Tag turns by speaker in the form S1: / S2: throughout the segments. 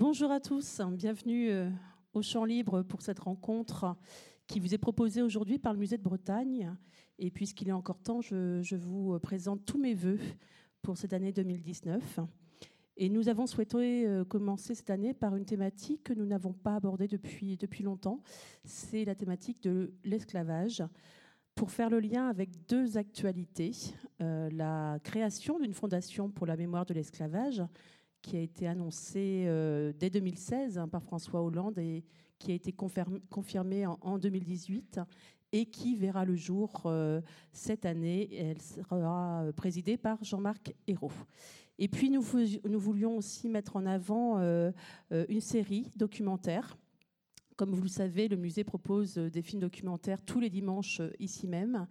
S1: Bonjour à tous, bienvenue euh, au Champ Libre pour cette rencontre qui vous est proposée aujourd'hui par le Musée de Bretagne. Et puisqu'il est encore temps, je, vous présente tous mes voeux pour cette année 2019. Et nous avons souhaité euh, commencer cette année par une thématique que nous n'avons pas abordée depuis, depuis longtemps. C'est la thématique de l'esclavage. Pour faire le lien avec deux actualités, euh, la création d'une fondation pour la mémoire de l'esclavage qui a été annoncé euh, dès 2016 hein, par François Hollande et qui a été confirmé en, 2018 et qui verra le jour euh, cette année. Elle sera présidée par Jean-Marc Ayrault. Et puis nous, voulions aussi mettre en avant euh, une série documentaire. Comme vous le savez, le musée propose des films documentaires tous les dimanches ici même.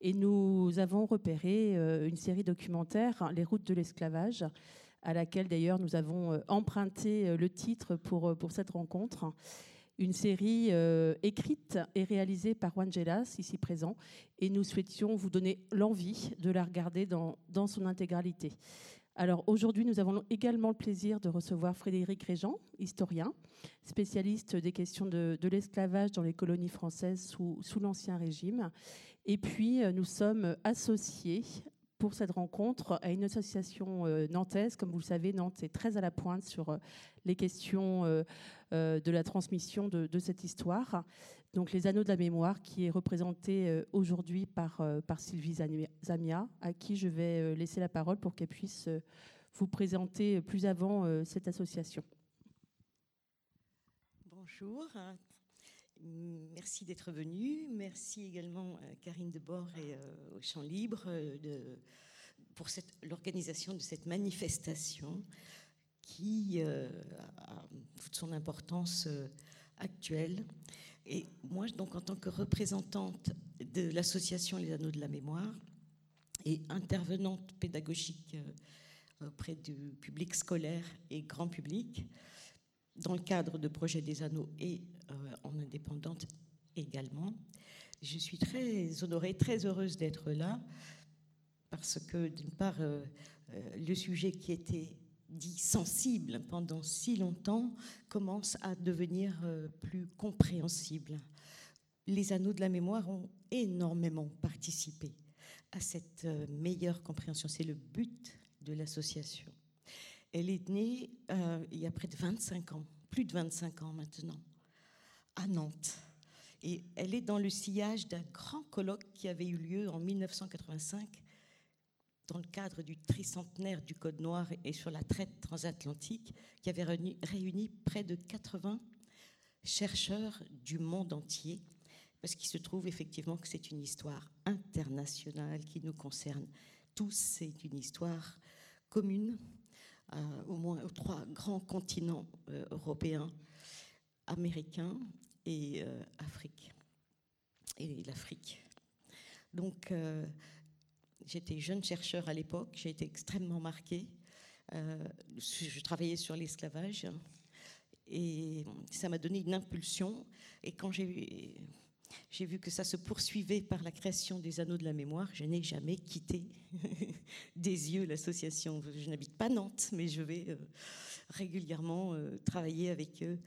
S1: Et nous avons repéré une série documentaire, Les routes de l'esclavage, à laquelle d'ailleurs nous avons euh, emprunté euh, le titre pour, euh, pour cette rencontre. Une série écrite et réalisée par Juan Gelas, ici présent, et nous souhaitions vous donner l'envie de la regarder dans, dans son intégralité. Alors aujourd'hui, nous avons également le plaisir de recevoir Frédéric Régent, historien, spécialiste des questions de, de l'esclavage dans les colonies françaises sous, sous l'Ancien Régime. Et puis, nous sommes associés pour cette rencontre à une association euh, nantaise. Comme vous le savez, Nantes est très à la pointe sur euh, les questions euh, de la transmission de, cette histoire. Donc les Anneaux de la mémoire, qui est représenté aujourd'hui par, par Sylvie Zamia, à qui je vais laisser la parole pour qu'elle puisse vous présenter plus avant cette association.
S2: Bonjour, Merci d'être venu. Merci également à Karine Debord et au Champ Libre de pour l'organisation de cette manifestation qui euh, a toute son importance euh, actuelle. Et moi, donc, en tant que représentante de l'association Les Anneaux de la Mémoire et intervenante pédagogique euh, auprès du public scolaire et grand public, dans le cadre de Projet des Anneaux et en indépendante également, je suis très honorée, très heureuse d'être là parce que d'une part, euh, euh, le sujet qui était dit sensible pendant si longtemps commence à devenir euh, plus compréhensible. Les anneaux de la mémoire ont énormément participé à cette meilleure compréhension. C'est le but de l'association. Elle est née il y a près de 25 ans, plus de 25 ans maintenant, à Nantes. Et elle est dans le sillage d'un grand colloque qui avait eu lieu en 1985 dans le cadre du tricentenaire du Code noir et sur la traite transatlantique, qui avait réuni, près de 80 chercheurs du monde entier, parce qu'il se trouve effectivement que c'est une histoire internationale qui nous concerne tous, c'est une histoire commune, euh, au moins aux trois grands continents euh, européens, américains et euh, Afrique, et l'Afrique. Donc, J'étais jeune chercheur à l'époque, j'ai été extrêmement marquée. Euh, je travaillais sur l'esclavage et ça m'a donné une impulsion. Et quand j'ai vu que ça se poursuivait par la création des anneaux de la mémoire. Je n'ai jamais quitté des yeux l'association. Je n'habite pas Nantes, mais je vais euh, régulièrement euh, travailler avec eux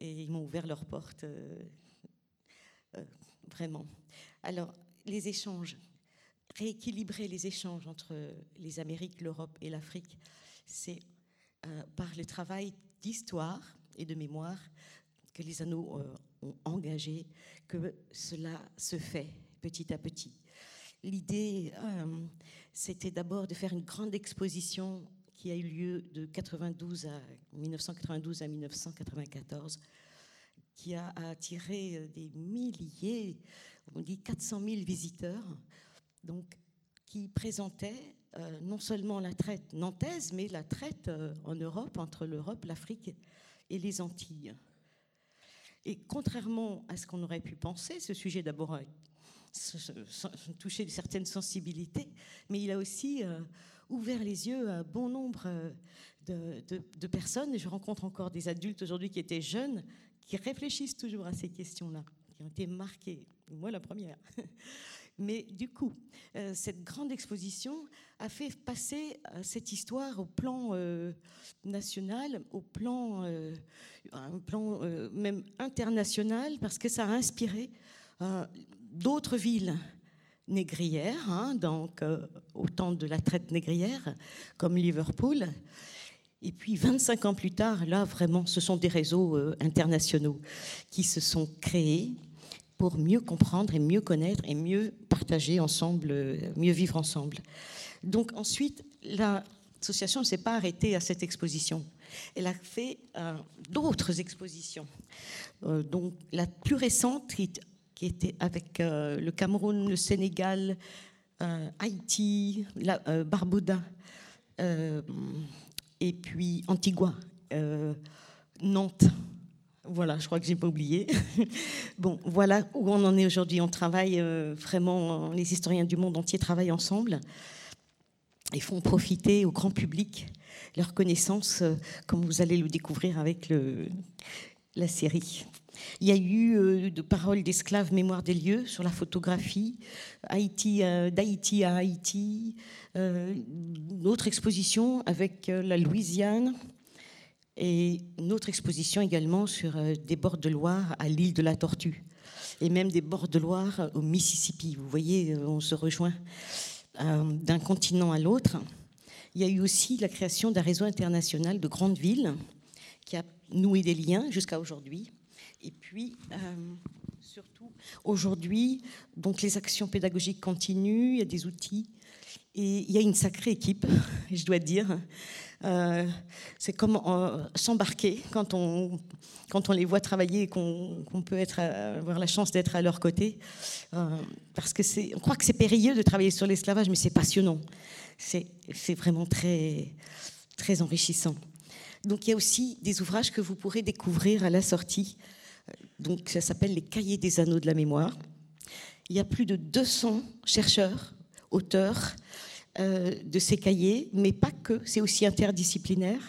S2: et ils m'ont ouvert leurs portes. vraiment. Alors, les échanges rééquilibrer les échanges entre les Amériques, l'Europe et l'Afrique, c'est euh, par le travail d'histoire et de mémoire que les anneaux euh, ont engagé que cela se fait petit à petit. L'idée, euh, c'était d'abord de faire une grande exposition qui a eu lieu de 92 à 1992 à 1994, qui a attiré des milliers, on dit 400 000 visiteurs donc, qui présentait euh, non seulement la traite nantaise, mais la traite euh, en Europe, entre l'Europe, l'Afrique et les Antilles. Et contrairement à ce qu'on aurait pu penser, ce sujet d'abord a touché certaines sensibilités, mais il a aussi euh, ouvert les yeux à bon nombre de, de personnes. Je rencontre encore des adultes aujourd'hui qui étaient jeunes, qui réfléchissent toujours à ces questions-là, qui ont été marquées, moi la première, Mais du coup, cette grande exposition a fait passer cette histoire au plan national, au plan, un plan même international, parce que ça a inspiré d'autres villes négrières, hein, donc au temps de la traite négrière, comme Liverpool. Et puis 25 ans plus tard, là vraiment, ce sont des réseaux internationaux qui se sont créés pour mieux comprendre et mieux connaître et mieux partager ensemble, mieux vivre ensemble. Donc ensuite, l'association ne s'est pas arrêtée à cette exposition. Elle a fait euh, d'autres expositions. Euh, donc la plus récente, qui était avec euh, le Cameroun, le Sénégal, Haïti, la, Barbuda, et puis Antigua, Nantes. Voilà, je crois que j'ai pas oublié. bon, voilà où on en est aujourd'hui. On travaille euh, vraiment, les historiens du monde entier travaillent ensemble et font profiter au grand public leurs connaissances, euh, comme vous allez le découvrir avec la série. Il y a eu euh, de paroles d'esclaves, mémoire des lieux sur la photographie, Haïti, d'Haïti à Haïti, une autre exposition avec la Louisiane, et une autre exposition également sur euh, des bords de Loire à l'île de la Tortue, et même des bords de Loire au Mississippi. Vous voyez, euh, on se rejoint euh, d'un continent à l'autre. Il y a eu aussi la création d'un réseau international de grandes villes qui a noué des liens jusqu'à aujourd'hui. Et puis, surtout, aujourd'hui, donc les actions pédagogiques continuent, il y a des outils, et il y a une sacrée équipe, je dois dire. Euh, c'est comme euh, s'embarquer quand on, quand on les voit travailler et qu'on peut être, euh, avoir la chance d'être à leur côté. parce que c'est, on croit que c'est périlleux de travailler sur l'esclavage, mais c'est passionnant. C'est, c'est vraiment très, très enrichissant. Donc il y a aussi des ouvrages que vous pourrez découvrir à la sortie. Donc ça s'appelle les cahiers des anneaux de la mémoire. Il y a plus de 200 chercheurs, auteurs, euh, de ces cahiers, mais pas que, c'est aussi interdisciplinaire.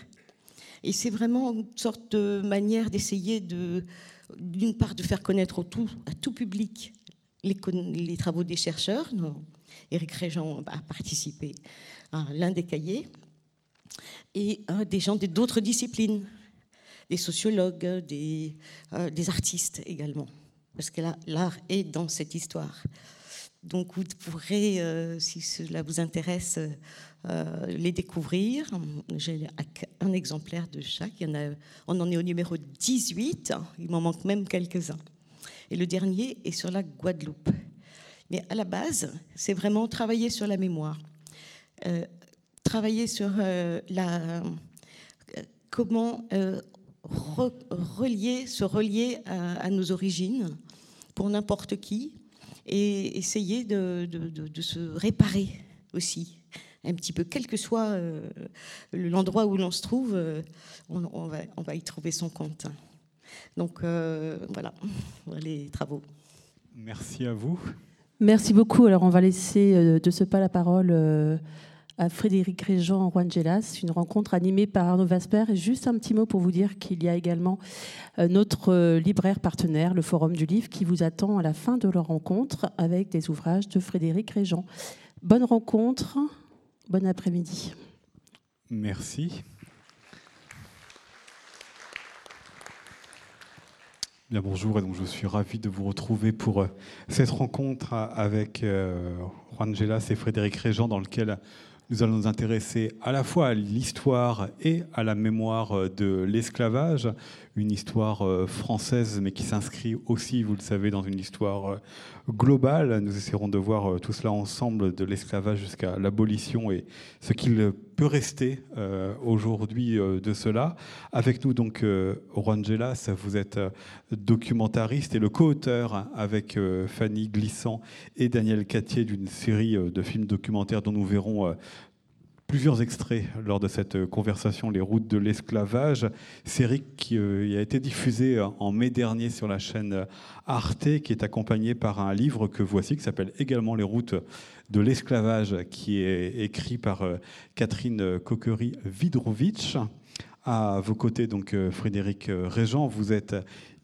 S2: Et c'est vraiment une sorte de manière d'essayer de, d'une part, de faire connaître à tout public les, travaux des chercheurs. Éric Régent a participé à l'un des cahiers, et des gens d'autres disciplines, des sociologues, des, euh, des artistes également, parce que l'art est dans cette histoire. Donc vous pourrez, euh, si cela vous intéresse, euh, les découvrir. J'ai un exemplaire de chaque. On en est au numéro 18. Il m'en manque même quelques-uns. Et le dernier est sur la Guadeloupe. Mais à la base, c'est vraiment travailler sur la mémoire. Travailler sur la, comment relier, se relier à nos origines pour n'importe qui, et essayer de, se réparer aussi un petit peu, quel que soit euh, l'endroit où l'on se trouve, euh, on, va, y trouver son compte. Donc euh, voilà, les travaux.
S3: Merci à vous.
S1: Merci beaucoup. Alors on va laisser de ce pas la parole à Frédéric Régent Juan Gelas, une rencontre animée par Arnaud Vasper. Et juste un petit mot pour vous dire qu'il y a également euh, notre euh, libraire partenaire, le Forum du Livre, qui vous attend à la fin de leur rencontre avec des ouvrages de Frédéric Régent. Bonne rencontre, bon après-midi.
S3: Merci. Bien, bonjour, et donc je suis ravi de vous retrouver pour euh, cette rencontre avec Juan Gelas et Frédéric Régent, dans lequel nous allons nous intéresser à la fois à l'histoire et à la mémoire de l'esclavage, une histoire euh, française mais qui s'inscrit aussi, vous le savez, dans une histoire euh, globale. Nous essaierons de voir euh, tout cela ensemble, de l'esclavage jusqu'à l'abolition et ce qu'il peut rester aujourd'hui de cela. Avec nous donc Juan Gelas, vous êtes documentariste et le co-auteur avec Fanny Glissant et Daniel Cattier d'une série de films documentaires dont nous verrons plusieurs extraits lors de cette conversation Les routes de l'esclavage, série qui euh, a été diffusée en mai dernier sur la chaîne Arte, qui est accompagnée par un livre que voici, qui s'appelle également Les routes de l'esclavage, qui est écrit par euh, Catherine Coquery-Vidrovitch. À vos côtés, donc Frédéric Régent, vous êtes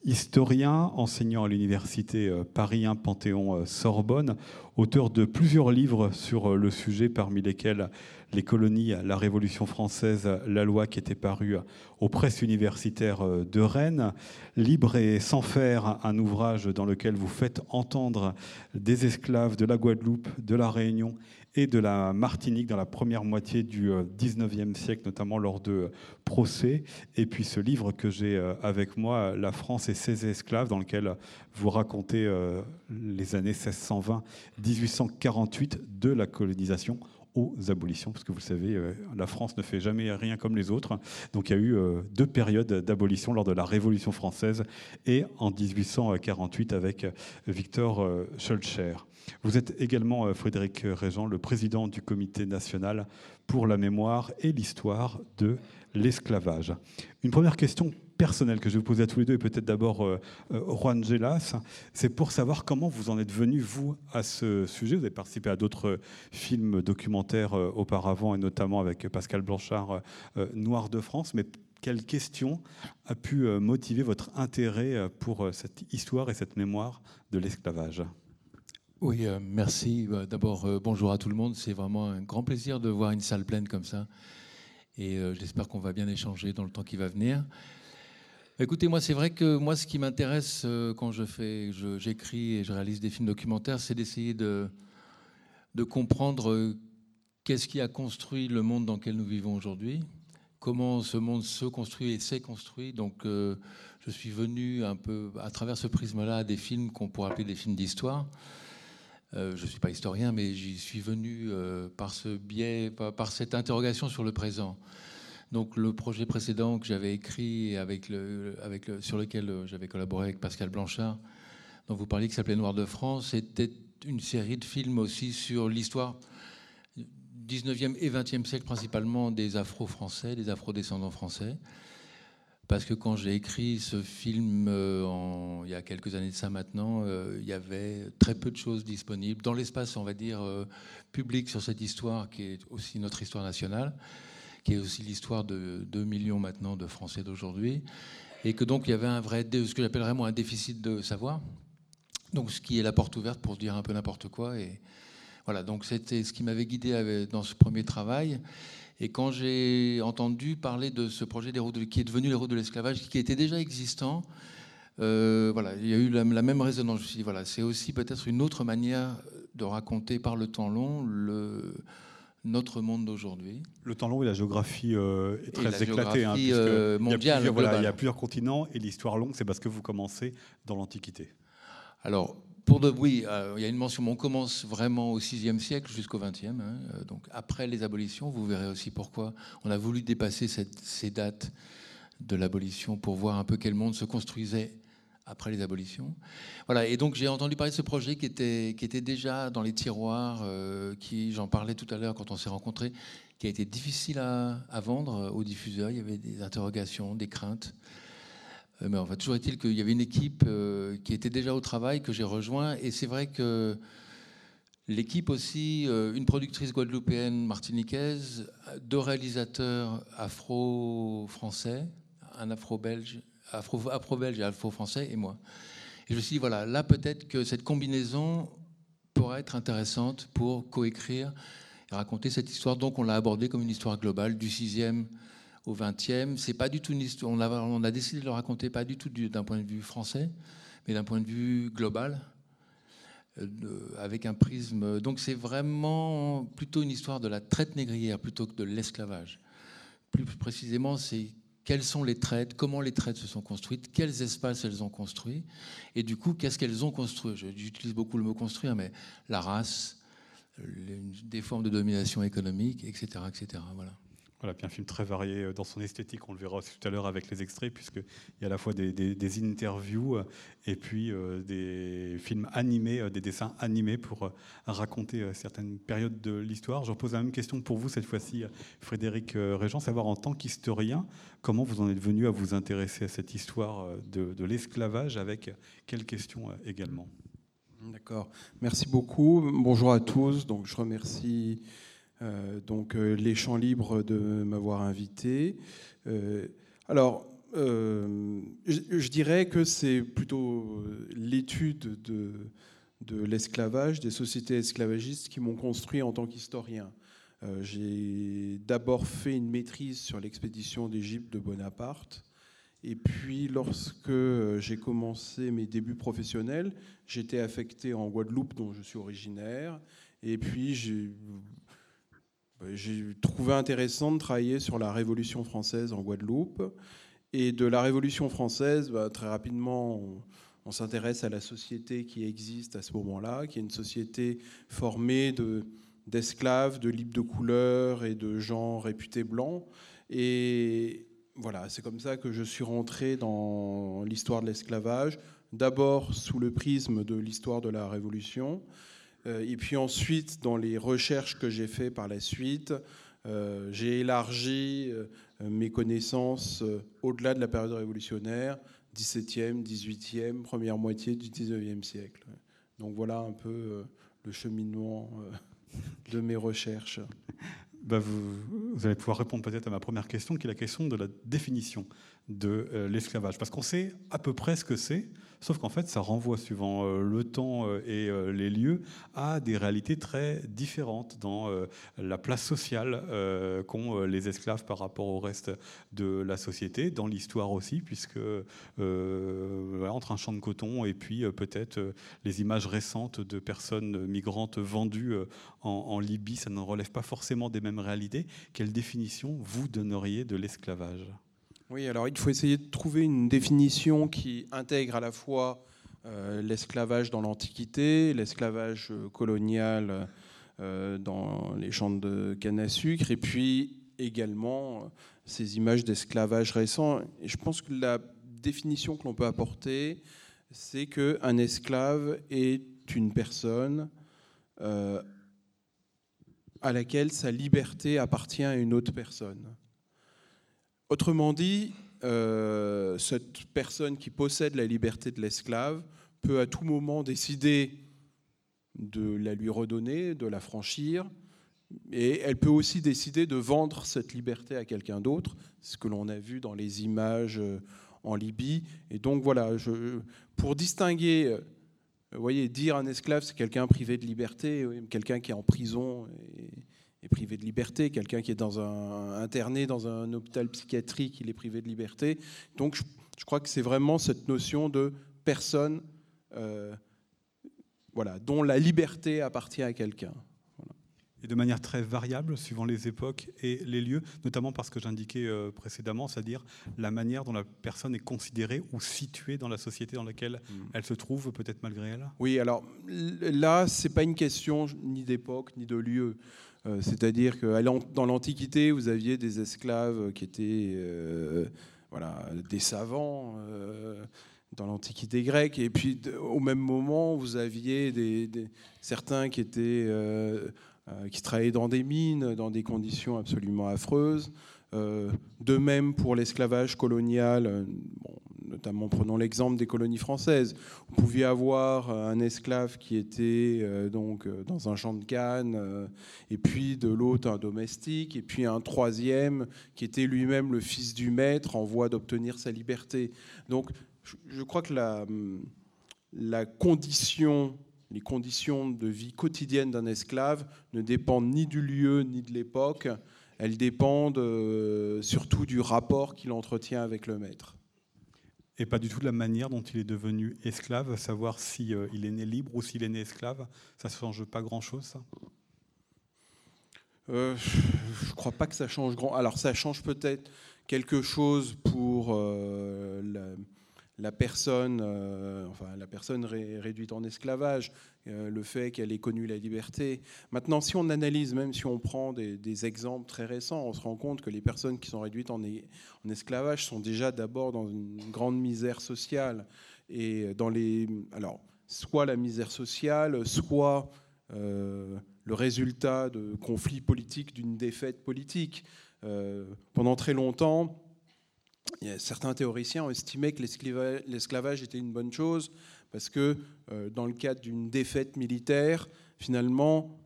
S3: historien, enseignant à l'université Paris 1 Panthéon-Sorbonne, auteur de plusieurs livres sur le sujet, parmi lesquels les colonies, la Révolution française, la loi qui était parue aux presses universitaires de Rennes. Libre et sans faire, un ouvrage dans lequel vous faites entendre des esclaves de la Guadeloupe, de la Réunion et de la Martinique dans la première moitié du 19e siècle, notamment lors de procès. Et puis ce livre que j'ai euh, avec moi, La France et ses esclaves, dans lequel vous racontez euh, les années 1620-1848 de la colonisation aux abolitions, parce que vous le savez, euh, la France ne fait jamais rien comme les autres. Donc il y a eu euh, deux périodes d'abolition lors de la Révolution française et en 1848 avec Victor euh, Schulcher. Vous êtes également, Frédéric Régent, le président du Comité national pour la mémoire et l'histoire de l'esclavage. Une première question personnel que je vais vous poser à tous les deux, et peut-être d'abord euh, euh, Juan Gelas, c'est pour savoir comment vous en êtes venu, vous, à ce sujet. Vous avez participé à d'autres films documentaires euh, auparavant, et notamment avec Pascal Blanchard, Noir de France, mais quelle question a pu motiver votre intérêt pour cette histoire et cette mémoire de l'esclavage?
S4: Oui, merci. D'abord, bonjour à tout le monde. C'est vraiment un grand plaisir de voir une salle pleine comme ça. Et j'espère qu'on va bien échanger dans le temps qui va venir. Écoutez, moi, c'est vrai que moi, ce qui m'intéresse euh, quand je fais, j'écris et je réalise des films documentaires, c'est d'essayer de, comprendre euh, qu'est-ce qui a construit le monde dans lequel nous vivons aujourd'hui, comment ce monde se construit et s'est construit. Donc, euh, je suis venu un peu à travers ce prisme-là à des films qu'on pourrait appeler des films d'histoire. je ne suis pas historien, mais j'y suis venu par ce biais, par cette interrogation sur le présent. Donc le projet précédent que j'avais écrit avec le, avec le, sur lequel euh, j'avais collaboré avec Pascal Blanchard, dont vous parliez, qui s'appelait Noir de France, c'était une série de films aussi sur l'histoire 19e et 20e siècle principalement des Afro-Français, des Afro-descendants français. Parce que quand j'ai écrit ce film euh, il y a quelques années de ça maintenant, euh, il y avait très peu de choses disponibles dans l'espace, on va dire, public sur cette histoire qui est aussi notre histoire nationale qui est aussi l'histoire de 2 millions maintenant de Français d'aujourd'hui, et que donc il y avait un vrai, ce que j'appellerais moi un déficit de savoir, donc ce qui est la porte ouverte pour dire un peu n'importe quoi. Et voilà, donc c'était ce qui m'avait guidé dans ce premier travail. Et quand j'ai entendu parler de ce projet des routes qui est devenu les routes de l'esclavage, qui était déjà existant, euh, voilà, il y a eu la, la, même résonance. Je me suis dit, voilà, c'est aussi peut-être une autre manière de raconter par le temps long le, notre monde d'aujourd'hui.
S3: Le temps long et la géographie euh, est très éclatée.
S4: Hein, euh, mondiale,
S3: il, y a plusieurs, il y a plusieurs continents et l'histoire longue, c'est parce que vous commencez dans l'Antiquité.
S4: Alors, pour de oui, euh, il y a une mention. On commence vraiment au VIe siècle jusqu'au XXe. Hein, donc après les abolitions, vous verrez aussi pourquoi on a voulu dépasser cette, ces dates de l'abolition pour voir un peu quel monde se construisait après les abolitions. Voilà, et donc j'ai entendu parler de ce projet qui était, qui était déjà dans les tiroirs, euh, qui, j'en parlais tout à l'heure quand on s'est rencontrés, qui a été difficile à, vendre aux diffuseurs. Il y avait des interrogations, des craintes. Euh, mais en fait, toujours est-il qu'il y avait une équipe euh, qui était déjà au travail, que j'ai rejoint. Et c'est vrai que l'équipe aussi, une productrice guadeloupéenne martiniquaise, deux réalisateurs afro-français, un afro-belge afro-belge et afro-français et moi. Et je me suis dit, voilà, là peut-être que cette combinaison pourrait être intéressante pour coécrire et raconter cette histoire. Donc on l'a abordée comme une histoire globale du 6e au 20e. C'est pas du tout une histoire, on a, on a décidé de le raconter pas du tout d'un point de vue français, mais d'un point de vue global. Euh, avec un prisme. Donc c'est vraiment plutôt une histoire de la traite négrière plutôt que de l'esclavage. Plus précisément, c'est quelles sont les traites, comment les traites se sont construites, quels espaces elles ont construits, et du coup, qu'est-ce qu'elles ont construit. J'utilise beaucoup le mot construire, mais la race, des formes de domination économique, etc. etc. Voilà.
S3: Voilà, puis un film très varié euh, dans son esthétique, on le verra tout à l'heure avec les extraits, puisqu'il y a à la fois des, interviews euh, et puis euh, des films animés, des dessins animés pour raconter certaines périodes de l'histoire. Je repose la même question pour vous cette fois-ci, Frédéric Régent, savoir en tant qu'historien, comment vous en êtes venu à vous intéresser à cette histoire de, de l'esclavage, avec quelles questions également?
S5: D'accord, merci beaucoup. Bonjour à tous. Donc, je remercie donc les champs libres de m'avoir invité. alors, je, dirais que c'est plutôt l'étude de, de l'esclavage, des sociétés esclavagistes qui m'ont construit en tant qu'historien. J'ai d'abord fait une maîtrise sur l'expédition d'Égypte de Bonaparte. Et puis, lorsque j'ai commencé mes débuts professionnels, j'étais affecté en Guadeloupe, dont je suis originaire. Et puis, j'ai trouvé intéressant de travailler sur la Révolution française en Guadeloupe. Et de la Révolution française, bah, très rapidement, on, s'intéresse à la société qui existe à ce moment-là, qui est une société formée d'esclaves, de libres de couleur et de gens réputés blancs. Et, voilà, c'est comme ça que je suis rentré dans l'histoire de l'esclavage, d'abord sous le prisme de l'histoire de la Révolution, euh, et puis ensuite dans les recherches que j'ai faites par la suite, euh, j'ai élargi euh, mes connaissances au-delà de la période révolutionnaire, 17e, 18e, première moitié du 19e siècle. Donc voilà un peu le cheminement de mes recherches.
S3: Bah, vous, allez pouvoir répondre peut-être à ma première question, qui est la question de la définition de euh, l'esclavage. Parce qu'on sait à peu près ce que c'est, sauf qu'en fait, ça renvoie, suivant euh, le temps euh, et les lieux, à des réalités très différentes dans la place sociale qu'ont les esclaves par rapport au reste de la société, dans l'histoire aussi, puisque entre un champ de coton et puis peut-être les images récentes de personnes migrantes vendues en, en Libye, ça ne relève pas forcément des mêmes réalités. Quelle définition vous donneriez de l'esclavage?
S5: Oui, alors il faut essayer de trouver une définition qui intègre à la fois euh, l'esclavage dans l'Antiquité, l'esclavage euh, colonial euh, dans les champs de canne à sucre, et puis également ces images d'esclavage récent. Et je pense que la définition que l'on peut apporter, c'est qu'un esclave est une personne à laquelle sa liberté appartient à une autre personne. Autrement dit, euh, cette personne qui possède la liberté de l'esclave peut à tout moment décider de la lui redonner, de la franchir, et elle peut aussi décider de vendre cette liberté à quelqu'un d'autre, ce que l'on a vu dans les images euh, en Libye. Et donc voilà, pour distinguer, euh, vous voyez, dire un esclave, c'est quelqu'un privé de liberté, quelqu'un qui est en prison. Est privé de liberté, quelqu'un qui est dans un, interné dans un hôpital psychiatrique, il est privé de liberté. Donc je, crois que c'est vraiment cette notion de personne euh, voilà, dont la liberté appartient à quelqu'un.
S3: Et de manière très variable suivant les époques et les lieux, notamment parce que j'indiquais euh, précédemment, c'est-à-dire la manière dont la personne est considérée ou située dans la société dans laquelle hmm. elle se trouve, peut-être malgré elle?
S5: Oui, alors là, c'est pas une question ni d'époque ni de lieu. Euh, c'est-à-dire que dans l'Antiquité, vous aviez des esclaves qui étaient euh, des savants euh, dans l'Antiquité grecque, et puis au même moment, vous aviez certains qui étaient qui travaillaient dans des mines, dans des conditions absolument affreuses. de même pour l'esclavage colonial, notamment prenons l'exemple des colonies françaises. Vous pouviez avoir un esclave qui était euh, donc euh, dans un champ de canne, euh, et puis de l'autre un domestique, et puis un troisième qui était lui-même le fils du maître en voie d'obtenir sa liberté. Donc je crois que la, la condition les conditions de vie quotidienne d'un esclave ne dépendent ni du lieu ni de l'époque, elles dépendent surtout du rapport qu'il entretient avec le maître
S3: et pas du tout de la manière dont il est devenu esclave, savoir s'il euh, est né libre ou s'il est né esclave. Ça ne change pas grand-chose,
S5: euh, Je ne crois pas que ça change grand. Alors ça change peut-être quelque chose pour euh, la personne, euh, enfin, la personne réduite en esclavage, euh, le fait qu'elle ait connu la liberté. Maintenant, si on analyse, même si on prend des, exemples très récents, on se rend compte que les personnes qui sont réduites en, esclavage sont déjà d'abord dans une grande misère sociale. Et dans les, alors, soit la misère sociale, soit euh, le résultat de conflits politiques, d'une défaite politique. pendant très longtemps, certains théoriciens ont estimé que l'esclavage était une bonne chose parce que euh, dans le cadre d'une défaite militaire, finalement,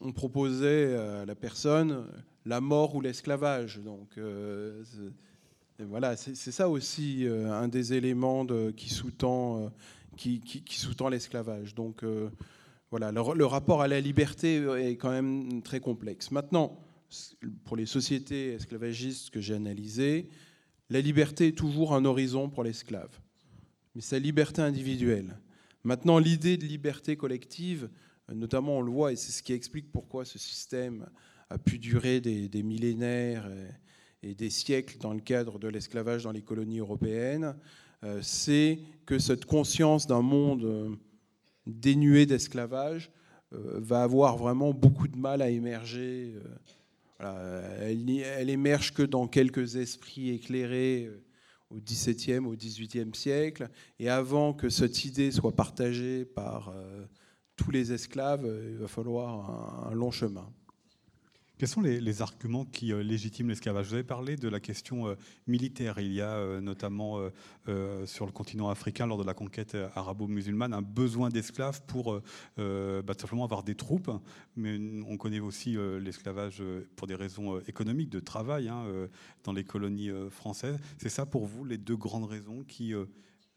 S5: on proposait à la personne la mort ou l'esclavage. Donc voilà, c'est ça aussi un des éléments qui sous-tend l'esclavage. Donc voilà, le, rapport à la liberté est quand même très complexe. Maintenant, pour les sociétés esclavagistes que j'ai analysées, la liberté est toujours un horizon pour l'esclave, mais sa liberté individuelle. Maintenant, l'idée de liberté collective, notamment on le voit, et c'est ce qui explique pourquoi ce système a pu durer des, millénaires et, des siècles dans le cadre de l'esclavage dans les colonies européennes, euh, c'est que cette conscience d'un monde euh, dénué d'esclavage euh, va avoir vraiment beaucoup de mal à émerger elle, émerge que dans quelques esprits éclairés euh, au XVIIe, au XVIIIe siècle, et avant que cette idée soit partagée par euh, tous les esclaves, euh, il va falloir un long chemin.
S3: Quels sont les, arguments qui euh, légitiment l'esclavage? Vous avez parlé de la question euh, militaire. Il y a euh, notamment sur le continent africain, lors de la conquête arabo-musulmane, un besoin d'esclaves pour bah, simplement avoir des troupes. Mais on connaît aussi l'esclavage pour des raisons économiques, de travail, hein, dans les colonies françaises. C'est ça pour vous les deux grandes raisons qui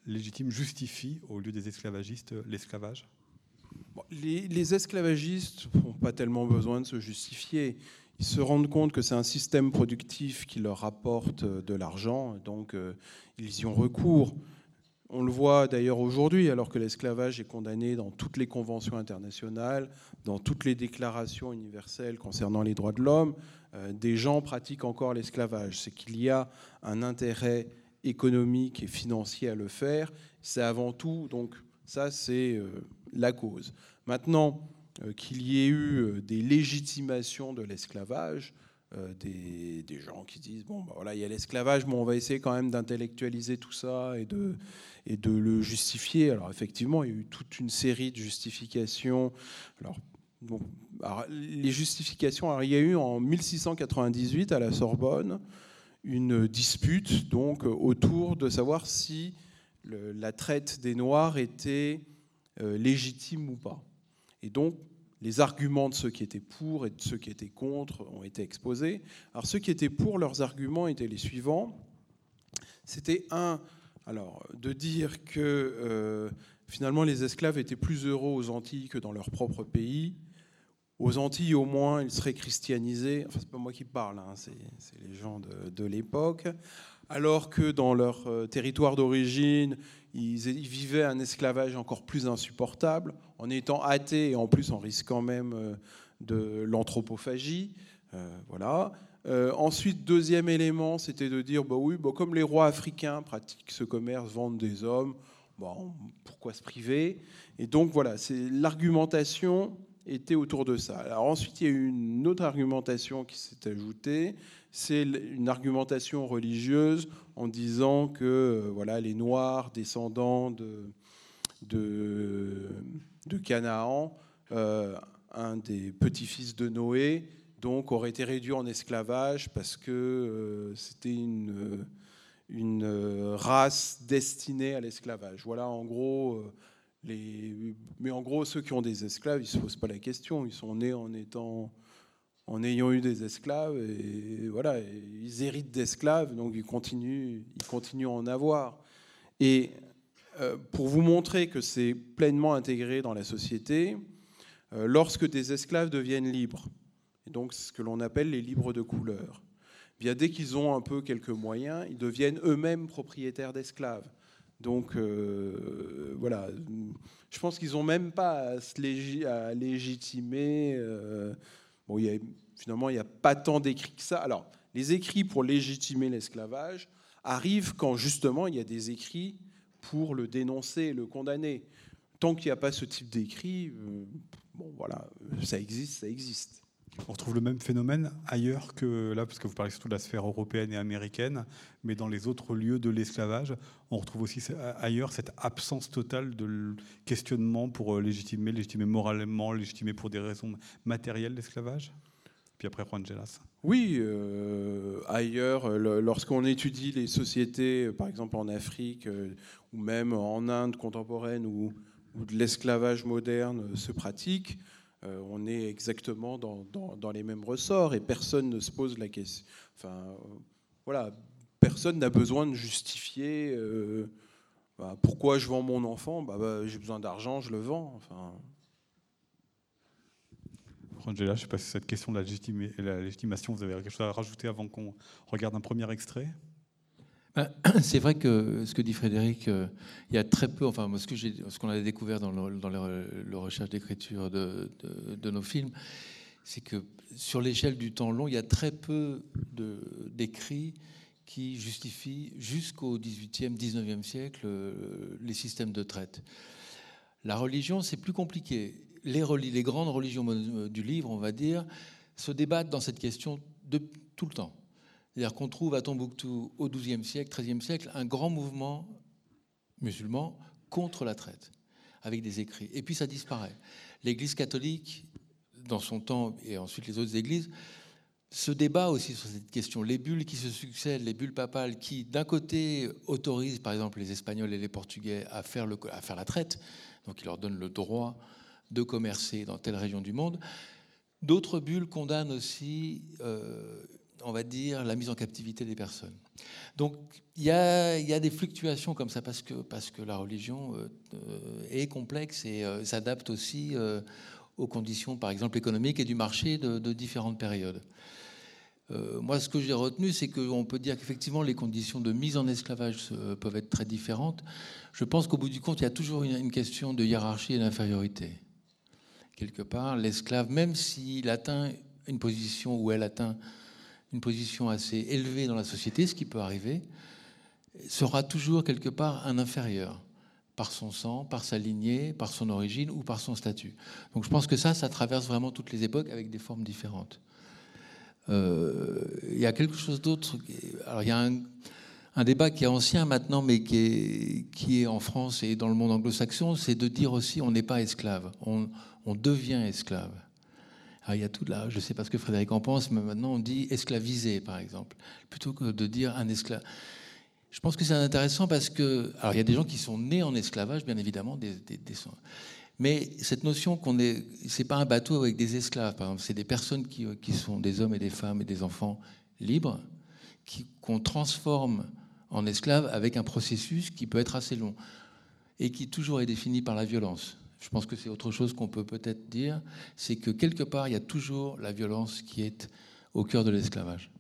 S3: légitiment, justifient, au lieu des esclavagistes, l'esclavage?
S5: Les, esclavagistes n'ont pas tellement besoin de se justifier. Ils se rendent compte que c'est un système productif qui leur apporte de l'argent, donc euh, ils y ont recours. On le voit d'ailleurs aujourd'hui, alors que l'esclavage est condamné dans toutes les conventions internationales, dans toutes les déclarations universelles concernant les droits de l'homme, euh, des gens pratiquent encore l'esclavage. C'est qu'il y a un intérêt économique et financier à le faire. C'est avant tout, donc ça c'est euh, la cause. Maintenant, euh, qu'il y ait eu euh, des légitimations de l'esclavage, des, gens qui disent bon bah voilà il y a l'esclavage mais on va essayer quand même d'intellectualiser tout ça et de et de le justifier alors effectivement il y a eu toute une série de justifications alors bon les justifications il y a eu en 1698 à la Sorbonne une dispute donc autour de savoir si la traite des Noirs était euh, légitime ou pas. Et donc, les arguments de ceux qui étaient pour et de ceux qui étaient contre ont été exposés. Alors, ceux qui étaient pour, leurs arguments étaient les suivants. C'était un, alors, de dire que euh, finalement les esclaves étaient plus heureux aux Antilles que dans leur propre pays. Aux Antilles, au moins, ils seraient christianisés. Enfin, c'est pas moi qui parle, hein, c'est les gens de, de l'époque. Alors que dans leur euh, territoire d'origine, ils, vivaient un esclavage encore plus insupportable, en étant athées et en plus en risquant même euh, de l'anthropophagie. Euh, voilà. Ensuite, deuxième élément, c'était de dire, bah oui, bah comme les rois africains pratiquent ce commerce, vendent des hommes, bon, pourquoi se priver? Et donc voilà, c'est l'argumentation était autour de ça. Ensuite, il y a eu une autre argumentation qui s'est ajoutée, c'est une argumentation religieuse en disant que euh, voilà, les Noirs descendants de, Canaan, euh, un des petits-fils de Noé, donc auraient été réduits en esclavage parce que euh, c'était une, race destinée à l'esclavage. Voilà en gros mais en gros, ceux qui ont des esclaves, ils ne se posent pas la question. Ils sont nés en étant, en ayant eu des esclaves, voilà, ils héritent d'esclaves, donc ils continuent, ils continuent à en avoir. Et euh, pour vous montrer que c'est pleinement intégré dans la société, euh, lorsque des esclaves deviennent libres, donc ce que l'on appelle les libres de couleur, eh bien dès qu'ils ont un peu quelques moyens, ils deviennent eux-mêmes propriétaires d'esclaves. Donc euh, voilà, je pense qu'ils n'ont même pas à, se à légitimer. Bon, finalement, il n'y a pas tant d'écrits que ça. Alors, les écrits pour légitimer l'esclavage arrivent quand justement il y a des écrits pour le dénoncer le condamner. Tant qu'il n'y a pas ce type d'écrit, euh, bon voilà, ça existe, ça existe.
S3: On retrouve le même phénomène ailleurs que là, parce que vous parlez surtout de la sphère européenne et américaine, mais dans les autres lieux de l'esclavage, on retrouve aussi ailleurs cette absence totale de questionnement pour euh, légitimer, légitimer moralement, légitimer pour des raisons matérielles l'esclavage? Puis après, Juan Gelas.
S5: Oui, euh, ailleurs, lorsqu'on étudie les sociétés, par exemple en Afrique, euh, ou même en Inde contemporaine, où de l'esclavage moderne se pratique, on est exactement dans, les mêmes ressorts et personne ne se pose la question. Enfin, voilà, personne n'a besoin de justifier bah, pourquoi je vends mon enfant? Bah, bah, j'ai besoin d'argent, je le vends. Enfin.
S3: Angela, je ne sais pas si cette question de la, légitimation, vous avez quelque chose à rajouter avant qu'on regarde un premier extrait?
S4: c'est vrai que ce que dit Frédéric, euh, il y a très peu, enfin ce qu'on a découvert dans le, recherche d'écriture de, nos films, c'est que sur l'échelle du temps long, il y a très peu d'écrits qui justifient jusqu'au 18e, 19e siècle euh, les systèmes de traite. La religion, c'est plus compliqué les, les grandes religions euh, du livre, on va dire, se débattent dans cette question tout le temps. C'est-à-dire qu'on trouve à Tombouctou, au XIIe siècle, XIIIe siècle, un grand mouvement musulman contre la traite, avec des écrits. Et puis ça disparaît. L'Église catholique, dans son temps, et ensuite les autres églises, se débat aussi sur cette question. Les bulles qui se succèdent, les bulles papales qui, d'un côté, autorisent par exemple les Espagnols et les Portugais à faire, la traite, donc ils leur donnent le droit de commercer dans telle région du monde. D'autres bulles condamnent aussi, euh, on va dire, la mise en captivité des personnes. Donc il y a, des fluctuations comme ça parce que, la religion euh, euh, est complexe et s'adapte aussi aux conditions, par exemple, économiques et du marché de, de différentes périodes. moi, ce que j'ai retenu, c'est qu'on peut dire qu'effectivement, les conditions de mise en esclavage peuvent être très différentes. Je pense qu'au bout du compte, il y a toujours une question de hiérarchie et d'infériorité quelque part, l'esclave, même s'il atteint une position où elle atteint une position assez élevée dans la société, ce qui peut arriver, sera toujours quelque part un inférieur par son sang, par sa lignée, par son origine ou par son statut. Donc je pense que ça, ça traverse vraiment toutes les époques avec des formes différentes. Euh, il y a quelque chose d'autre. Alors il y a un, débat qui est ancien maintenant, mais qui est, qui est en France et dans le monde anglo-saxon, c'est de dire aussi on n'est pas esclave. On devient esclave. Alors, il y a tout là, je ne sais pas ce que Frédéric en pense, mais maintenant on dit esclavisé, par exemple, plutôt que de dire un esclave. Je pense que c'est intéressant parce que, alors il y a des gens qui sont nés en esclavage, bien évidemment, des, mais cette notion qu'on est, c'est pas un bateau avec des esclaves, par exemple, c'est des personnes qui, qui, sont des hommes et des femmes et des enfants libres, qu'on transforme en esclaves avec un processus qui peut être assez long et qui toujours est défini par la violence je pense que c'est autre chose qu'on peut peut-être dire, c'est que quelque part, il y a toujours la violence qui est au cœur de l'esclavage.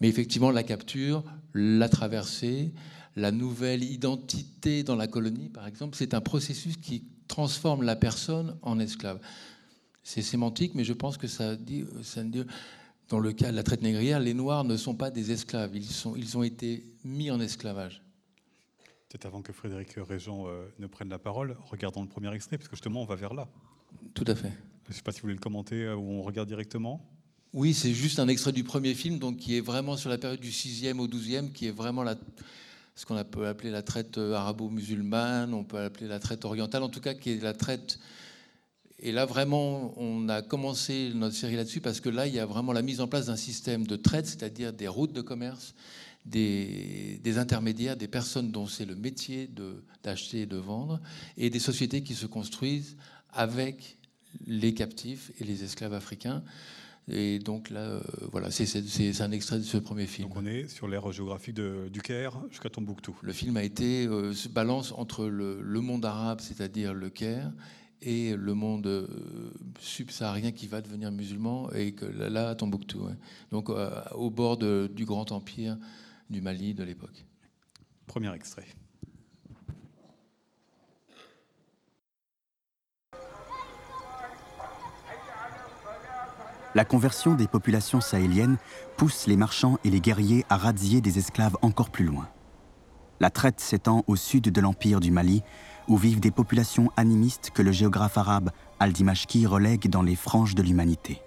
S4: Mais effectivement, la capture, la traversée, la nouvelle identité dans la colonie, par exemple, c'est un processus qui transforme la personne en esclave. C'est sémantique, mais je pense que ça dit, dit, dans le cas de la traite négrière, les Noirs ne sont pas des esclaves, ils, sont, ils ont été mis en esclavage.
S3: Peut-être avant que Frédéric Régent euh, ne prenne la parole, regardons le premier extrait, parce que justement, on va vers là.
S4: Tout à fait.
S3: Je ne sais pas si vous voulez le commenter euh, ou on regarde directement.
S4: Oui, c'est juste un extrait du premier film, donc qui est vraiment sur la période du 6e au 12e, qui est vraiment la, ce qu'on peut appeler la traite euh, arabo-musulmane, on peut appeler la traite orientale, en tout cas qui est la traite. Et là, vraiment, on a commencé notre série là-dessus parce que là, il y a vraiment la mise en place d'un système de traite, c'est-à-dire des routes de commerce, des, intermédiaires, des personnes dont c'est le métier d'acheter et de vendre, et des sociétés qui se construisent avec les captifs et les esclaves africains. Et donc là, euh, voilà, c'est un extrait de ce premier film.
S3: Donc on est sur l'ère géographique de, du Caire jusqu'à Tombouctou.
S4: Le film a été euh, se balance entre le, monde arabe, c'est-à-dire le Caire, et le monde euh, subsaharien qui va devenir musulman, et que là, à Tombouctou. Donc au bord du Grand Empire du Mali de l'époque.
S3: Premier extrait.
S6: La conversion des populations sahéliennes pousse les marchands et les guerriers à razzier des esclaves encore plus loin. La traite s'étend au sud de l'empire du Mali, où vivent des populations animistes que le géographe arabe Al-Dimashki relègue dans les franges de l'humanité.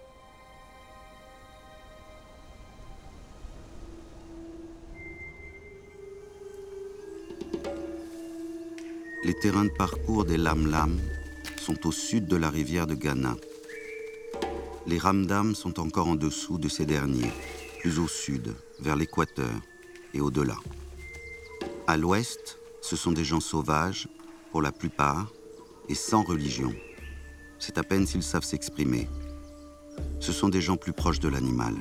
S7: Les terrains de parcours des Lam-Lam sont au sud de la rivière de Ghana. Les Ramdam sont encore en dessous de ces derniers, plus au sud, vers l'équateur et au-delà. À l'ouest, ce sont des gens sauvages, pour la plupart, et sans religion. c'est à peine s'ils savent s'exprimer. Ce sont des gens plus proches de l'animal.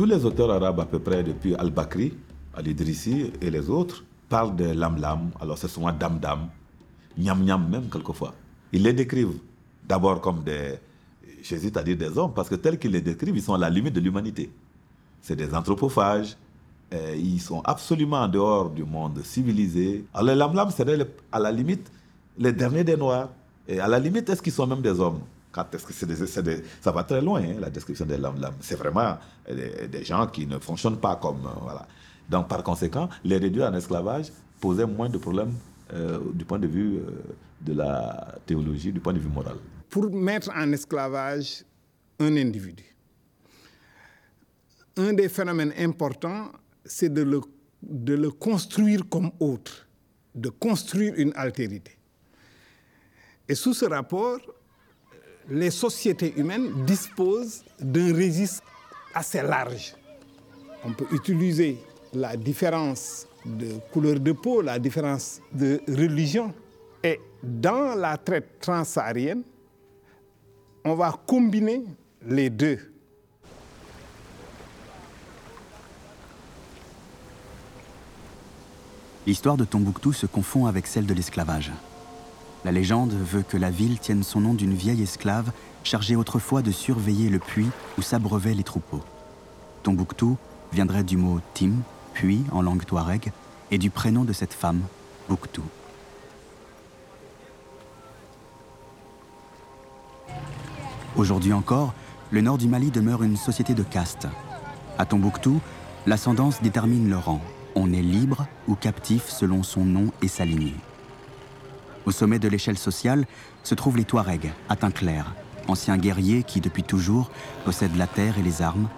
S8: Tous les auteurs arabes à peu près depuis Al-Bakri, Al-Idrissi et les autres parlent de lam-lam, alors c'est souvent dam-dam, Niam-niam même quelquefois. Ils les décrivent d'abord comme des, j'hésite à dire des hommes, parce que tels qu'ils les décrivent, ils sont à la limite de l'humanité. C'est des anthropophages, ils sont absolument en dehors du monde civilisé. Alors les lam-lam, c'est à la limite les derniers des Noirs. Et à la limite, est-ce qu'ils sont même des hommes? Quand est-ce que ça va très loin, hein, la description des lam-lam. C'est vraiment des, gens qui ne fonctionnent pas comme... Euh, voilà. Donc par conséquent, les réduire en esclavage posait moins de problèmes euh, du point de vue euh, de la théologie, du point de vue moral.
S9: Pour mettre en esclavage un individu, un des phénomènes importants, c'est de le, de le construire comme autre, de construire une altérité. Et sous ce rapport, les sociétés humaines disposent d'un registre assez large. On peut utiliser la différence de couleur de peau, la différence de religion. Et dans la traite transsaharienne, on va combiner les deux.
S6: L'histoire de Tombouctou se confond avec celle de l'esclavage. La légende veut que la ville tienne son nom d'une vieille esclave chargée autrefois de surveiller le puits où s'abreuvaient les troupeaux. Tombouctou viendrait du mot tim, puits en langue touareg, et du prénom de cette femme, Bouktou. Aujourd'hui encore, le nord du Mali demeure une société de castes. À Tombouctou, l'ascendance détermine le rang. On est libre ou captif selon son nom et sa lignée. Au sommet de l'échelle sociale se trouvent les Touaregs, à teint clair, anciens guerriers qui, depuis toujours, possèdent la terre et les armes,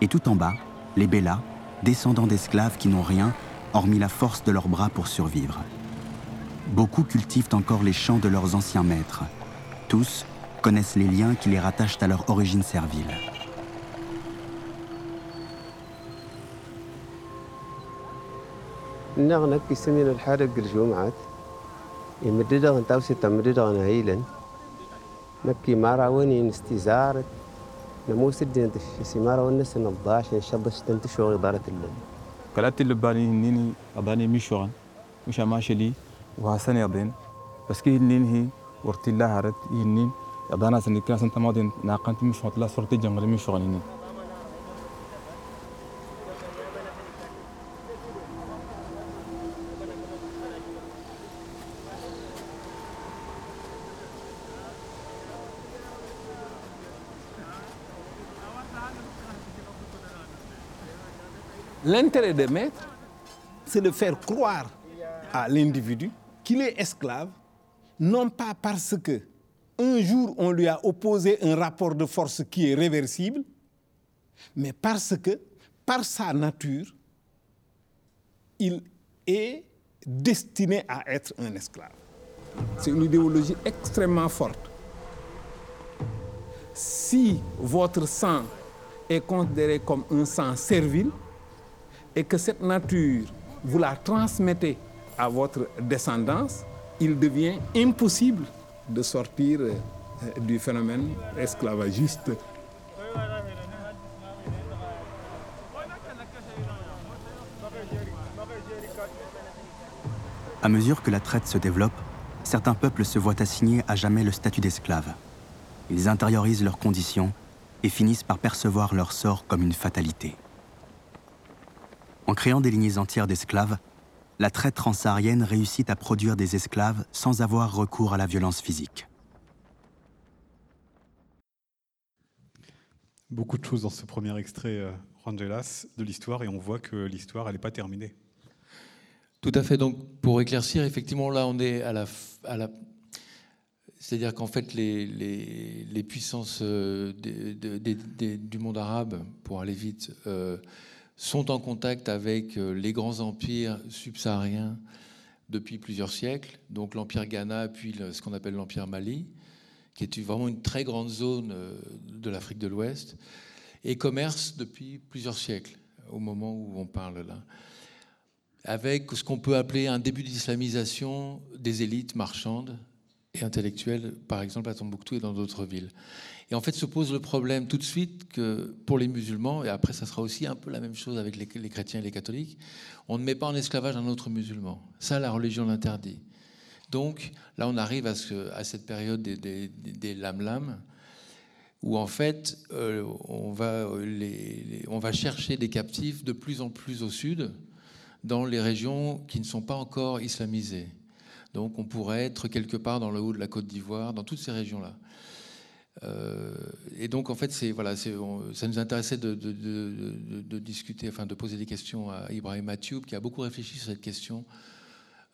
S6: et tout en bas, les Bellas, descendants d'esclaves qui n'ont rien, hormis la force de leurs bras pour survivre. Beaucoup cultivent encore les champs de leurs anciens maîtres. Tous connaissent les liens qui les rattachent à leur origine servile.
S10: يمددغن توسي تمددغن هيلا. نبكي مارا وين نستزارت نموس الدين تشيسي مارا وين نسن الضاش نشضش تنتشو
S11: غدارة اللن قلت اللباني نيني أباني ميشوغن. مش ماشي لي. وحسن يضين بس كي نين هي ورتي الله هرت ينين أبانا سنة ماضي ناقنت مش مطلع صورتي جنغري ميشوغن نين
S9: L'intérêt des maîtres, c'est de faire croire à l'individu qu'il est esclave, non pas parce que un jour on lui a opposé un rapport de force qui est réversible, mais parce que par sa nature, il est destiné à être un esclave. C'est une idéologie extrêmement forte. Si votre sang est considéré comme un sang servile, et que cette nature, vous la transmettez à votre descendance, il devient impossible de sortir euh, du phénomène esclavagiste.
S6: À mesure que la traite se développe, certains peuples se voient assigner à jamais le statut d'esclave. Ils intériorisent leurs conditions et finissent par percevoir leur sort comme une fatalité. En créant des lignées entières d'esclaves, la traite transsaharienne réussit à produire des esclaves sans avoir recours à la violence physique.
S3: Beaucoup de choses dans ce premier extrait, euh, Rangelas, de l'histoire, et on voit que l'histoire, elle n'est pas terminée.
S4: Tout à fait. Donc, pour éclaircir, effectivement, là, on est à la. À la... C'est-à-dire qu'en fait, les, les, puissances euh, du monde arabe, pour aller vite, euh, sont en contact avec euh, les grands empires subsahariens depuis plusieurs siècles, donc l'Empire Ghana, puis ce qu'on appelle l'Empire Mali, qui est vraiment une très grande zone euh, de l'Afrique de l'Ouest, et commerce depuis plusieurs siècles, au moment où on parle là, avec ce qu'on peut appeler un début d'islamisation des élites marchandes et intellectuelles, par exemple à Tombouctou et dans d'autres villes. Et en fait, se pose le problème tout de suite que pour les musulmans, et après ça sera aussi un peu la même chose avec les, chrétiens et les catholiques, on ne met pas en esclavage un autre musulman. Ça, la religion l'interdit. Donc là, on arrive à, ce, à cette période des, des, des lam où en fait, euh, on va chercher des captifs de plus en plus au sud, dans les régions qui ne sont pas encore islamisées. Donc on pourrait être quelque part dans le haut de la Côte d'Ivoire, dans toutes ces régions-là. Euh, et donc, en fait, voilà, ça nous intéressait de, discuter, enfin, de poser des questions à Ibrahim Mathieu, qui a beaucoup réfléchi sur cette question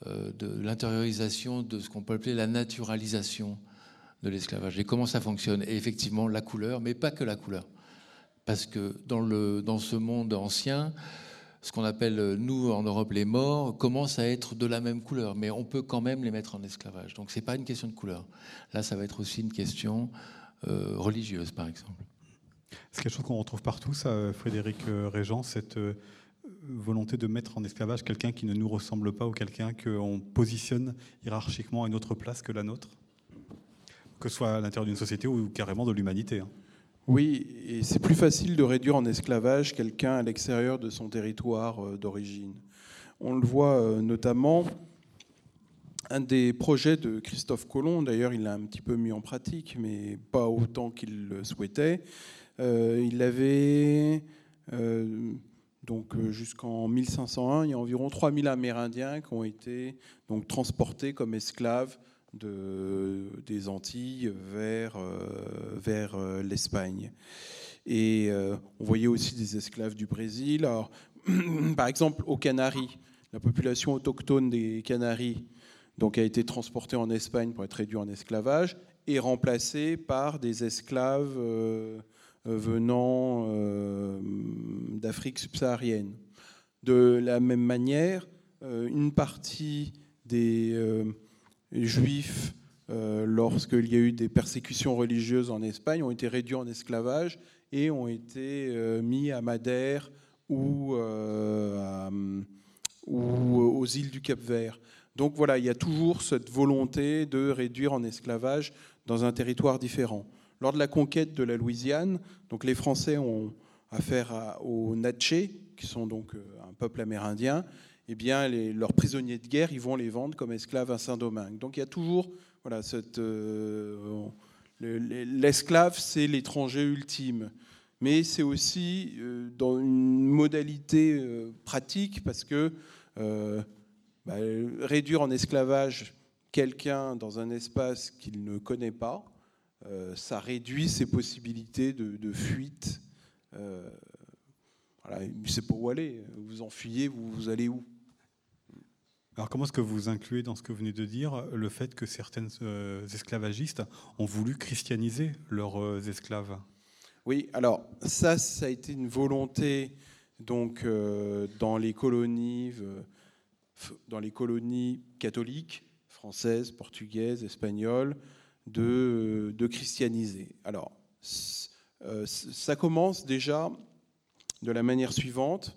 S4: euh, de l'intériorisation de ce qu'on peut appeler la naturalisation de l'esclavage et comment ça fonctionne. Et effectivement, la couleur, mais pas que la couleur, parce que dans, le, dans ce monde ancien, ce qu'on appelle nous en Europe les morts commencent à être de la même couleur, mais on peut quand même les mettre en esclavage. Donc c'est pas une question de couleur. Là, ça va être aussi une question euh, religieuse, par exemple.
S3: C'est quelque chose qu'on retrouve partout, ça, Frédéric euh, Régent, cette euh, volonté de mettre en esclavage quelqu'un qui ne nous ressemble pas ou quelqu'un qu'on positionne hiérarchiquement à une autre place que la nôtre, que ce soit à l'intérieur d'une société ou carrément de l'humanité. Hein.
S5: Oui, et c'est plus facile de réduire en esclavage quelqu'un à l'extérieur de son territoire d'origine. On le voit notamment un des projets de Christophe Colomb, d'ailleurs il l'a un petit peu mis en pratique, mais pas autant qu'il le souhaitait. Euh, il avait, euh, donc euh, jusqu'en 1501, il y a environ 3000 Amérindiens qui ont été donc, transportés comme esclaves de, des Antilles vers, vers l'Espagne. Et on voyait aussi des esclaves du Brésil. Alors, par exemple, aux Canaries, la population autochtone des Canaries donc a été transporté en Espagne pour être réduit en esclavage et remplacé par des esclaves euh, euh, venant euh, d'Afrique subsaharienne. De la même manière, une partie des juifs, lorsqu'il y a eu des persécutions religieuses en Espagne, ont été réduits en esclavage et ont été mis à Madère ou, ou aux îles du Cap-Vert. Donc voilà, il y a toujours cette volonté de réduire en esclavage dans un territoire différent. Lors de la conquête de la Louisiane, donc les Français ont affaire aux Natchez, qui sont donc euh, un peuple amérindien. Eh bien, leurs prisonniers de guerre, ils vont les vendre comme esclaves à Saint-Domingue. Donc il y a toujours voilà, cette, euh, l'esclave, c'est l'étranger ultime. Mais c'est aussi euh, dans une modalité pratique parce que bah, réduire en esclavage quelqu'un dans un espace qu'il ne connaît pas, euh, ça réduit ses possibilités de, fuite. Euh, voilà, sait pas où aller. Vous enfuyez, vous, vous allez où?
S3: Alors comment est-ce que vous incluez dans ce que vous venez de dire le fait que certaines euh, esclavagistes ont voulu christianiser leurs esclaves?
S5: Oui, alors ça, ça a été une volonté donc dans les colonies dans les colonies catholiques, françaises, portugaises, espagnoles, de, de christianiser. Alors, euh, ça commence déjà de la manière suivante.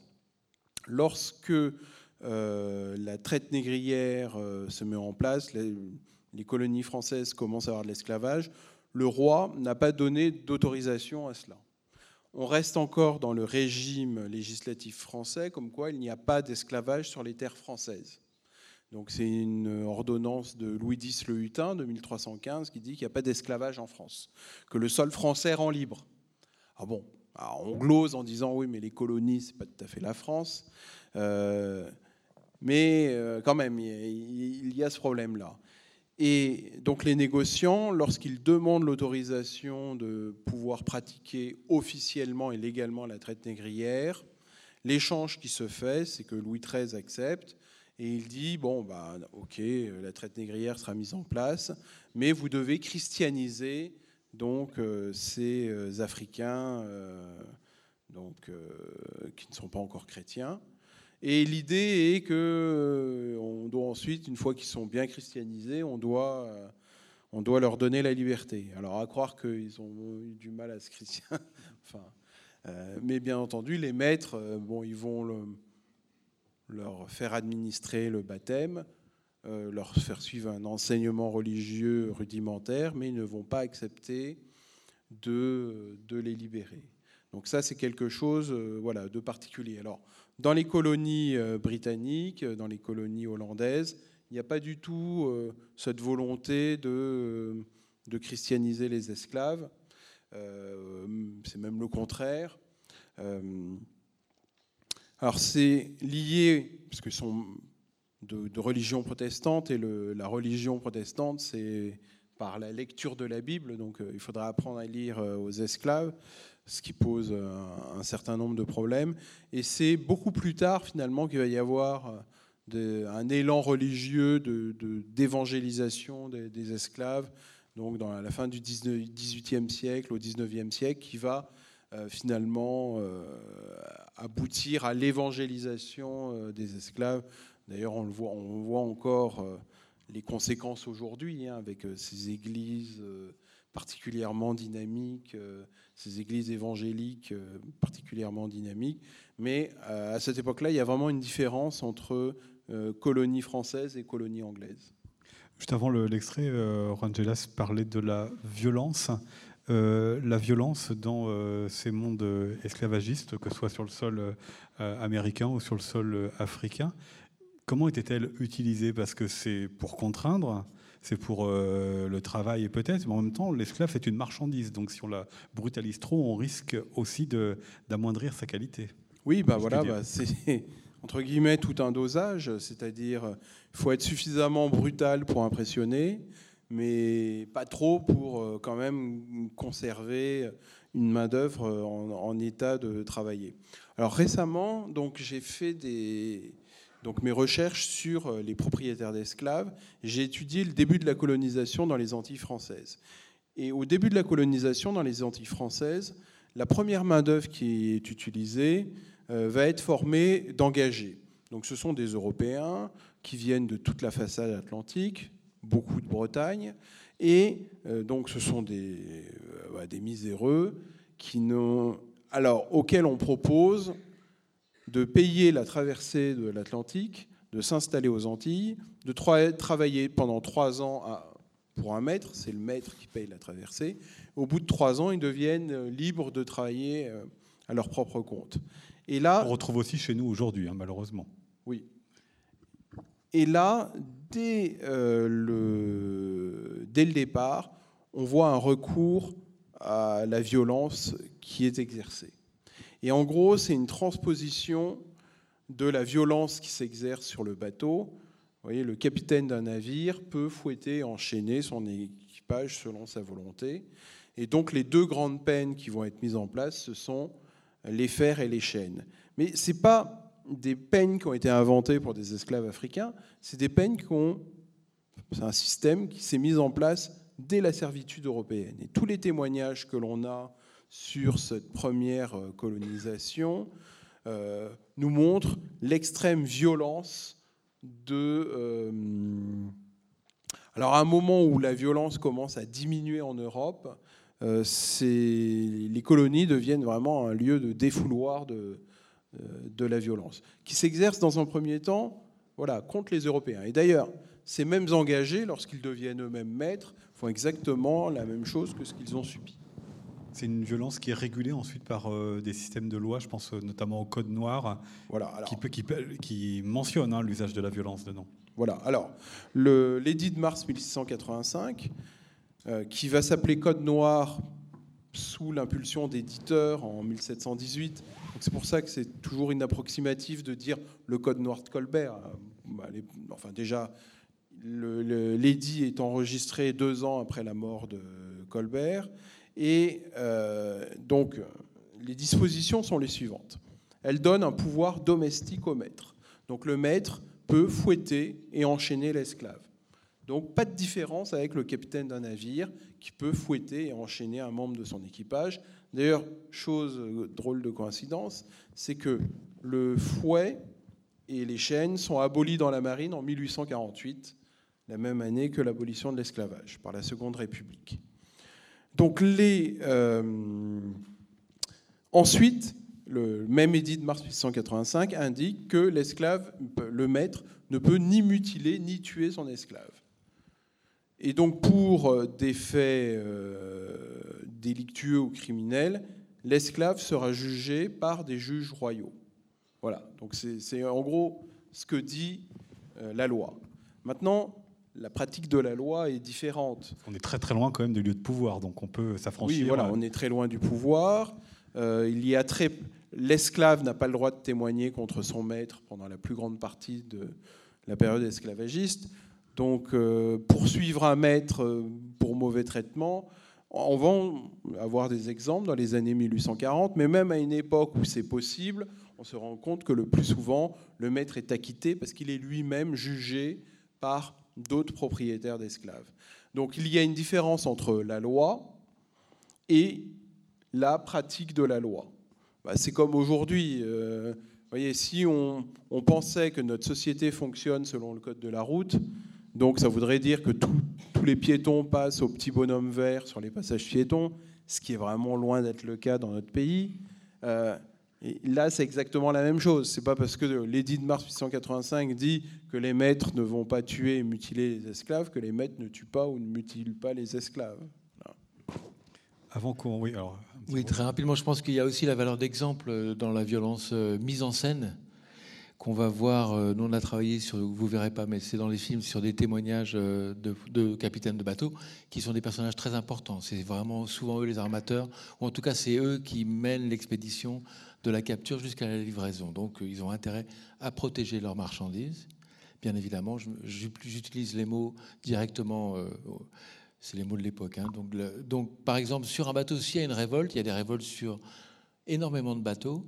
S5: Lorsque euh, la traite négrière euh, se met en place, les, colonies françaises commencent à avoir de l'esclavage, le roi n'a pas donné d'autorisation à cela on reste encore dans le régime législatif français, comme quoi il n'y a pas d'esclavage sur les terres françaises. Donc c'est une ordonnance de Louis X le Hutin de 1315 qui dit qu'il n'y a pas d'esclavage en France, que le sol français rend libre. Ah bon, on glose en disant oui, mais les colonies, c'est pas tout à fait la France. Euh, mais euh, quand même, il y a ce problème-là. Et donc les négociants, lorsqu'ils demandent l'autorisation de pouvoir pratiquer officiellement et légalement la traite négrière, l'échange qui se fait, c'est que Louis XIII accepte et il dit bon bah ok, la traite négrière sera mise en place, mais vous devez christianiser donc euh, ces euh, Africains euh, qui ne sont pas encore chrétiens Et l'idée est que euh, on doit ensuite, une fois qu'ils sont bien christianisés, on doit, euh, on doit leur donner la liberté. Alors à croire qu'ils ont eu du mal à se christian. euh, mais bien entendu, les maîtres, bon, ils vont le- leur faire administrer le baptême, leur faire suivre un enseignement religieux rudimentaire, mais ils ne vont pas accepter de, les libérer. Donc ça, c'est quelque chose voilà, de particulier. Alors, dans les colonies euh, britanniques, euh, dans les colonies hollandaises, il n'y a pas du tout euh, cette volonté de, christianiser les esclaves. C'est même le contraire. Alors c'est lié, parce qu'ils sont de, de religion protestante, et la religion protestante, c'est par la lecture de la Bible, donc il faudra apprendre à lire aux esclaves, ce qui pose euh, un, certain nombre de problèmes. Et c'est beaucoup plus tard, finalement, qu'il va y avoir euh, un élan religieux d'évangélisation des, esclaves, donc dans la fin du 19 18e siècle au 19e siècle, qui va euh, finalement aboutir à l'évangélisation des esclaves. D'ailleurs, on voit, encore les conséquences aujourd'hui, hein, avec ces églises particulièrement dynamiques, ces églises évangéliques euh, particulièrement dynamiques. Mais euh, à cette époque-là, il y a vraiment une différence entre euh, colonie française et colonie anglaise.
S3: Juste avant le- l'extrait, euh, Juan Gelas parlait de la violence. La violence dans ces mondes esclavagistes, que ce soit sur le sol américain ou sur le sol africain, comment était-elle utilisée? Parce que c'est pour contraindre, c'est pour euh, le travail et peut-être, mais en même temps, l'esclave est une marchandise. Donc si on la brutalise trop, on risque aussi d'amoindrir sa qualité.
S5: Oui, bah voilà, bah, c'est entre guillemets tout un dosage, c'est-à-dire il faut être suffisamment brutal pour impressionner, mais pas trop pour euh, quand même conserver une main d'œuvre en, en état de travailler. Alors récemment, donc j'ai fait des donc mes recherches sur euh, les propriétaires d'esclaves. J'ai étudié le début de la colonisation dans les Antilles françaises. Et au début de la colonisation dans les Antilles françaises, la première main d'œuvre qui est utilisée euh, va être formée d'engagés. Donc ce sont des Européens qui viennent de toute la façade atlantique, beaucoup de Bretagne, et euh, donc ce sont des, bah, miséreux qui alors auxquels on propose de payer la traversée de l'Atlantique, de s'installer aux Antilles, de tra- travailler pendant trois ans à- pour un maître, c'est le maître qui paye la traversée. Au bout de trois ans, ils deviennent euh, libres de travailler euh, à leur propre compte. Et là,
S3: On retrouve aussi chez nous aujourd'hui, hein, malheureusement.
S5: oui. Et là, dès, euh, le, dès le départ, on voit un recours à la violence qui est exercée. Et en gros, c'est une transposition de la violence qui s'exerce sur le bateau. Vous voyez, le capitaine d'un navire peut fouetter et enchaîner son équipage selon sa volonté. Et donc, les deux grandes peines qui vont être mises en place, ce sont les fers et les chaînes. Mais ce n'est pas des peines qui ont été inventées pour des esclaves africains, c'est des peines qui ont. C'est un système qui s'est mis en place dès la servitude européenne. Et tous les témoignages que l'on a sur cette première euh, colonisation euh, nous montrent l'extrême violence de. euh, alors, à un moment où la violence commence à diminuer en Europe, les colonies deviennent vraiment un lieu de défouloir de, de la violence, qui s'exerce dans un premier temps contre les Européens. Et d'ailleurs, ces mêmes engagés, lorsqu'ils deviennent eux-mêmes maîtres, font exactement la même chose que ce qu'ils ont subi.
S3: C'est une violence qui est régulée ensuite par euh, des systèmes de loi, je pense euh, notamment au Code noir,
S5: Voilà, alors,
S3: qui, peut- qui, peut- qui mentionne hein, l'usage de la violence dedans.
S5: Voilà. Alors, l'édit de mars 1685, euh, qui va s'appeler Code noir sous l'impulsion d'éditeurs en 1718. Donc, C'est pour ça que c'est toujours inapproximatif de dire le Code noir de Colbert. Bah, Enfin, déjà, l'édit est enregistré deux ans après la mort de Colbert. Et euh, donc, les dispositions sont les suivantes. Elles donnent un pouvoir domestique au maître. Donc, le maître peut fouetter et enchaîner l'esclave. Donc pas de différence avec le capitaine d'un navire qui peut fouetter et enchaîner un membre de son équipage. D'ailleurs, chose drôle de coïncidence, c'est que le fouet Et les chaînes sont abolies dans la marine en 1848, la même année que l'abolition de l'esclavage par la Seconde République. Donc les, euh, ensuite, le même édit de mars 1885 indique que l'esclave, le maître, ne peut ni mutiler ni tuer son esclave. Et donc pour euh, des faits euh, délictueux ou criminels, l'esclave sera jugé par des juges royaux. Voilà, donc c'est en gros ce que dit la loi. Maintenant, la pratique de la loi est différente.
S3: On est très très loin quand même du lieu de pouvoir, donc on peut s'affranchir.
S5: Oui, voilà, on est très loin du pouvoir. il y a très l'esclave n'a pas le droit de témoigner contre son maître pendant la plus grande partie de la période esclavagiste. Donc, euh, poursuivre un maître euh, pour mauvais traitement, on va avoir des exemples dans les années 1840, mais même à une époque où c'est possible, on se rend compte que le plus souvent, le maître est acquitté parce qu'il est lui-même jugé par d'autres propriétaires d'esclaves. Donc il y a une différence entre la loi et la pratique de la loi. Bah, c'est comme aujourd'hui. Euh, voyez, si on, pensait que notre société fonctionne selon le code de la route, donc ça voudrait dire que tous les piétons passent au petit bonhomme vert sur les passages piétons, ce qui est vraiment loin d'être le cas dans notre pays. Euh, et là, c'est exactement la même chose. C'est pas parce que l'édit de mars 1885 dit que les maîtres ne vont pas tuer et mutiler les esclaves que les maîtres ne tuent pas ou ne mutilent pas les esclaves.
S3: Avant qu'on, oui, alors
S4: oui, très rapidement, je pense qu'il y a aussi la valeur d'exemple dans la violence euh, mise en scène qu'on va voir. Euh, nous, on a travaillé sur, vous verrez pas, mais c'est dans les films sur des témoignages de, capitaines de bateaux qui sont des personnages très importants. C'est vraiment souvent eux les armateurs, ou en tout cas c'est eux qui mènent l'expédition de la capture jusqu'à la livraison. Donc ils ont intérêt à protéger leurs marchandises. Bien évidemment, j'utilise les mots directement c'est les mots de l'époque. Hein. Donc, donc, par exemple, sur un bateau, s'il y a une révolte, il y a des révoltes sur énormément de bateaux.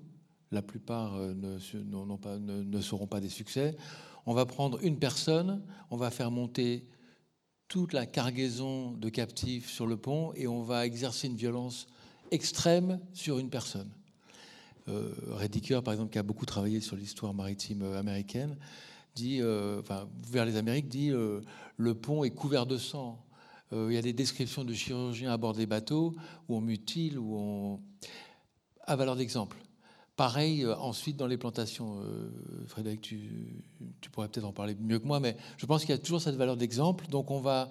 S4: La plupart euh, ne, pas, seront pas des succès. On va prendre une personne, on va faire monter toute la cargaison de captifs sur le pont et on va exercer une violence extrême sur une personne. Euh, Rediker, par exemple, qui a beaucoup travaillé sur l'histoire maritime euh, américaine, dit, euh, vers les Amériques, dit le pont est couvert de sang. Il y a des descriptions de chirurgiens à bord des bateaux où on mutile, où on. À valeur d'exemple. Pareil, euh, ensuite, dans les plantations, euh, Frédéric, tu, pourrais peut-être en parler mieux que moi, mais je pense qu'il y a toujours cette valeur d'exemple. Donc, on va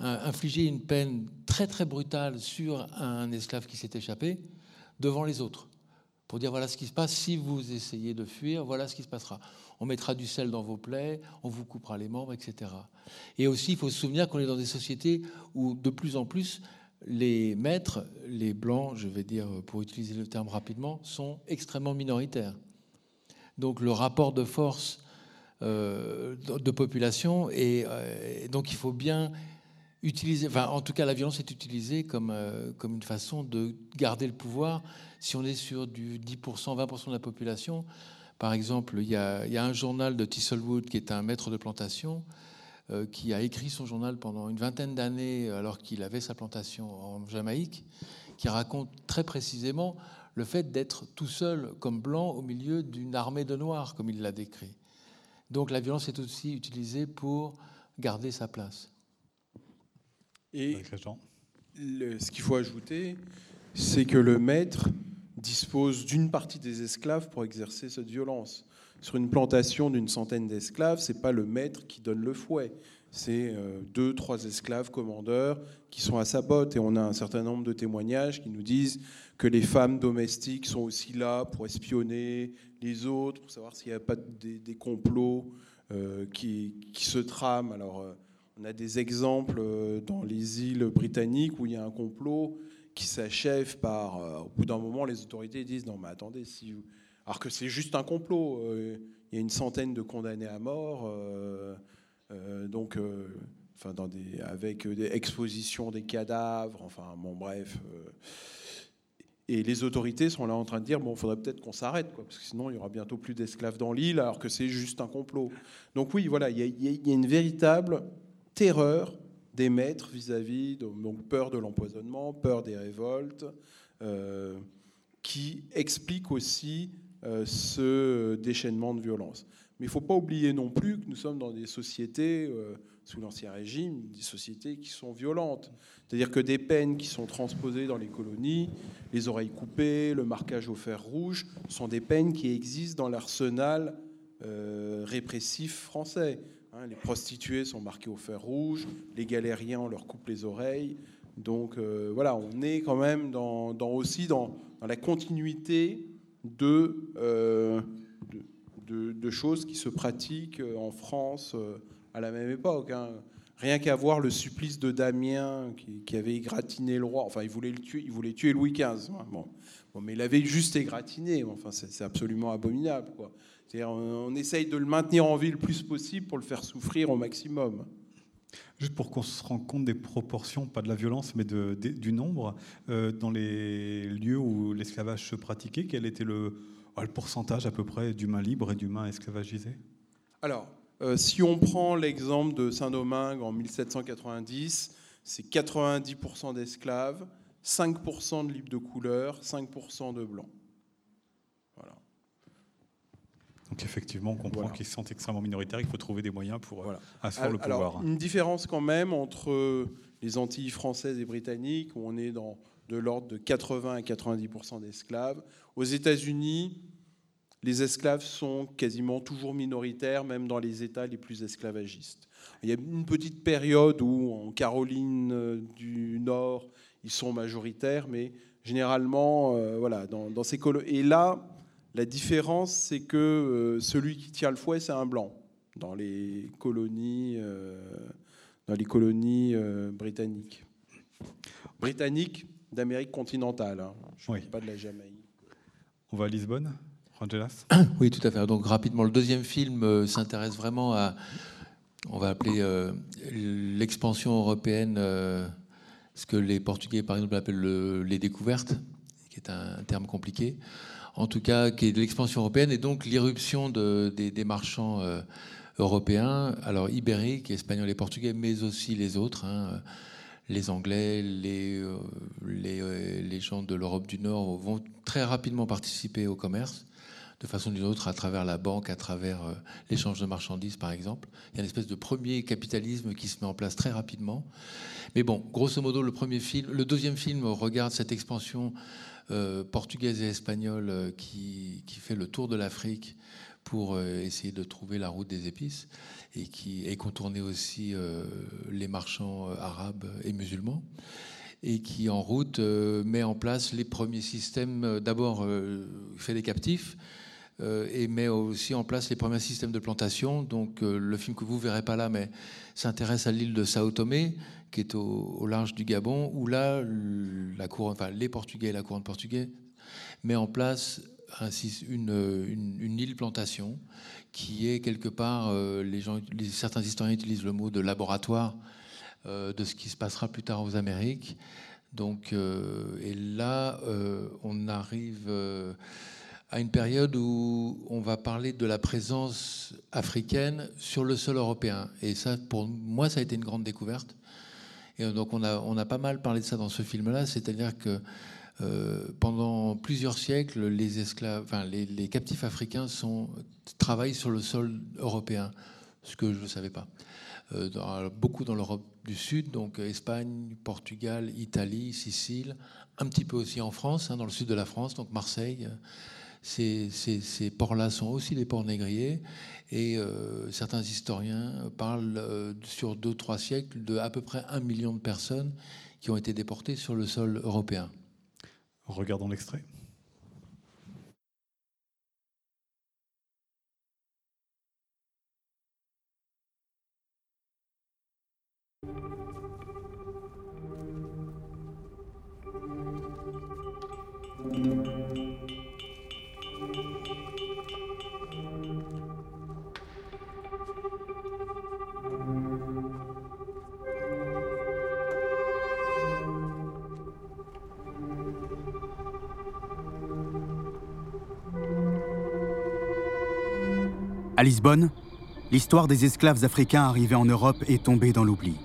S4: infliger une peine très, très brutale sur un esclave qui s'est échappé devant les autres. Pour dire voilà ce qui se passe, si vous essayez de fuir, voilà ce qui se passera on mettra du sel dans vos plaies, on vous coupera les membres, etc. Et aussi, il faut se souvenir qu'on est dans des sociétés où de plus en plus les maîtres, les blancs, je vais dire pour utiliser le terme rapidement, sont extrêmement minoritaires. Donc le rapport de force euh, de population, et euh, donc il faut bien utiliser, enfin en tout cas la violence est utilisée comme, euh, comme une façon de garder le pouvoir. Si on est sur du 10%, 20% de la population, par exemple, il y, a, un journal de Tisselwood qui est un maître de plantation qui a écrit son journal pendant une vingtaine d'années alors qu'il avait sa plantation en Jamaïque, qui raconte très précisément le fait d'être tout seul comme blanc au milieu d'une armée de noirs, comme il l'a décrit. Donc la violence est aussi utilisée pour garder sa place.
S5: Et ce qu'il faut ajouter, c'est que le maître dispose d'une partie des esclaves pour exercer cette violence. Sur une plantation d'une centaine d'esclaves, c'est pas le maître qui donne le fouet, c'est euh, deux, trois esclaves commandeurs qui sont à sa botte. Et on a un certain nombre de témoignages qui nous disent que les femmes domestiques sont aussi là pour espionner les autres, pour savoir s'il n'y a pas des, complots euh, qui, qui, se trament. Alors, euh, on a des exemples dans les îles britanniques où il y a un complot qui s'achève par, au bout d'un moment, les autorités disent non mais attendez, si alors que c'est juste un complot, euh, il y a une centaine de condamnés à mort, euh, donc, enfin avec des expositions des cadavres, enfin bon bref. et les autorités sont là en train de dire bon, il faudrait peut-être qu'on s'arrête, parce que sinon il y aura bientôt plus d'esclaves dans l'île, alors que c'est juste un complot. Donc oui, voilà, il y a une véritable terreur des maîtres vis-à-vis, donc peur de l'empoisonnement, peur des révoltes, euh, qui explique aussi ce déchaînement de violence. Mais il ne faut pas oublier non plus que nous sommes dans des sociétés, sous l'Ancien Régime, des sociétés qui sont violentes. C'est-à-dire que des peines qui sont transposées dans les colonies, les oreilles coupées, le marquage au fer rouge, sont des peines qui existent dans l'arsenal répressif français. Hein, les prostituées sont marquées au fer rouge, les galériens, on leur coupe les oreilles. Donc euh, voilà, on est quand même aussi dans, la continuité euh, de, choses qui se pratiquent en France euh, à la même époque. Hein. Rien qu'à voir le supplice de Damien qui, avait égratigné le roi. Enfin, il voulait, le tuer, il voulait tuer Louis XV. Hein. Bon. mais il avait juste égratigné. Enfin, c'est absolument abominable. Quoi. On, essaye de le maintenir en vie le plus possible pour le faire souffrir au maximum.
S3: Juste pour qu'on se rende compte des proportions, pas de la violence, mais du nombre, euh, dans les lieux où l'esclavage se pratiquait, quel était le, le, pourcentage à peu près d'humains libres et d'humains esclavagisés
S5: Alors, euh, si on prend l'exemple de Saint-Domingue en 1790, c'est 90% d'esclaves, 5% de libres de couleur, 5% de blancs.
S3: Donc effectivement, on comprend qu'ils sont extrêmement minoritaires, il faut trouver des moyens pour euh, asseoir le
S5: pouvoir. une différence quand même entre les Antilles françaises et britanniques, où on est dans de l'ordre de 80 à 90% d'esclaves. Aux États-Unis, les esclaves sont quasiment toujours minoritaires, même dans les États les plus esclavagistes. Il y a une petite période où, en Caroline euh, du Nord, ils sont majoritaires, mais généralement, euh, voilà, dans, dans ces colonies. Et là, la différence, c'est que euh, celui qui tient le fouet, c'est un blanc dans les colonies, euh, dans les colonies euh, britanniques. Britanniques d'Amérique continentale. Hein. Je ne pas de la Jamaïque.
S3: On va à Lisbonne Rangelas
S4: Oui, tout à fait. Donc rapidement, le deuxième film s'intéresse vraiment à, on va appeler l'expansion européenne, ce que les Portugais, par exemple, appellent les découvertes, qui est un terme compliqué en tout cas, qui est de l'expansion européenne, et donc l'irruption des, marchands euh, européens, alors ibériques, espagnols et portugais, mais aussi les autres, hein, les Anglais, les, euh, euh, les, gens de l'Europe du Nord vont très rapidement participer au commerce de façon d'une autre, à travers la banque, à travers l'échange de marchandises, par exemple. Il y a une espèce de premier capitalisme qui se met en place très rapidement. Mais bon, grosso modo, le premier film, le deuxième film regarde cette expansion euh, portugaise et espagnole euh, qui, fait le tour de l'Afrique pour euh, essayer de trouver la route des épices et qui est contourné aussi les marchands arabes et musulmans et qui en route met en place les premiers systèmes, d'abord fait des captifs, et met aussi en place les premiers systèmes de plantation. Donc le film que vous verrez pas là, mais s'intéresse à l'île de Sao Tomé, qui est au, large du Gabon, où là, les Portugais la couronne portugaise met en place une, île plantation qui est quelque part, euh, certains historiens utilisent le mot de laboratoire euh, de ce qui se passera plus tard aux Amériques. Donc, euh, et là, on arrive à une période où on va parler de la présence africaine sur le sol européen. Et ça, pour moi, ça a été une grande découverte. Donc on a, on a pas mal parlé de ça dans ce film-là, c'est-à-dire que euh, pendant plusieurs siècles, les esclaves, enfin, les, captifs africains sont, travaillent sur le sol européen, ce que je ne savais pas. Euh, beaucoup dans l'Europe du Sud, donc Espagne, Portugal, Italie, Sicile, un petit peu aussi en France, hein, dans le sud de la France, donc Marseille. Ces, ces ports-là sont aussi des ports négriers. Et euh, certains historiens parlent euh, sur deux, trois siècles de à peu près un million de personnes qui ont été déportées sur le sol européen.
S3: Regardons l'extrait.
S6: À Lisbonne, l'histoire des esclaves africains arrivés en Europe est tombée dans l'oubli.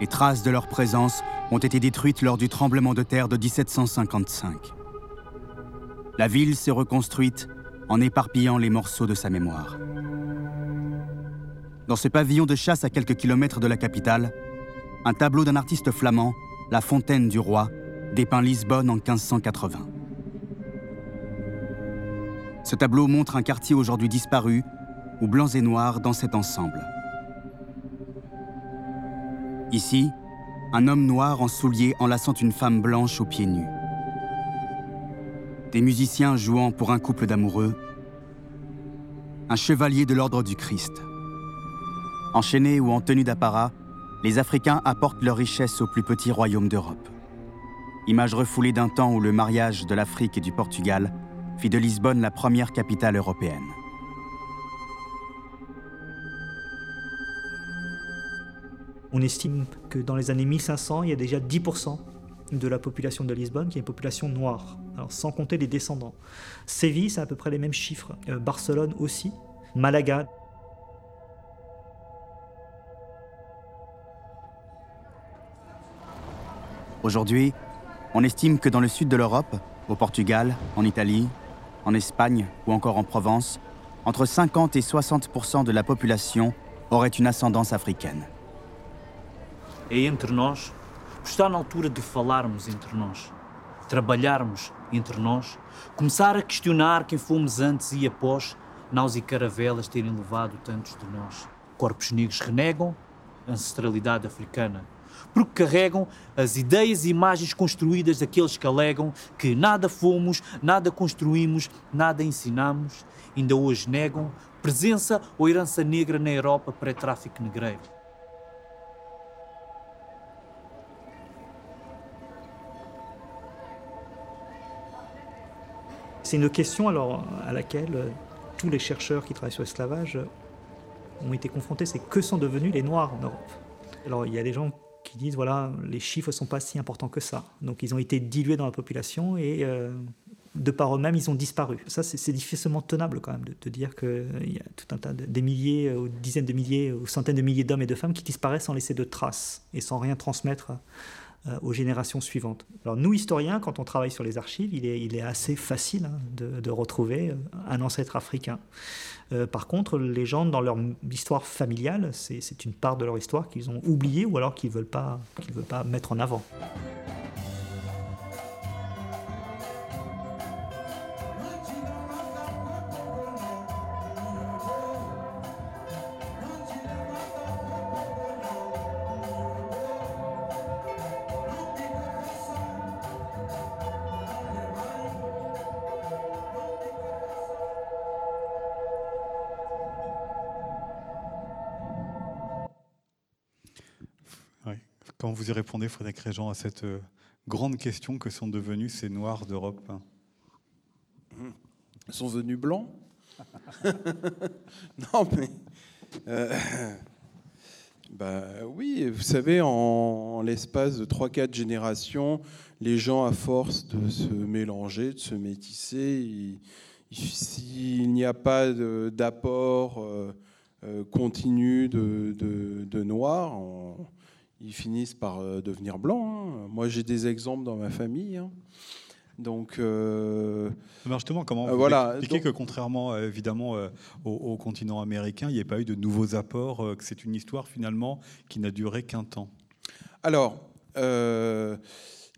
S6: Les traces de leur présence ont été détruites lors du tremblement de terre de 1755. La ville s'est reconstruite en éparpillant les morceaux de sa mémoire. Dans ce pavillon de chasse à quelques kilomètres de la capitale, un tableau d'un artiste flamand, La Fontaine du Roi, dépeint Lisbonne en 1580. Ce tableau montre un quartier aujourd'hui disparu, où blancs et noirs dans cet ensemble. Ici, un homme noir en souliers enlaçant une femme blanche aux pieds nus. Des musiciens jouant pour un couple d'amoureux. Un chevalier de l'ordre du Christ. Enchaînés ou en tenue d'apparat, les Africains apportent leur richesse aux plus petits royaumes d'Europe. Image refoulée d'un temps où le mariage de l'Afrique et du Portugal fit de Lisbonne la première capitale européenne.
S12: On estime que dans les années 1500, il y a déjà 10% de la population de Lisbonne qui est une population noire, alors sans compter les descendants. Séville, c'est à peu près les mêmes chiffres. Euh, Barcelone aussi. Malaga.
S6: Aujourd'hui, on estime que dans le sud de l'Europe, au Portugal, en Italie, en Espagne ou encore en Provence, entre 50 et 60 de la population aurait une ascendance africaine.
S13: é entre nós, está na altura de falarmos entre nós, trabalharmos entre nós, começar a questionar quem fomos antes e após naus e caravelas terem levado tantos de nós. Corpos negros renegam ancestralidade africana, porque carregam as ideias e imagens construídas daqueles que alegam que nada fomos, nada construímos, nada ensinamos, ainda hoje negam presença ou herança negra na Europa pré-tráfico negreiro.
S12: C'est une question alors à laquelle euh, tous les chercheurs qui travaillent sur l'esclavage euh, ont été confrontés, c'est que sont devenus les Noirs en Europe. Alors il y a des gens qui disent voilà les chiffres ne sont pas si importants que ça, donc ils ont été dilués dans la population et euh, de par eux-mêmes ils ont disparu. Ça c'est difficilement tenable quand même de, de dire qu'il y a tout un tas de des milliers, ou dizaines de milliers, ou centaines de milliers d'hommes et de femmes qui disparaissent sans laisser de traces et sans rien transmettre euh, aux générations suivantes. Alors nous, historiens, quand on travaille sur les archives, il est, il est assez facile hein, de, retrouver euh, un ancêtre africain. Euh, par contre, les gens, dans leur histoire familiale, c'est une part de leur histoire qu'ils ont oubliée ou alors qu'ils ne veulent, pas, qu'ils veulent pas mettre en avant.
S3: Quand vous y répondez, Frédéric Régent, à cette euh, grande question que sont devenus ces Noirs d'Europe
S5: Ils sont devenus blancs? Non, mais. Euh, bah oui, vous savez, en, l'espace de 3-4 générations, les gens, à force de se mélanger, de se métisser, s'il n'y a pas d'apport euh, continu de, noirs, ils finissent par euh, devenir blancs. Hein. Moi, j'ai des exemples dans ma famille. Hein. Donc, euh,
S3: Alors justement, comment vous euh, voilà, expliquer donc, que contrairement évidemment au, au, continent américain, il n'y ait pas eu de nouveaux apports, que c'est une histoire finalement qui n'a duré qu'un temps?
S5: Alors, euh,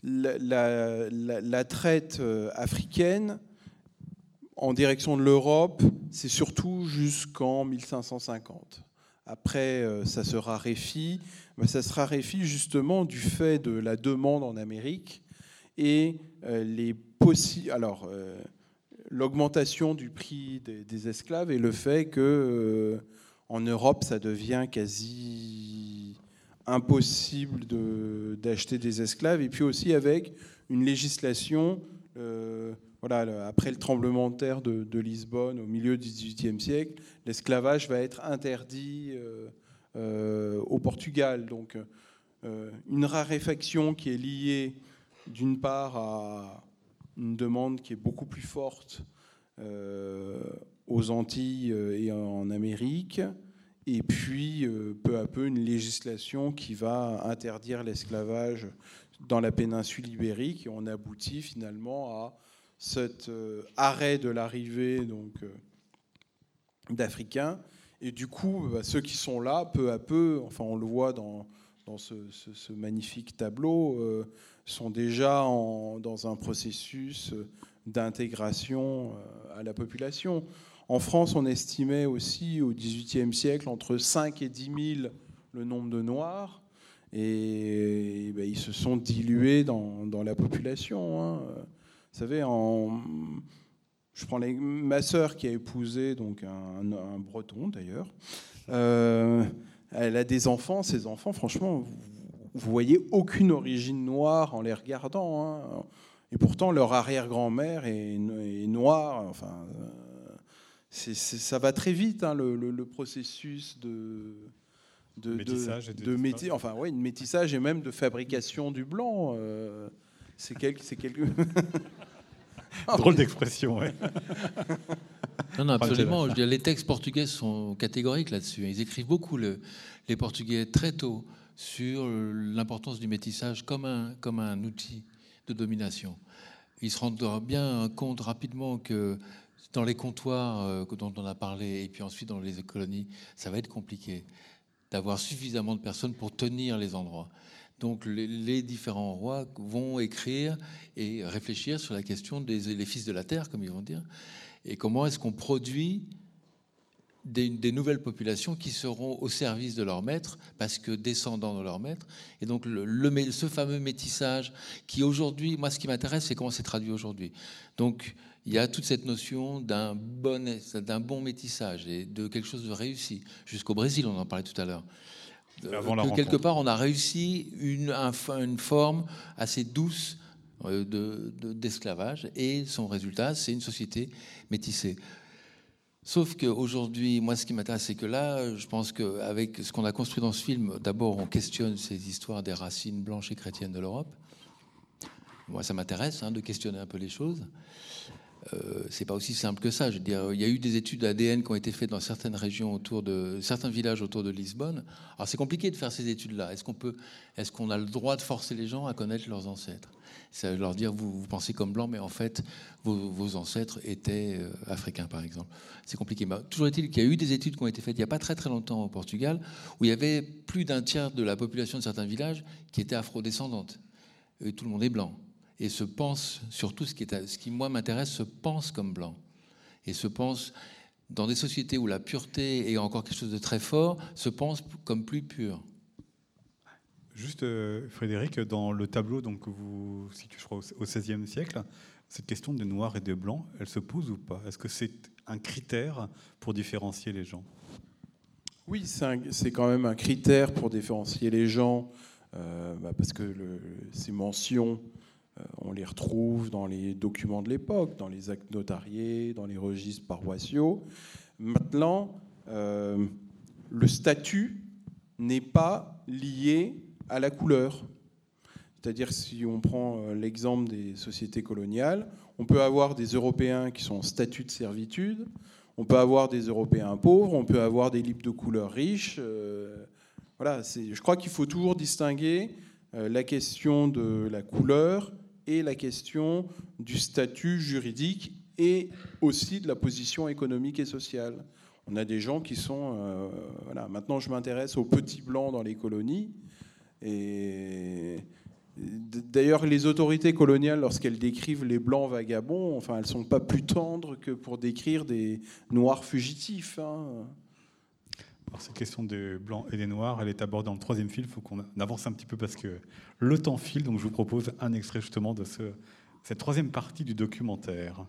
S5: la, la, la, la, traite africaine en direction de l'Europe, c'est surtout jusqu'en 1550. Après, ça se raréfie, mais ça se raréfie justement du fait de la demande en Amérique et euh, les possi alors euh, l'augmentation du prix des, esclaves et le fait que euh, en Europe ça devient quasi impossible d'acheter de, des esclaves et puis aussi avec une législation euh, voilà, après le tremblement de terre de, Lisbonne au milieu du XVIIIe siècle, l'esclavage va être interdit euh, euh, au Portugal. Donc euh, une raréfaction qui est liée d'une part à une demande qui est beaucoup plus forte aux Antilles et en Amérique, et puis peu à peu une législation qui va interdire l'esclavage dans la péninsule ibérique, et on aboutit finalement à cet euh, arrêt de l'arrivée donc d'Africains. Et du coup, bah, ceux qui sont là, peu à peu, enfin on le voit dans, dans ce, magnifique tableau, sont déjà dans un processus d'intégration à la population. En France, on estimait aussi au XVIIIe siècle entre 5 et 10 000 le nombre de Noirs, et, ben, ils se sont dilués dans, la population. Hein. Vous savez, en, je prends ma sœur qui a épousé donc un, Breton d'ailleurs. Euh, elle a des enfants. Ces enfants, franchement, vous, voyez aucune origine noire en les regardant. Hein. Et pourtant, leur arrière-grand-mère est, noire. Enfin, ça va très vite, hein, le, processus de, de métissage, de, enfin, ouais, métissage et même de fabrication du blanc. Euh, c'est quelque, c'est quelque...
S3: Drôle d'expression, ouais.
S4: Non, non, absolument. les textes portugais sont catégoriques là-dessus. Ils écrivent beaucoup, le, les Portugais, très tôt, sur l'importance du métissage comme un, comme un outil de domination. Ils se rendent bien compte rapidement que dans les comptoirs euh, dont on a parlé, et puis ensuite dans les colonies, ça va être compliqué d'avoir suffisamment de personnes pour tenir les endroits. Donc les, différents rois vont écrire et réfléchir sur la question des les fils de la terre, comme ils vont dire, et comment est-ce qu'on produit des, nouvelles populations qui seront au service de leur maître, parce que descendants de leur maître. Et donc ce fameux métissage qui aujourd'hui, moi ce qui m'intéresse, c'est comment c'est traduit aujourd'hui. Donc il y a toute cette notion d'un bon métissage et de quelque chose de réussi. Jusqu'au Brésil, on en parlait tout à l'heure. Que quelque part, on a réussi une, une forme assez douce euh, d'esclavage de, et son résultat, c'est une société métissée. Sauf qu'aujourd'hui, moi, ce qui m'intéresse, c'est que là, je pense qu'avec ce qu'on a construit dans ce film, d'abord, on questionne ces histoires des racines blanches et chrétiennes de l'Europe. Moi, ça m'intéresse hein, de questionner un peu les choses. Euh, c'est pas aussi simple que ça. Je veux dire, il y a eu des études ADN qui ont été faites dans certaines régions autour de certains villages autour de Lisbonne. Alors c'est compliqué de faire ces études-là. Est-ce qu'on peut, est-ce qu'on a le droit de forcer les gens à connaître leurs ancêtres? C'est leur dire vous, vous pensez comme blanc, mais en fait vos, ancêtres étaient euh, africains, par exemple. C'est compliqué. Mais toujours est-il qu'il y a eu des études qui ont été faites il n'y a pas très très longtemps au Portugal où il y avait plus d'un tiers de la population de certains villages qui était afrodescendante. Et tout le monde est blanc et se pense, surtout ce qui, est, ce qui moi m'intéresse, se pense comme blanc. Et se pense, dans des sociétés où la pureté est encore quelque chose de très fort, se pense comme plus pur.
S3: Juste, euh, Frédéric, dans le tableau donc, que vous situez, je crois, au XVIe siècle, cette question de noir et de blanc, elle se pose ou pas? Est-ce que c'est un critère pour différencier les gens?
S5: Oui, c'est quand même un critère pour différencier les gens, euh, bah, parce que le, ces mentions euh, on les retrouve dans les documents de l'époque, dans les actes notariés, dans les registres paroissiaux. Maintenant, euh, le statut n'est pas lié à la couleur. C'est-à-dire si on prend euh, l'exemple des sociétés coloniales, on peut avoir des Européens qui sont en statut de servitude, on peut avoir des Européens pauvres, on peut avoir des libres de couleur riches. voilà, je crois qu'il faut toujours distinguer la question de la couleur et la question du statut juridique et aussi de la position économique et sociale. On a des gens qui sont... Euh, voilà, maintenant, je m'intéresse aux petits blancs dans les colonies. Et d'ailleurs, les autorités coloniales, lorsqu'elles décrivent les blancs vagabonds, enfin, elles ne sont pas plus tendres que pour décrire des noirs fugitifs. Hein
S3: cette question des blancs et des noirs, elle est abordée dans le troisième film. Il faut qu'on avance un petit peu parce que le temps file. Donc je vous propose un extrait justement de ce, cette troisième partie du documentaire.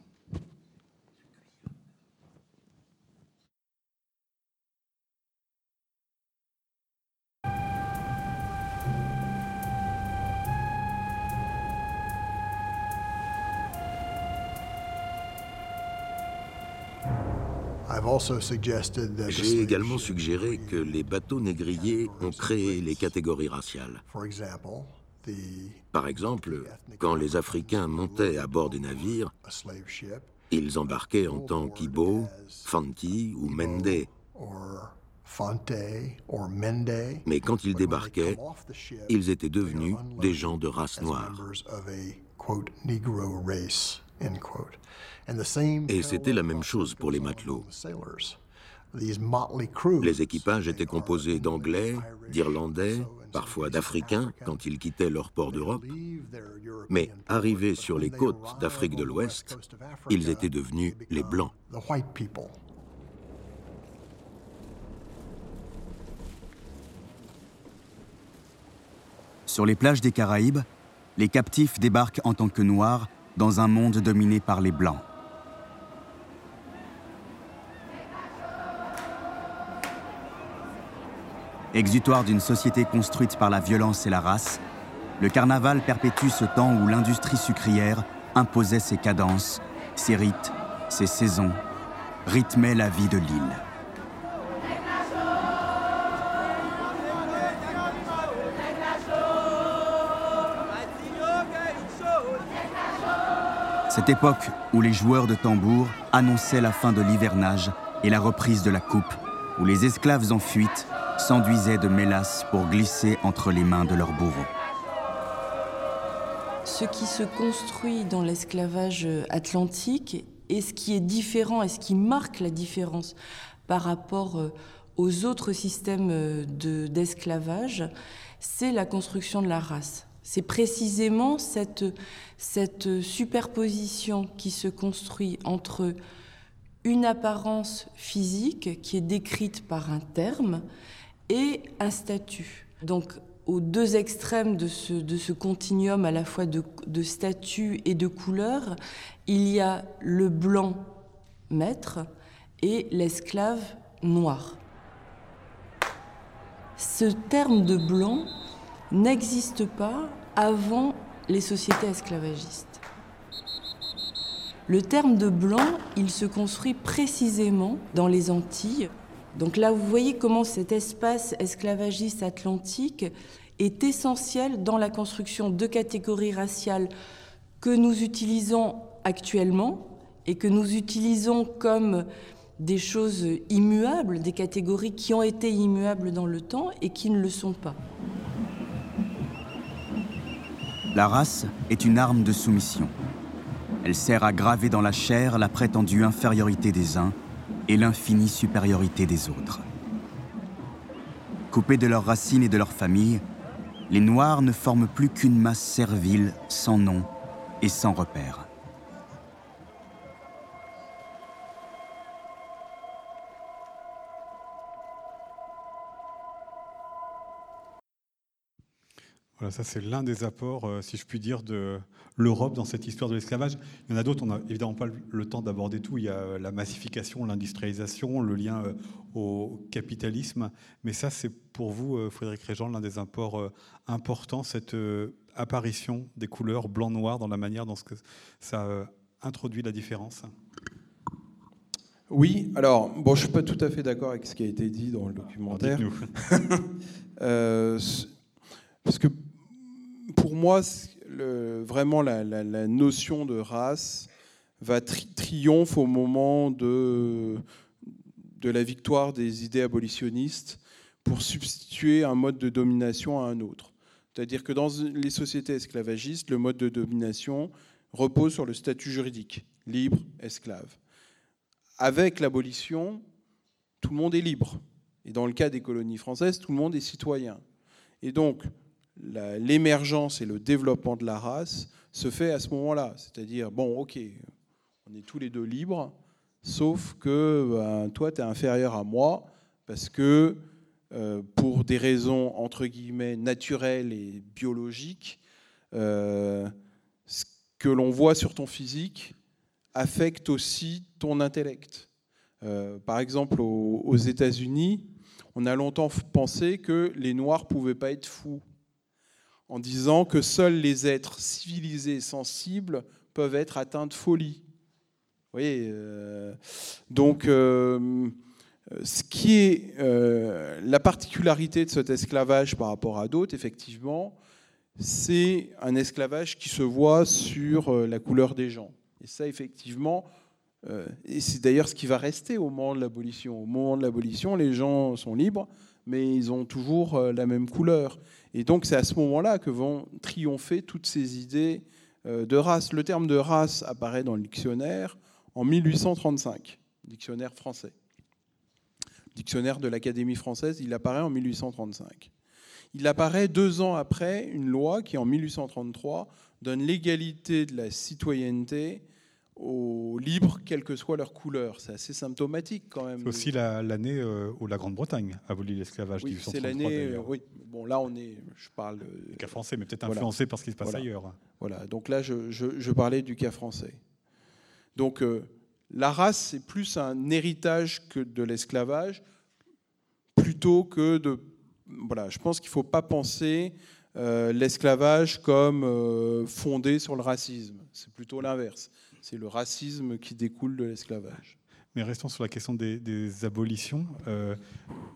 S14: J'ai également suggéré que les bateaux négriers ont créé les catégories raciales. Par exemple, quand les Africains montaient à bord des navires, ils embarquaient en tant qu'Ibo, Fanti ou Mende. Mais quand ils débarquaient, ils étaient devenus des gens de race noire. Et c'était la même chose pour les matelots. Les équipages étaient composés d'Anglais, d'Irlandais, parfois d'Africains quand ils quittaient leur port d'Europe. Mais arrivés sur les côtes d'Afrique de l'Ouest, ils étaient devenus les Blancs.
S6: Sur les plages des Caraïbes, les captifs débarquent en tant que Noirs dans un monde dominé par les Blancs. Exutoire d'une société construite par la violence et la race, le carnaval perpétue ce temps où l'industrie sucrière imposait ses cadences, ses rites, ses saisons, rythmait la vie de l'île. Cette époque où les joueurs de tambour annonçaient la fin de l'hivernage et la reprise de la coupe, où les esclaves en fuite s'enduisaient de mélasse pour glisser entre les mains de leurs bourreaux.
S15: Ce qui se construit dans l'esclavage atlantique et ce qui est différent et ce qui marque la différence par rapport euh, aux autres systèmes euh, d'esclavage, c'est la construction de la race. C'est précisément cette, superposition qui se construit entre une apparence physique qui est décrite par un terme et un statut. Donc, aux deux extrêmes de ce, continuum à la fois de statut et de couleur, il y a le blanc maître et l'esclave noir. Ce terme de blanc n'existe pas avant les sociétés esclavagistes. Le terme de blanc, il se construit précisément dans les Antilles, donc là, vous voyez comment cet espace esclavagiste atlantique est essentiel dans la construction de catégories raciales que nous utilisons actuellement et que nous utilisons comme des choses immuables, des catégories qui ont été immuables dans le temps et qui ne le sont pas.
S6: La race est une arme de soumission. Elle sert à graver dans la chair la prétendue infériorité des uns et l'infinie supériorité des autres. Coupés de leurs racines et de leur famille, les Noirs ne forment plus qu'une masse servile, sans nom et sans repère.
S3: Voilà, ça c'est l'un des apports, euh, si je puis dire, de l'Europe dans cette histoire de l'esclavage. Il y en a d'autres, on n'a évidemment pas le temps d'aborder tout. Il y a euh, la massification, l'industrialisation, le lien euh, au capitalisme. Mais ça, c'est pour vous, Frédéric Régent, l'un des apports importants, cette apparition des couleurs blanc-noir dans la manière dont ça introduit la différence?
S5: Oui, alors, bon, je ne suis pas tout à fait d'accord avec ce qui a été dit dans le documentaire. parce que pour moi, vraiment la, notion de race va triompher au moment de, de la victoire des idées abolitionnistes pour substituer un mode de domination à un autre. C'est-à-dire que dans les sociétés esclavagistes, le mode de domination repose sur le statut juridique, libre, esclave. Avec l'abolition, tout le monde est libre. Et dans le cas des colonies françaises, tout le monde est citoyen. Et donc, l'émergence et le développement de la race se fait à ce moment-là. C'est-à-dire, bon, ok, on est tous les deux libres, sauf que ben, toi, tu es inférieur à moi, parce que euh, pour des raisons, entre guillemets, naturelles et biologiques, euh, ce que l'on voit sur ton physique affecte aussi ton intellect. Euh, par exemple, aux, aux États-Unis, on a longtemps pensé que les Noirs pouvaient pas être fous en disant que seuls les êtres civilisés et sensibles peuvent être atteints de folie. Vous voyez euh, Donc, euh, ce qui est euh, la particularité de cet esclavage par rapport à d'autres, effectivement, c'est un esclavage qui se voit sur la couleur des gens. Et ça, effectivement, et c'est d'ailleurs ce qui va rester au moment de l'abolition. Au moment de l'abolition, les gens sont libres, mais ils ont toujours la même couleur. Et donc c'est à ce moment-là que vont triompher toutes ces idées de race. Le terme de race apparaît dans le dictionnaire en 1835, dictionnaire français. Dictionnaire de l'Académie française, il apparaît en 1835. Il apparaît deux ans après une loi qui, en 1833, donne l'égalité de la citoyenneté aux libres, quelle que soit leur couleur. C'est assez symptomatique quand même.
S3: C'est aussi l'année euh, où la Grande-Bretagne a aboli l'esclavage.
S5: Oui, c'est l'année. Euh, oui. Bon, là, on est. Je parle.
S3: Du cas français, mais peut-être influencé par ce qui se passe ailleurs.
S5: Voilà. Donc là, je, parlais du cas français. Donc euh, la race, c'est plus un héritage que de l'esclavage, plutôt que de. Voilà, je pense qu'il ne faut pas penser l'esclavage comme fondé sur le racisme. C'est plutôt l'inverse c'est le racisme qui découle de l'esclavage.
S3: Mais restons sur la question des, abolitions. Euh,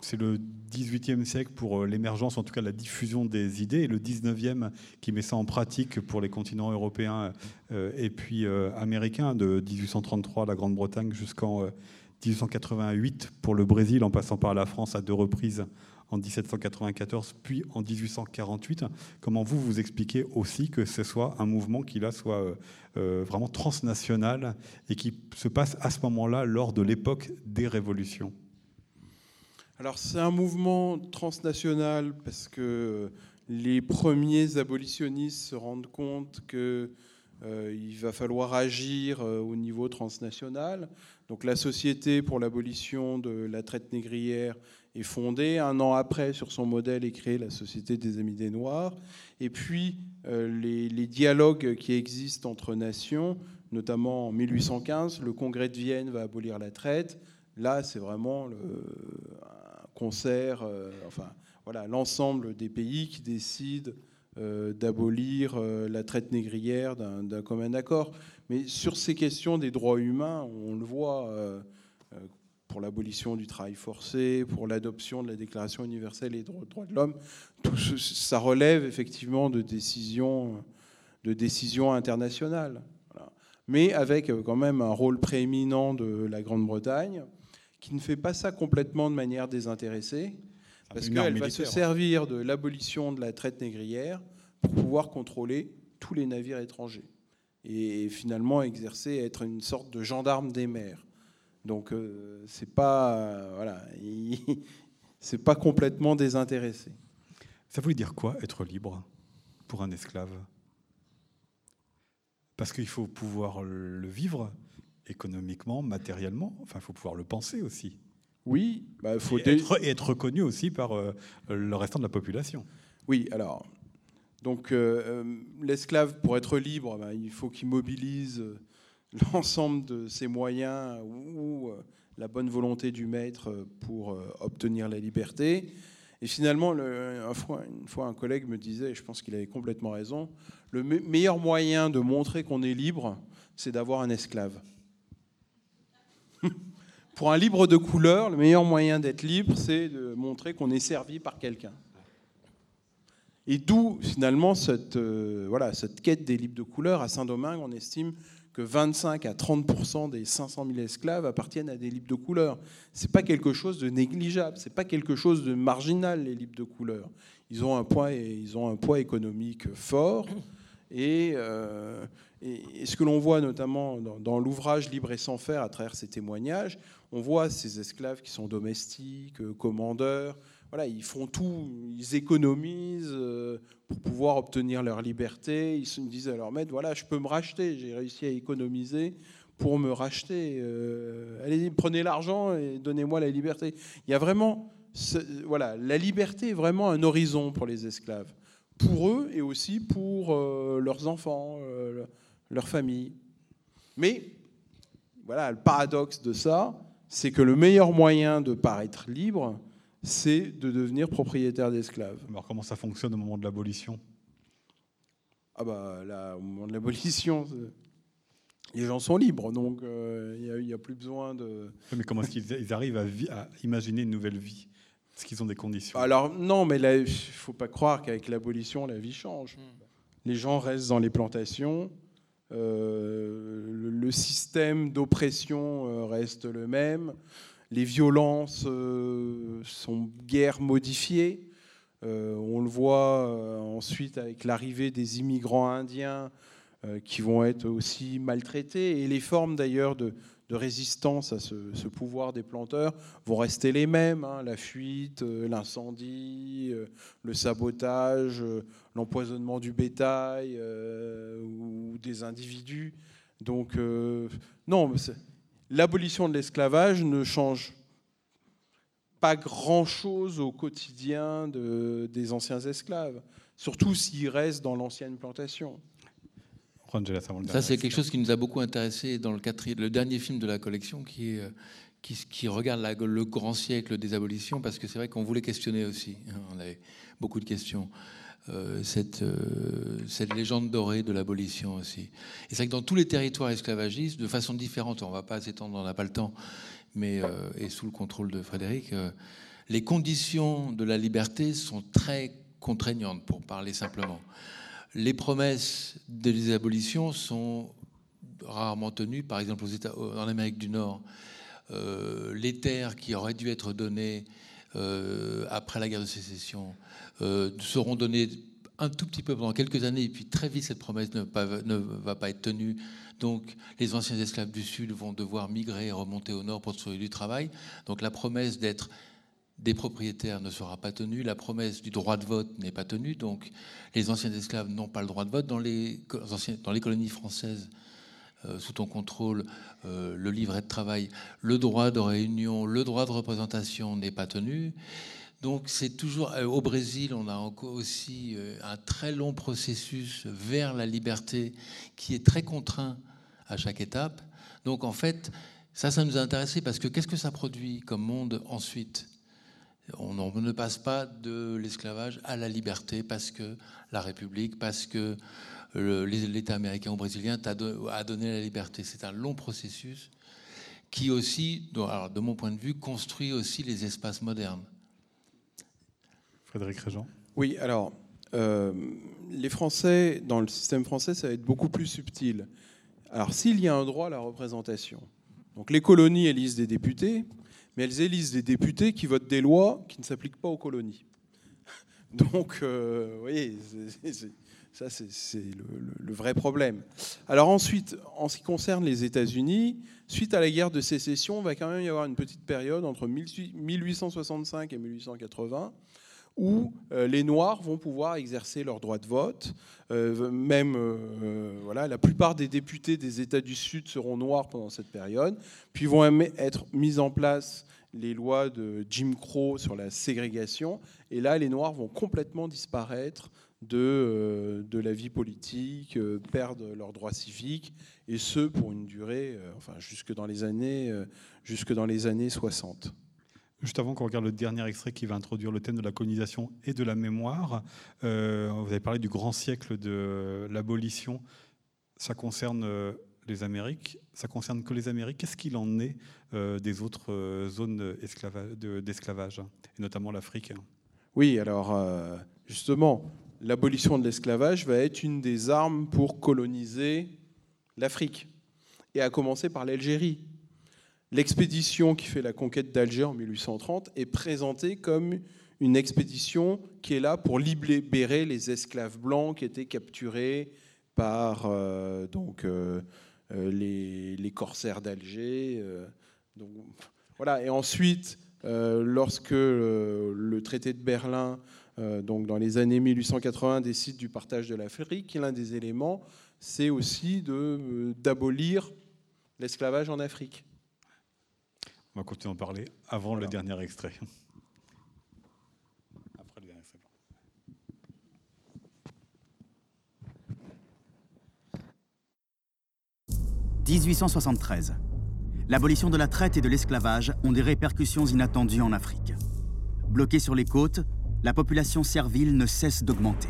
S3: c'est le 18e siècle pour euh, l'émergence, en tout cas la diffusion des idées, et le 19e qui met ça en pratique pour les continents européens euh, et puis américains, de 1833 la Grande-Bretagne jusqu'en 1888 pour le Brésil, en passant par la France à deux reprises en 1794 puis en 1848. Comment vous vous expliquez aussi que ce soit un mouvement qui là soit euh, euh, vraiment transnational et qui se passe à ce moment-là lors de l'époque des révolutions?
S5: Alors c'est un mouvement transnational parce que les premiers abolitionnistes se rendent compte que euh, il va falloir agir au niveau transnational. Donc la Société pour l'abolition de la traite négrière est fondée. Un an après, sur son modèle, est créée la Société des Amis des Noirs. Et puis, euh, les, dialogues qui existent entre nations, notamment en 1815, le Congrès de Vienne va abolir la traite. Là, c'est vraiment le, un concert, euh, enfin, voilà, l'ensemble des pays qui décident euh, d'abolir la traite négrière d'un commun accord. Mais sur ces questions des droits humains, on le voit pour l'abolition du travail forcé, pour l'adoption de la Déclaration universelle des droits de l'homme. Tout ça relève effectivement de décisions, de décisions internationales. Mais avec euh, quand même un rôle prééminent de la Grande-Bretagne, qui ne fait pas ça complètement de manière désintéressée, parce qu'elle va se servir de l'abolition de la traite négrière pour pouvoir contrôler tous les navires étrangers et finalement exercer, être une sorte de gendarme des mers. Donc euh, c'est pas euh, voilà, c'est pas complètement désintéressé.
S3: Ça voulait dire quoi être libre pour un esclave? Parce qu'il faut pouvoir le vivre économiquement, matériellement. Enfin, il faut pouvoir le penser aussi.
S5: Oui,
S3: bah, faut et, être, et, être, reconnu aussi par euh, le restant de la population.
S5: Oui, alors donc l'esclave pour être libre, bah, il faut qu'il mobilise l'ensemble de ses moyens ou euh, la bonne volonté du maître pour euh, obtenir la liberté. Et finalement, une, fois, un collègue me disait, et je pense qu'il avait complètement raison, le meilleur moyen de montrer qu'on est libre, c'est d'avoir un esclave. pour un libre de couleur, le meilleur moyen d'être libre, c'est de montrer qu'on est servi par quelqu'un. Et d'où finalement cette, euh, voilà, cette quête des libres de couleur. À Saint-Domingue, on estime que 25 à 30% des 500 000 esclaves appartiennent à des libres de couleur. C'est pas quelque chose de négligeable, c'est pas quelque chose de marginal les libres de couleur. Ils ont un poids, ils ont un poids économique fort. Et, euh, ce que l'on voit notamment dans, dans l'ouvrage Libre et sans faire, à travers ces témoignages, on voit ces esclaves qui sont domestiques, commandeurs, ils font tout, ils économisent euh, pour pouvoir obtenir leur liberté. Ils se disent à leur maître, voilà, je peux me racheter, j'ai réussi à économiser pour me racheter. Euh, allez, prenez l'argent et donnez-moi la liberté. Il y a vraiment, voilà, la liberté est vraiment un horizon pour les esclaves, pour eux et aussi pour euh, leurs enfants, leur famille. Mais voilà, le paradoxe de ça, c'est que le meilleur moyen de paraître libre, c'est de devenir propriétaire d'esclaves.
S3: Alors comment ça fonctionne au moment de l'abolition?
S5: Ah bah là, au moment de l'abolition, les gens sont libres, donc euh, il n'y a, plus besoin de...
S3: Mais comment est-ce qu'ils arrivent à, imaginer une nouvelle vie? Est-ce qu'ils ont des conditions?
S5: Alors non, mais il ne faut pas croire qu'avec l'abolition, la vie change. Hmm. Les gens restent dans les plantations, euh, le, système d'oppression euh, reste le même les violences euh, sont guère modifiées. Euh, on le voit euh, ensuite avec l'arrivée des immigrants indiens qui vont être aussi maltraités. Et les formes d'ailleurs de, résistance à ce, pouvoir des planteurs vont rester les mêmes. Hein. la fuite, l'incendie, le sabotage, l'empoisonnement du bétail ou des individus. Donc non, l'abolition de l'esclavage ne change pas grand-chose au quotidien de, des anciens esclaves, surtout s'ils restent dans l'ancienne plantation.
S4: Ça, c'est quelque chose qui nous a beaucoup intéressé dans le, le dernier film de la collection, qui, est, qui, qui regarde le grand siècle des abolitions, parce que c'est vrai qu'on voulait questionner aussi. Hein, on avait beaucoup de questions. Euh, cette, euh, cette, légende dorée de l'abolition aussi. Et c'est vrai que dans tous les territoires esclavagistes, de façon différente, on ne va pas s'étendre, on n'a pas le temps, mais euh, et sous le contrôle de Frédéric, les conditions de la liberté sont très contraignantes, pour parler simplement. Les promesses des abolitions sont rarement tenues, par exemple aux États, en Amérique du Nord. les terres qui auraient dû être données après la guerre de sécession euh, seront donnés un tout petit peu pendant quelques années, et puis très vite cette promesse ne, va pas être tenue. Donc les anciens esclaves du Sud vont devoir migrer et remonter au Nord pour trouver du travail. Donc la promesse d'être des propriétaires ne sera pas tenue, la promesse du droit de vote n'est pas tenue, donc les anciens esclaves n'ont pas le droit de vote. Dans les, colonies françaises, euh, sous ton contrôle, euh, le livret de travail, le droit de réunion, le droit de représentation n'est pas tenu. Donc c'est toujours euh, au Brésil, on a aussi euh, un très long processus vers la liberté qui est très contraint à chaque étape. Donc en fait, ça, ça nous a intéressé parce que qu'est-ce que ça produit comme monde ensuite? On ne passe pas de l'esclavage à la liberté parce que la République, parce que l'État américain ou brésilien a donné la liberté. C'est un long processus qui aussi, de mon point de vue, construit aussi les espaces modernes.
S3: Frédéric Régent
S5: Oui, alors, euh, les Français, dans le système français, ça va être beaucoup plus subtil. Alors, s'il y a un droit à la représentation, donc les colonies élisent des députés, mais elles élisent des députés qui votent des lois qui ne s'appliquent pas aux colonies. Donc, euh, vous voyez, ça c'est le, vrai problème. Alors ensuite, en ce qui concerne les États-Unis, suite à la guerre de sécession, il va quand même y avoir une petite période entre 1865 et 1880 où euh, les Noirs vont pouvoir exercer leur droit de vote. Euh, même, euh, voilà, la plupart des députés des États du Sud seront noirs pendant cette période. Puis vont être mises en place les lois de Jim Crow sur la ségrégation. Et là, les Noirs vont complètement disparaître de, de la vie politique, perdre leurs droits civiques, et ce pour une durée, enfin, jusque dans les années, jusque dans les années 60.
S3: Juste avant qu'on regarde le dernier extrait qui va introduire le thème de la colonisation et de la mémoire, euh, vous avez parlé du grand siècle de l'abolition. Ça concerne euh, les Amériques, ça concerne que les Amériques. Qu'est-ce qu'il en est euh, des autres zones d'esclavage, et notamment l'Afrique?
S5: Oui, alors justement, l'abolition de l'esclavage va être une des armes pour coloniser l'Afrique, et à commencer par l'Algérie L'expédition qui fait la conquête d'Alger en 1830 est présentée comme une expédition qui est là pour libérer les esclaves blancs qui étaient capturés par euh, donc, euh, euh, les, corsaires d'Alger. voilà. Et ensuite, lorsque le traité de Berlin, donc dans les années 1880, décide du partage de l'Afrique, l'un des éléments, c'est aussi d'abolir l'esclavage en Afrique.
S3: On va continuer à en parler avant le dernier extrait. Après le dernier extrait.
S6: 1873. L'abolition de la traite et de l'esclavage ont des répercussions inattendues en Afrique. Bloquée sur les côtes, la population servile ne cesse d'augmenter.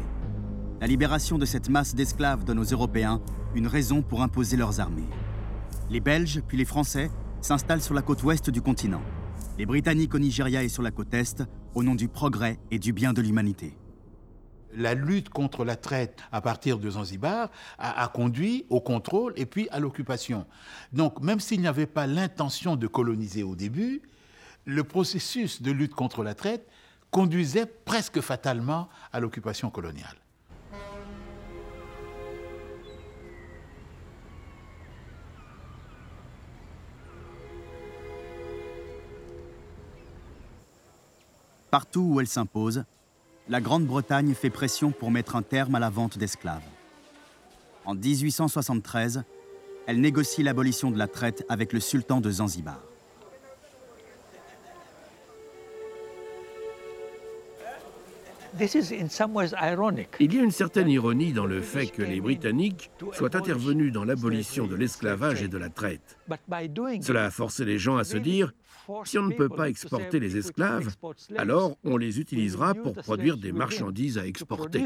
S6: La libération de cette masse d'esclaves donne aux Européens une raison pour imposer leurs armées. Les Belges, puis les Français, s'installent sur la côte ouest du continent. Les Britanniques au Nigeria et sur la côte est, au nom du progrès et du bien de l'humanité.
S16: La lutte contre la traite à partir de Zanzibar a, conduit au contrôle et puis à l'occupation. Donc même s'il n'y avait pas l'intention de coloniser au début, le processus de lutte contre la traite conduisait presque fatalement à l'occupation coloniale.
S6: Partout où elle s'impose, la Grande-Bretagne fait pression pour mettre un terme à la vente d'esclaves. En 1873, elle négocie l'abolition de la traite avec le sultan de Zanzibar.
S17: Il y a une certaine ironie dans le fait que les Britanniques soient intervenus dans l'abolition de l'esclavage et de la traite. Cela a forcé les gens à se dire, si on ne peut pas exporter les esclaves, alors on les utilisera pour produire des marchandises à exporter.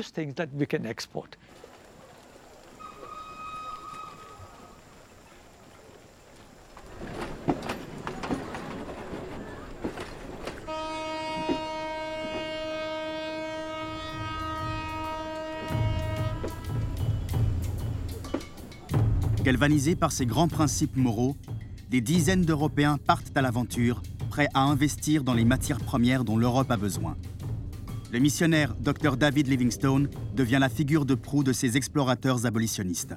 S6: Galvanisés par ces grands principes moraux, des dizaines d'Européens partent à l'aventure, prêts à investir dans les matières premières dont l'Europe a besoin. Le missionnaire Dr David Livingstone devient la figure de proue de ces explorateurs abolitionnistes.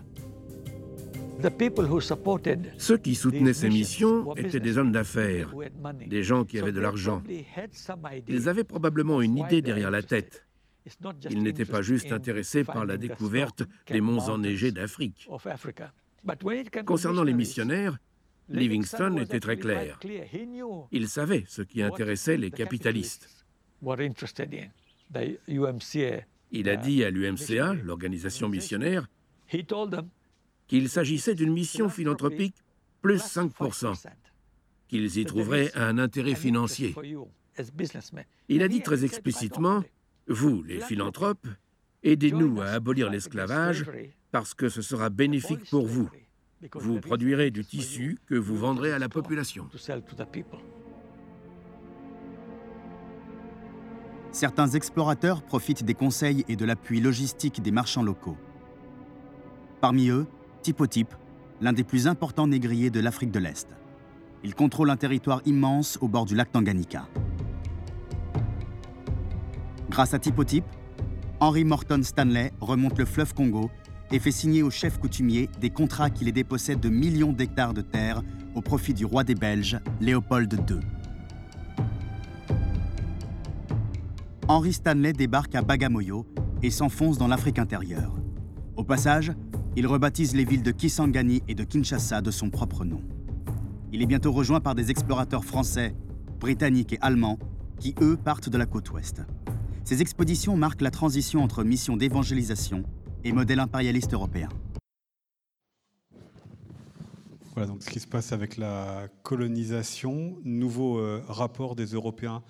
S17: Ceux qui soutenaient ces missions étaient des hommes d'affaires, des gens qui avaient de l'argent. Ils avaient probablement une idée derrière la tête. Ils n'étaient pas juste intéressés par la découverte des monts enneigés d'Afrique. Concernant les missionnaires, Livingstone était très clair. Il savait ce qui intéressait les capitalistes. Il a dit à l'UMCA, l'organisation missionnaire, qu'il s'agissait d'une mission philanthropique plus 5%, qu'ils y trouveraient un intérêt financier. Il a dit très explicitement, vous, les philanthropes, aidez-nous à abolir l'esclavage parce que ce sera bénéfique pour vous. Vous produirez du tissu que vous vendrez à la population.
S6: Certains explorateurs profitent des conseils et de l'appui logistique des marchands locaux. Parmi eux, Tipotip, l'un des plus importants négriers de l'Afrique de l'Est. Il contrôle un territoire immense au bord du lac Tanganyika. Grâce à Tipotip, Henry Morton Stanley remonte le fleuve Congo et fait signer au chef coutumier des contrats qui les dépossèdent de millions d'hectares de terre au profit du roi des Belges, Léopold II. Henry Stanley débarque à Bagamoyo et s'enfonce dans l'Afrique intérieure. Au passage, il rebaptise les villes de Kisangani et de Kinshasa de son propre nom. Il est bientôt rejoint par des explorateurs français, britanniques et allemands qui, eux, partent de la côte ouest. Ces expéditions marquent la transition entre mission d'évangélisation et modèle impérialiste européen.
S3: Voilà donc ce qui se passe avec la colonisation, nouveau euh, rapport des Européens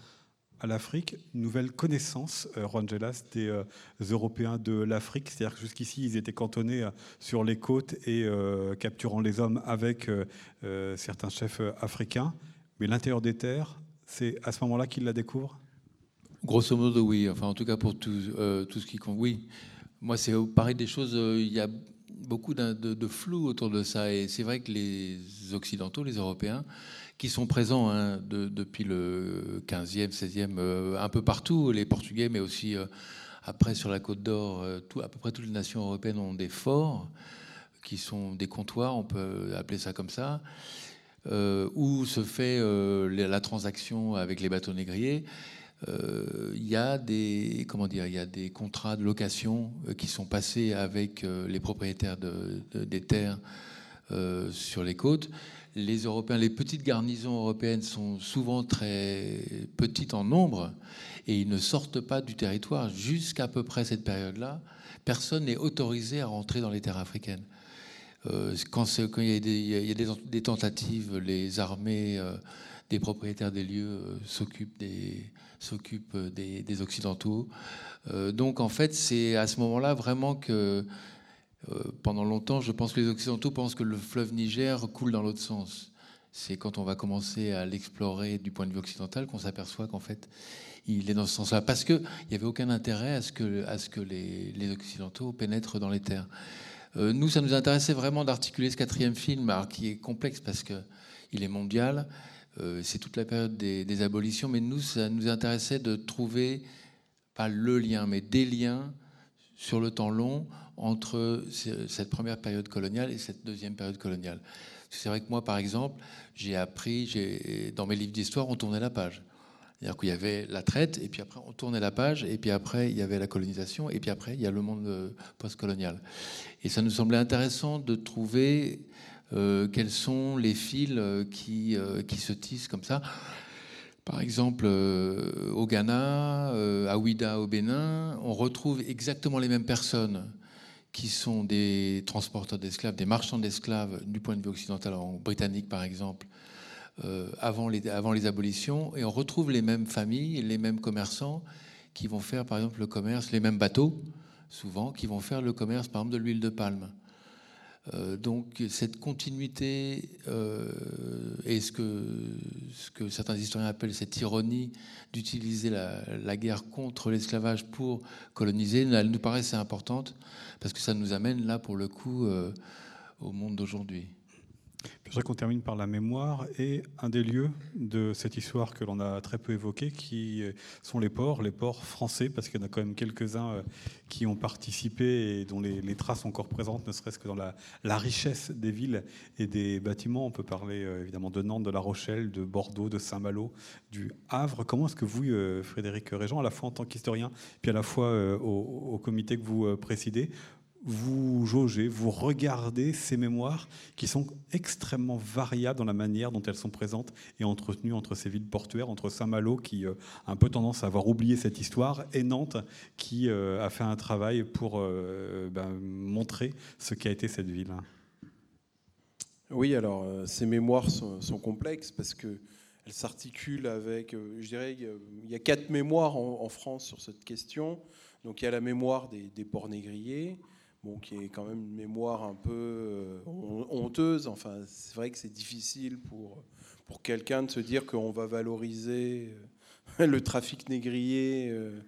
S3: à l'Afrique, nouvelle connaissance, euh, Gelas, des euh, Européens de l'Afrique. C'est-à-dire que jusqu'ici, ils étaient cantonnés euh, sur les côtes et capturant les hommes avec certains chefs africains. Mais l'intérieur des terres, c'est à ce moment-là qu'ils la découvrent?
S4: Grosso modo, oui. Enfin, en tout cas, pour tout, tout ce qui compte, oui. Moi, c'est pareil des choses. Euh, il y a beaucoup de, flou autour de ça. Et c'est vrai que les Occidentaux, les Européens, qui sont présents hein, depuis le 15e, 16e, euh, un peu partout, les Portugais, mais aussi euh, après sur la Côte d'Or, à peu près toutes les nations européennes ont des forts qui sont des comptoirs, on peut appeler ça comme ça, où se fait la transaction avec les bateaux négriers. Euh, il y a des comment dire, il y a des contrats de location euh, qui sont passés avec euh, les propriétaires des terres sur les côtes. Les Européens, les petites garnisons européennes sont souvent très petites en nombre et ils ne sortent pas du territoire jusqu'à peu près cette période-là. Personne n'est autorisé à rentrer dans les terres africaines. quand, il y a, des, des, tentatives, les armées des propriétaires des lieux s'occupent des, s'occupe des, Occidentaux. Euh, donc en fait, c'est à ce moment-là vraiment que, euh, pendant longtemps, je pense que les Occidentaux pensent que le fleuve Niger coule dans l'autre sens. C'est quand on va commencer à l'explorer du point de vue occidental qu'on s'aperçoit qu'en fait, il est dans ce sens-là. Parce qu'il n'y avait aucun intérêt à ce que, les, Occidentaux pénètrent dans les terres. Euh, nous, ça nous intéressait vraiment d'articuler ce quatrième film, qui est complexe parce qu'il est mondial. Euh, c'est toute la période des, abolitions, mais nous, ça nous intéressait de trouver, pas le lien, mais des liens sur le temps long entre cette première période coloniale et cette deuxième période coloniale. C'est vrai que moi, par exemple, j'ai appris, dans mes livres d'histoire, on tournait la page. C'est-à-dire qu'il y avait la traite, et puis après on tournait la page, et puis après il y avait la colonisation, et puis après il y a le monde euh, postcolonial. Et ça nous semblait intéressant de trouver quels sont les fils euh, qui, qui se tissent comme ça? Par exemple, au Ghana, à Ouida au Bénin, on retrouve exactement les mêmes personnes qui sont des transporteurs d'esclaves, des marchands d'esclaves du point de vue occidental, en britannique par exemple, euh, avant, les, avant les abolitions, et on retrouve les mêmes familles, les mêmes commerçants qui vont faire par exemple le commerce, les mêmes bateaux, souvent, qui vont faire le commerce par exemple de l'huile de palme. Euh, donc cette continuité euh, et ce que, ce que certains historiens appellent cette ironie d'utiliser la, guerre contre l'esclavage pour coloniser, elle nous paraît assez importante parce que ça nous amène là pour le coup euh, au monde d'aujourd'hui.
S3: Je voudrais qu'on termine par la mémoire et un des lieux de cette histoire que l'on a très peu évoqué, qui sont les ports, les ports français, parce qu'il y en a quand même quelques-uns euh, qui ont participé et dont les, traces sont encore présentes, ne serait-ce que dans la, richesse des villes et des bâtiments. On peut parler euh, évidemment de Nantes, de La Rochelle, de Bordeaux, de Saint-Malo, du Havre. Comment est-ce que vous, euh, Frédéric Régent, à la fois en tant qu'historien, puis à la fois au, au comité que vous présidez, vous jaugez, vous regardez ces mémoires qui sont extrêmement variables dans la manière dont elles sont présentes et entretenues entre ces villes portuaires, entre Saint-Malo qui euh, a un peu tendance à avoir oublié cette histoire et Nantes qui euh, a fait un travail pour euh, ben, montrer ce qu'a été cette ville.
S5: Oui, alors ces mémoires sont, complexes parce que elles s'articulent avec, je dirais, il y a quatre mémoires en, France sur cette question. Donc il y a la mémoire des, des ports négriers, bon, qui est quand même une mémoire un peu euh, honteuse. Enfin, c'est vrai que c'est difficile pour, pour quelqu'un de se dire qu'on va valoriser euh, le trafic négrier. Euh,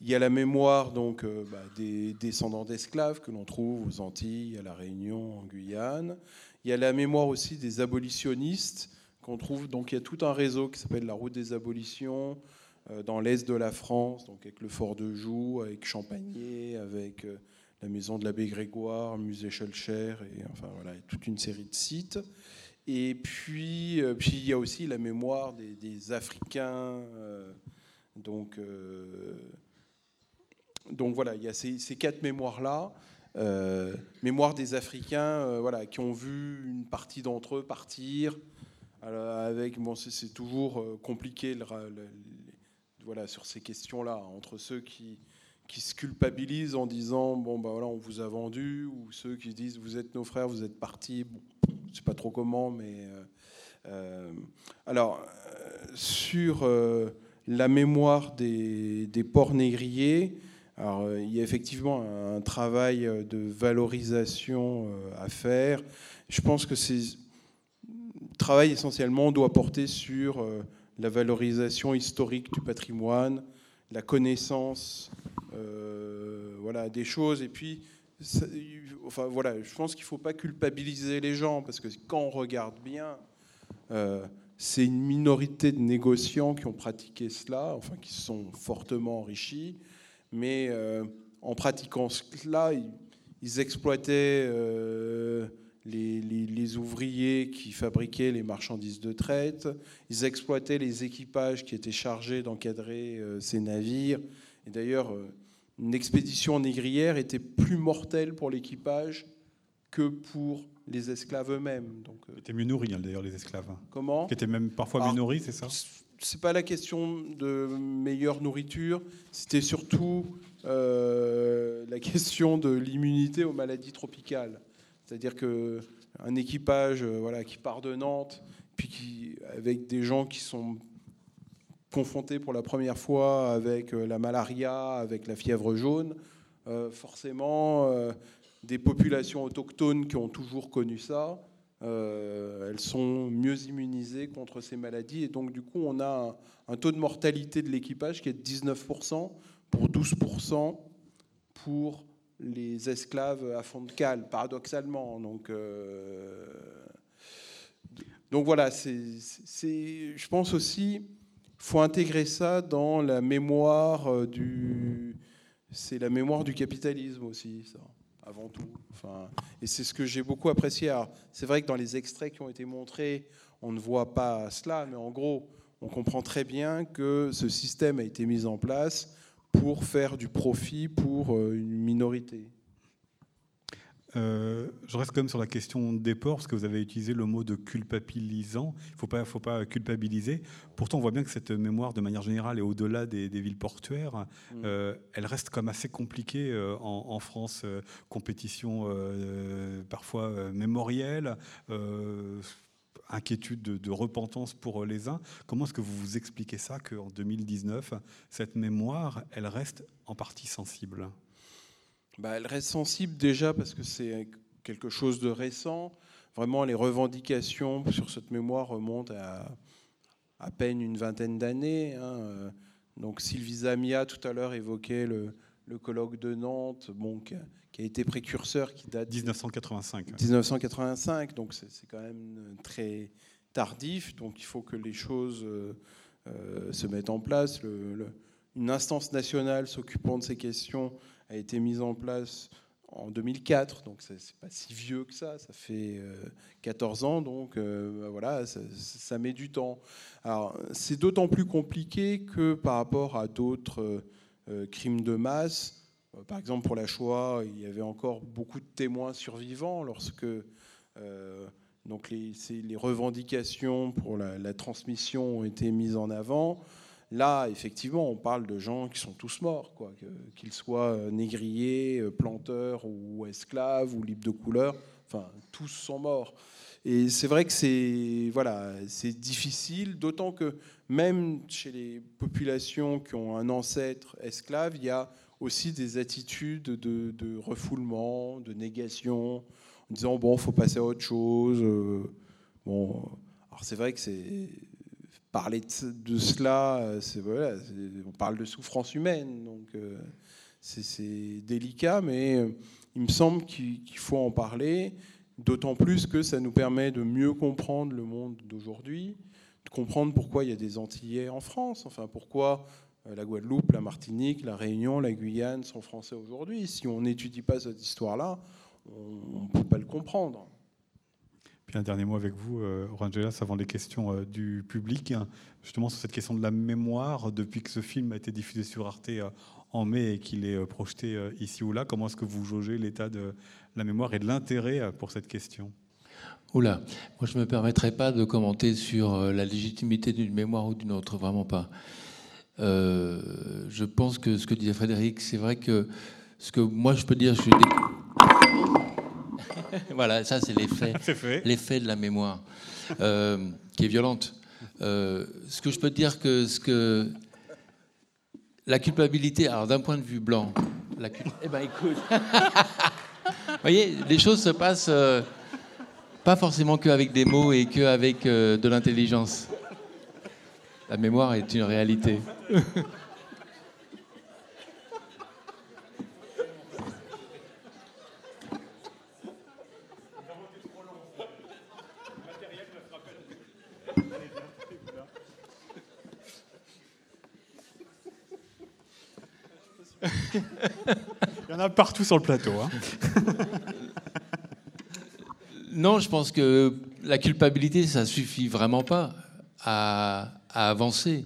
S5: il y a la mémoire donc bah, des descendants d'esclaves que l'on trouve aux Antilles, à la Réunion, en Guyane. Il y a la mémoire aussi des abolitionnistes qu'on trouve. Donc il y a tout un réseau qui s'appelle la Route des abolitions, dans l'est de la France, donc avec le fort de Joux, avec Champagné, avec euh, la maison de l'abbé Grégoire, musée Schulcher, et enfin voilà, toute une série de sites. Et puis, euh, puis il y a aussi la mémoire des, Africains. donc, donc voilà, il y a ces, quatre mémoires-là. mémoire des Africains voilà, qui ont vu une partie d'entre eux partir. avec, bon, c'est toujours compliqué voilà, sur ces questions-là, entre ceux qui, qui se culpabilisent en disant bon bah voilà on vous a vendu ou ceux qui disent vous êtes nos frères vous êtes partis bon, je sais pas trop comment mais euh, euh, alors euh, sur la mémoire des, des, ports négriers alors il y a effectivement un travail de valorisation à faire. Je pense que ce travail essentiellement doit porter sur la valorisation historique du patrimoine, la connaissance euh, voilà, des choses. Et puis, enfin, voilà, je pense qu'il ne faut pas culpabiliser les gens, parce que quand on regarde bien, euh, c'est une minorité de négociants qui ont pratiqué cela, enfin qui se sont fortement enrichis, mais euh, en pratiquant cela, ils, ils exploitaient les, ouvriers qui fabriquaient les marchandises de traite, ils exploitaient les équipages qui étaient chargés d'encadrer euh, ces navires. Et d'ailleurs, euh, une expédition négrière était plus mortelle pour l'équipage que pour les esclaves eux-mêmes.
S3: Donc, euh, étaient mieux nourris, hein, d'ailleurs, les esclaves.
S5: Comment
S3: Qui étaient même parfois mieux nourris, c'est ça
S5: C'est pas la question de meilleure nourriture, c'était surtout la question de l'immunité aux maladies tropicales. C'est-à-dire qu'un équipage euh, voilà, qui part de Nantes, puis qui, avec des gens qui sont confrontés pour la première fois avec euh, la malaria, avec la fièvre jaune, euh, forcément, des populations autochtones qui ont toujours connu ça, elles sont mieux immunisées contre ces maladies. Et donc, du coup, on a un, un taux de mortalité de l'équipage qui est de 19% pour 12% pour les esclaves à fond de cale, paradoxalement. Donc, euh, donc voilà, c'est, je pense aussi, faut intégrer ça dans la mémoire euh, du, c'est la mémoire du capitalisme aussi, ça, avant tout. Enfin, et c'est ce que j'ai beaucoup apprécié. c'est vrai que dans les extraits qui ont été montrés, on ne voit pas cela, mais en gros, on comprend très bien que ce système a été mis en place pour faire du profit pour euh, une minorité.
S3: Euh, je reste quand même sur la question des ports, parce que vous avez utilisé le mot de culpabilisant. Il ne faut pas, faut pas culpabiliser. Pourtant, on voit bien que cette mémoire, de manière générale, et au-delà des, villes portuaires, mm. euh, elle reste comme assez compliquée euh, en, France. compétition parfois mémorielle, inquiétude de, repentance pour les uns. Comment est-ce que vous vous expliquez ça, qu'en 2019, cette mémoire, elle reste en partie sensible?
S5: Bah, elle reste sensible déjà parce que c'est quelque chose de récent. Vraiment, les revendications sur cette mémoire remontent à à peine une vingtaine d'années. Hein. Donc Sylvie Zamia, tout à l'heure, évoquait le, colloque de Nantes, bon, qui, a, été précurseur, qui date...
S3: 1985.
S5: 1985, donc c'est quand même très tardif. Donc il faut que les choses euh, euh, se mettent en place. une instance nationale s'occupant de ces questions a été mise en place en 2004, donc c'est pas si vieux que ça, ça fait 14 euh, ans, donc euh, bah voilà, ça, met du temps. Alors c'est d'autant plus compliqué que par rapport à d'autres euh, crimes de masse, par exemple pour la Shoah, il y avait encore beaucoup de témoins survivants lorsque donc les, revendications pour la, la, transmission ont été mises en avant. Là, effectivement, on parle de gens qui sont tous morts, quoi, qu'ils soient euh, négriers, euh, planteurs ou esclaves ou libres de couleur. Enfin, tous sont morts. Et c'est vrai que c'est voilà, c'est difficile, d'autant que même chez les populations qui ont un ancêtre esclave, il y a aussi des attitudes de, refoulement, de négation, en disant bon, faut passer à autre chose. Euh, bon, alors c'est vrai que c'est parler de, cela, euh, c'est voilà, on parle de souffrance humaine, donc euh, c'est délicat, mais il me semble qu'il faut en parler, d'autant plus que ça nous permet de mieux comprendre le monde d'aujourd'hui, de comprendre pourquoi il y a des Antillais en France, enfin pourquoi la Guadeloupe, la Martinique, la Réunion, la Guyane sont français aujourd'hui. Si on n'étudie pas cette histoire-là, on ne peut pas le comprendre.
S3: Puis un dernier mot avec vous, euh, Orangelas, avant les questions euh, du public, justement sur cette question de la mémoire, depuis que ce film a été diffusé sur Arte euh, en mai et qu'il est projeté ici ou là, comment est-ce que vous jaugez l'état de la mémoire et de l'intérêt pour cette question
S4: Oula, moi je ne me permettrai pas de commenter sur la légitimité d'une mémoire ou d'une autre, vraiment pas. je pense que ce que disait Frédéric, c'est vrai que ce que moi je peux dire, je suis voilà, ça c'est l'effet, l'effet de la mémoire, euh, qui est violente. Euh, ce que je peux dire que ce que la culpabilité, alors d'un point de vue blanc, la eh ben écoute, vous voyez, les choses se passent euh, pas forcément qu'avec des mots et qu'avec de l'intelligence. La mémoire est une réalité.
S3: Il y en a partout sur le plateau. Hein.
S4: non, je pense que la culpabilité, ça suffit vraiment pas à, avancer,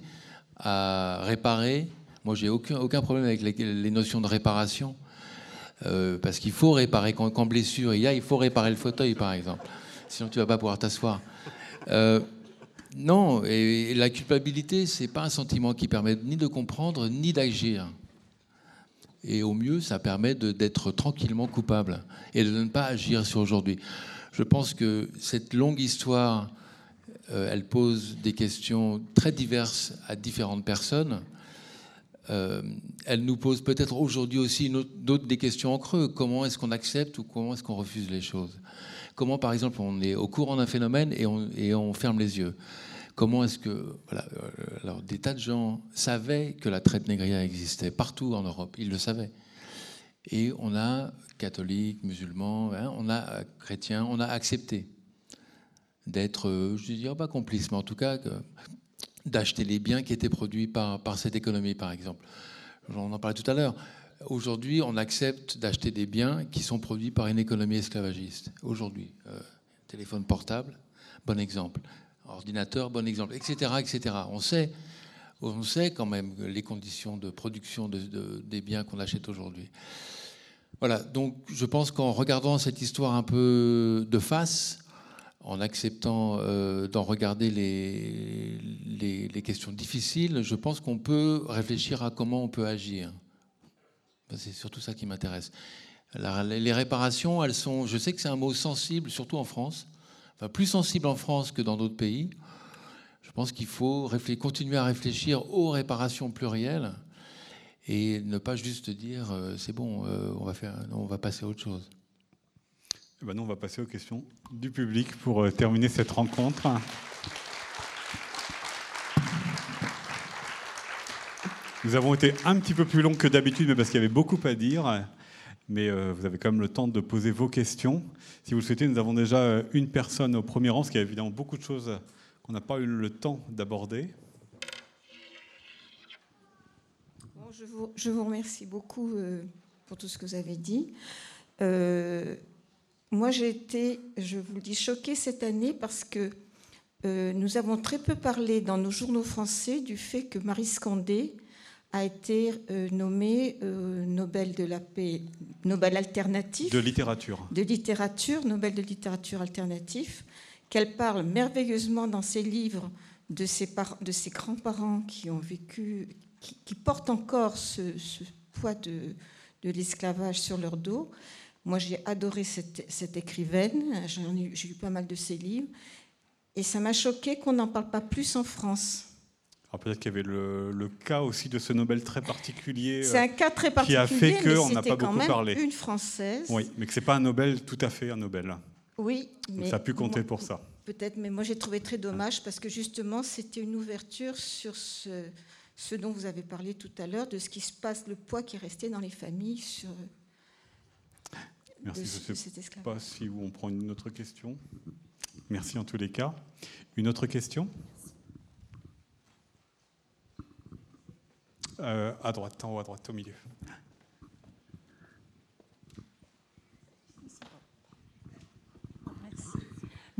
S4: à réparer. Moi, j'ai aucun, aucun problème avec les, notions de réparation. Euh, parce qu'il faut réparer. Quand, blessure il y a, il faut réparer le fauteuil, par exemple. Sinon, tu vas pas pouvoir t'asseoir. Euh, non, et, la culpabilité, c'est pas un sentiment qui permet ni de comprendre ni d'agir. Et au mieux, ça permet d'être tranquillement coupable et de ne pas agir sur aujourd'hui. Je pense que cette longue histoire, euh, elle pose des questions très diverses à différentes personnes. Euh, elle nous pose peut-être aujourd'hui aussi d'autres des questions en creux. Comment est-ce qu'on accepte ou comment est-ce qu'on refuse les choses? Comment, par exemple, on est au courant d'un phénomène et on, et on ferme les yeux? Comment est-ce que. Voilà, euh, alors, des tas de gens savaient que la traite négrière existait partout en Europe, ils le savaient. Et on a, catholiques, musulmans, hein, on a euh, chrétiens, on a accepté d'être, euh, je dirais pas complice, mais en tout cas d'acheter les biens qui étaient produits par, par cette économie, par exemple. On en parlait tout à l'heure. Aujourd'hui, on accepte d'acheter des biens qui sont produits par une économie esclavagiste. Aujourd'hui, téléphone portable, bon exemple ordinateur, bon exemple, etc., etc. On sait, on sait quand même les conditions de production des biens qu'on achète aujourd'hui. Voilà, donc je pense qu'en regardant cette histoire un peu de face, en acceptant euh, d'en regarder les, les, questions difficiles, je pense qu'on peut réfléchir à comment on peut agir. C'est surtout ça qui m'intéresse. Les réparations, elles sont, je sais que c'est un mot sensible, surtout en France, plus sensible en France que dans d'autres pays. Je pense qu'il faut continuer à réfléchir aux réparations plurielles et ne pas juste dire euh, c'est bon, euh, on, va faire, on va passer à autre chose.
S3: Eh ben, nous, on va passer aux questions du public pour euh, terminer cette rencontre. Nous avons été un petit peu plus long que d'habitude, mais parce qu'il y avait beaucoup à dire. Mais vous avez quand même le temps de poser vos questions. Si vous le souhaitez, nous avons déjà une personne au premier rang, ce qui a évidemment beaucoup de choses qu'on n'a pas eu le temps d'aborder.
S18: je, vous, remercie beaucoup euh, pour tout ce que vous avez dit. Euh, moi, j'ai été, je vous le dis, choquée cette année parce que euh, nous avons très peu parlé dans nos journaux français du fait que Marie Scandé a été nommée Nobel de la paix, Nobel alternatif.
S3: De littérature.
S18: De littérature, Nobel de littérature alternatif, qu'elle parle merveilleusement dans ses livres de ses, de ses grands-parents qui ont vécu, qui, portent encore ce, poids de, de l'esclavage sur leur dos. Moi, j'ai adoré cette, écrivaine, j'ai lu pas mal de ses livres, et ça m'a choqué qu'on n'en parle pas plus en France.
S3: Alors peut-être qu'il y avait le, cas aussi de ce Nobel très particulier.
S18: C'est un cas très particulier,
S3: qui a fait
S18: qu'on
S3: n'a pas beaucoup
S18: même
S3: parlé.
S18: Une française.
S3: Oui, mais que c'est pas un Nobel tout à fait un Nobel.
S18: Oui, mais
S3: ça a pu compter pour ça.
S18: Peut-être, mais moi j'ai trouvé très dommage parce que justement c'était une ouverture sur ce, ce dont vous avez parlé tout à l'heure, de ce qui se passe, le poids qui est resté dans les familles sur.
S3: Merci. je ne sais pas si on prend une autre question. Merci en tous les cas. Une autre question? Euh, À droite, en haut à droite, au milieu.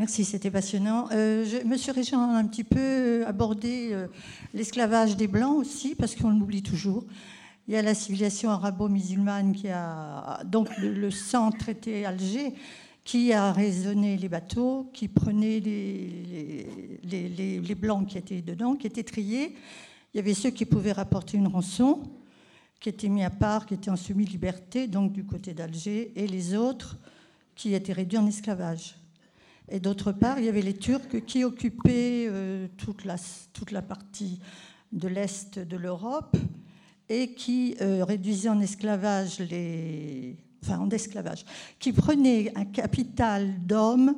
S19: Merci, c'était passionnant. Euh, Monsieur Régent a un petit peu abordé euh, l'esclavage des Blancs aussi, parce qu'on l'oublie toujours. Il y a la civilisation arabo-musulmane qui a donc le, sang traité Alger, qui a raisonné les bateaux, qui prenait les, blancs qui étaient dedans, qui étaient triés. Il y avait ceux qui pouvaient rapporter une rançon, qui étaient mis à part, qui étaient en semi-liberté, donc du côté d'Alger, et les autres qui étaient réduits en esclavage. Et d'autre part, il y avait les Turcs qui occupaient euh, toute, la, partie de l'Est de l'Europe et qui euh, réduisaient en esclavage les. Enfin, en esclavage, qui prenaient un capital d'hommes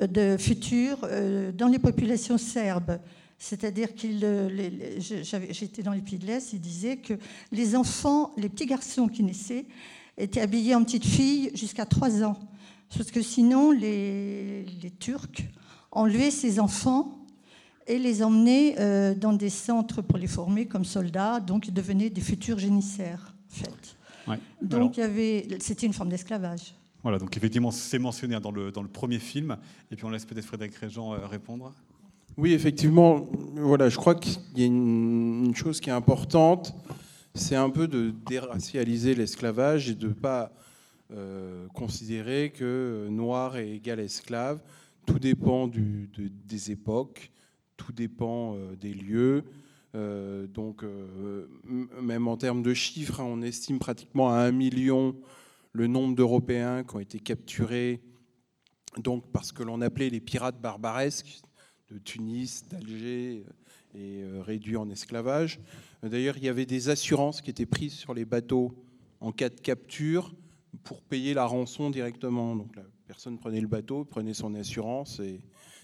S19: de futurs euh, dans les populations serbes. C'est-à-dire qu'ils, j'étais dans les pays de l'Est, ils disaient que les enfants, les petits garçons qui naissaient, étaient habillés en petites filles jusqu'à 3 ans. Parce que sinon, les, Turcs enlevaient ces enfants et les emmenaient euh, dans des centres pour les former comme soldats, donc ils devenaient des futurs génissaires, en fait. Donc il c'était une forme d'esclavage.
S3: Voilà, donc effectivement, c'est mentionné dans le, dans le premier film, et puis on laisse peut-être Frédéric Régent euh, répondre.
S5: Oui, effectivement, voilà, je crois qu'il y a une, chose qui est importante, c'est un peu de déracialiser l'esclavage et de ne pas euh, considérer que noir est égal esclave. Tout dépend des époques, tout dépend euh, des lieux. Euh, donc, même en termes de chiffres, hein, on estime pratiquement à un million le nombre d'Européens qui ont été capturés donc parce que l'on appelait les pirates barbaresques de Tunis, d'Alger et réduits en esclavage. D'ailleurs, il y avait des assurances qui étaient prises sur les bateaux en cas de capture pour payer la rançon directement. Donc la personne prenait le bateau, prenait son assurance et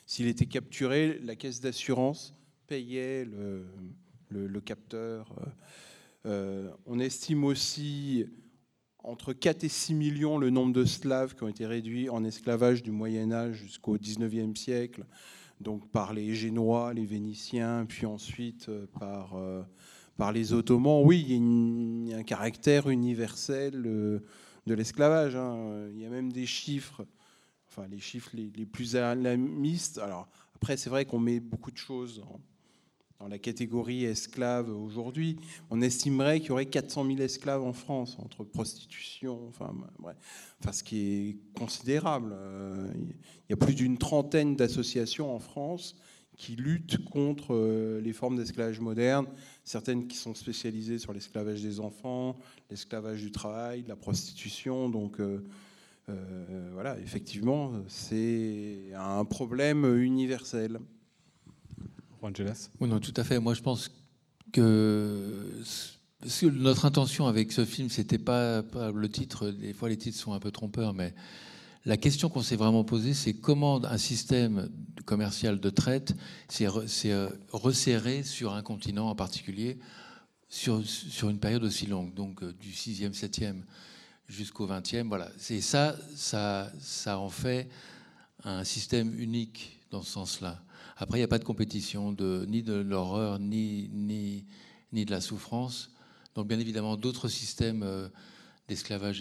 S5: s'il était capturé, la caisse d'assurance payait le, capteur. Euh, on estime aussi entre 4 et 6 millions le nombre de slaves qui ont été réduits en esclavage du Moyen Âge jusqu'au 19e siècle, donc par les Génois, les Vénitiens, puis ensuite euh, par, euh, par les Ottomans. Oui, il y a, un caractère universel de l'esclavage. Hein. Il y a même des chiffres, enfin, les chiffres les, plus alarmistes. Alors, après, c'est vrai qu'on met beaucoup de choses dans la catégorie esclaves aujourd'hui. On estimerait qu'il y aurait 400 000 esclaves en France, entre prostitution, enfin, bref, enfin ce qui est considérable. Il y a plus d'une trentaine d'associations en France qui luttent contre euh, les formes d'esclavage moderne, certaines qui sont spécialisées sur l'esclavage des enfants, l'esclavage du travail, la prostitution. Donc euh, euh, voilà, effectivement, c'est un problème universel.
S4: Oui, non, tout à fait. Moi, je pense que notre intention avec ce film, c'était pas, pas le titre. Des fois, les titres sont un peu trompeurs, mais la question qu'on s'est vraiment posée, c'est comment un système commercial de traite s'est euh, resserré sur un continent en particulier sur, sur une période aussi longue, donc euh, du 6e, 7e jusqu'au 20e. Voilà. Et ça, ça, ça en fait un système unique dans ce sens-là. Après, il n'y a pas de compétition de, ni de l'horreur, ni, ni, ni de la souffrance. Donc, bien évidemment, d'autres systèmes euh, d'esclavage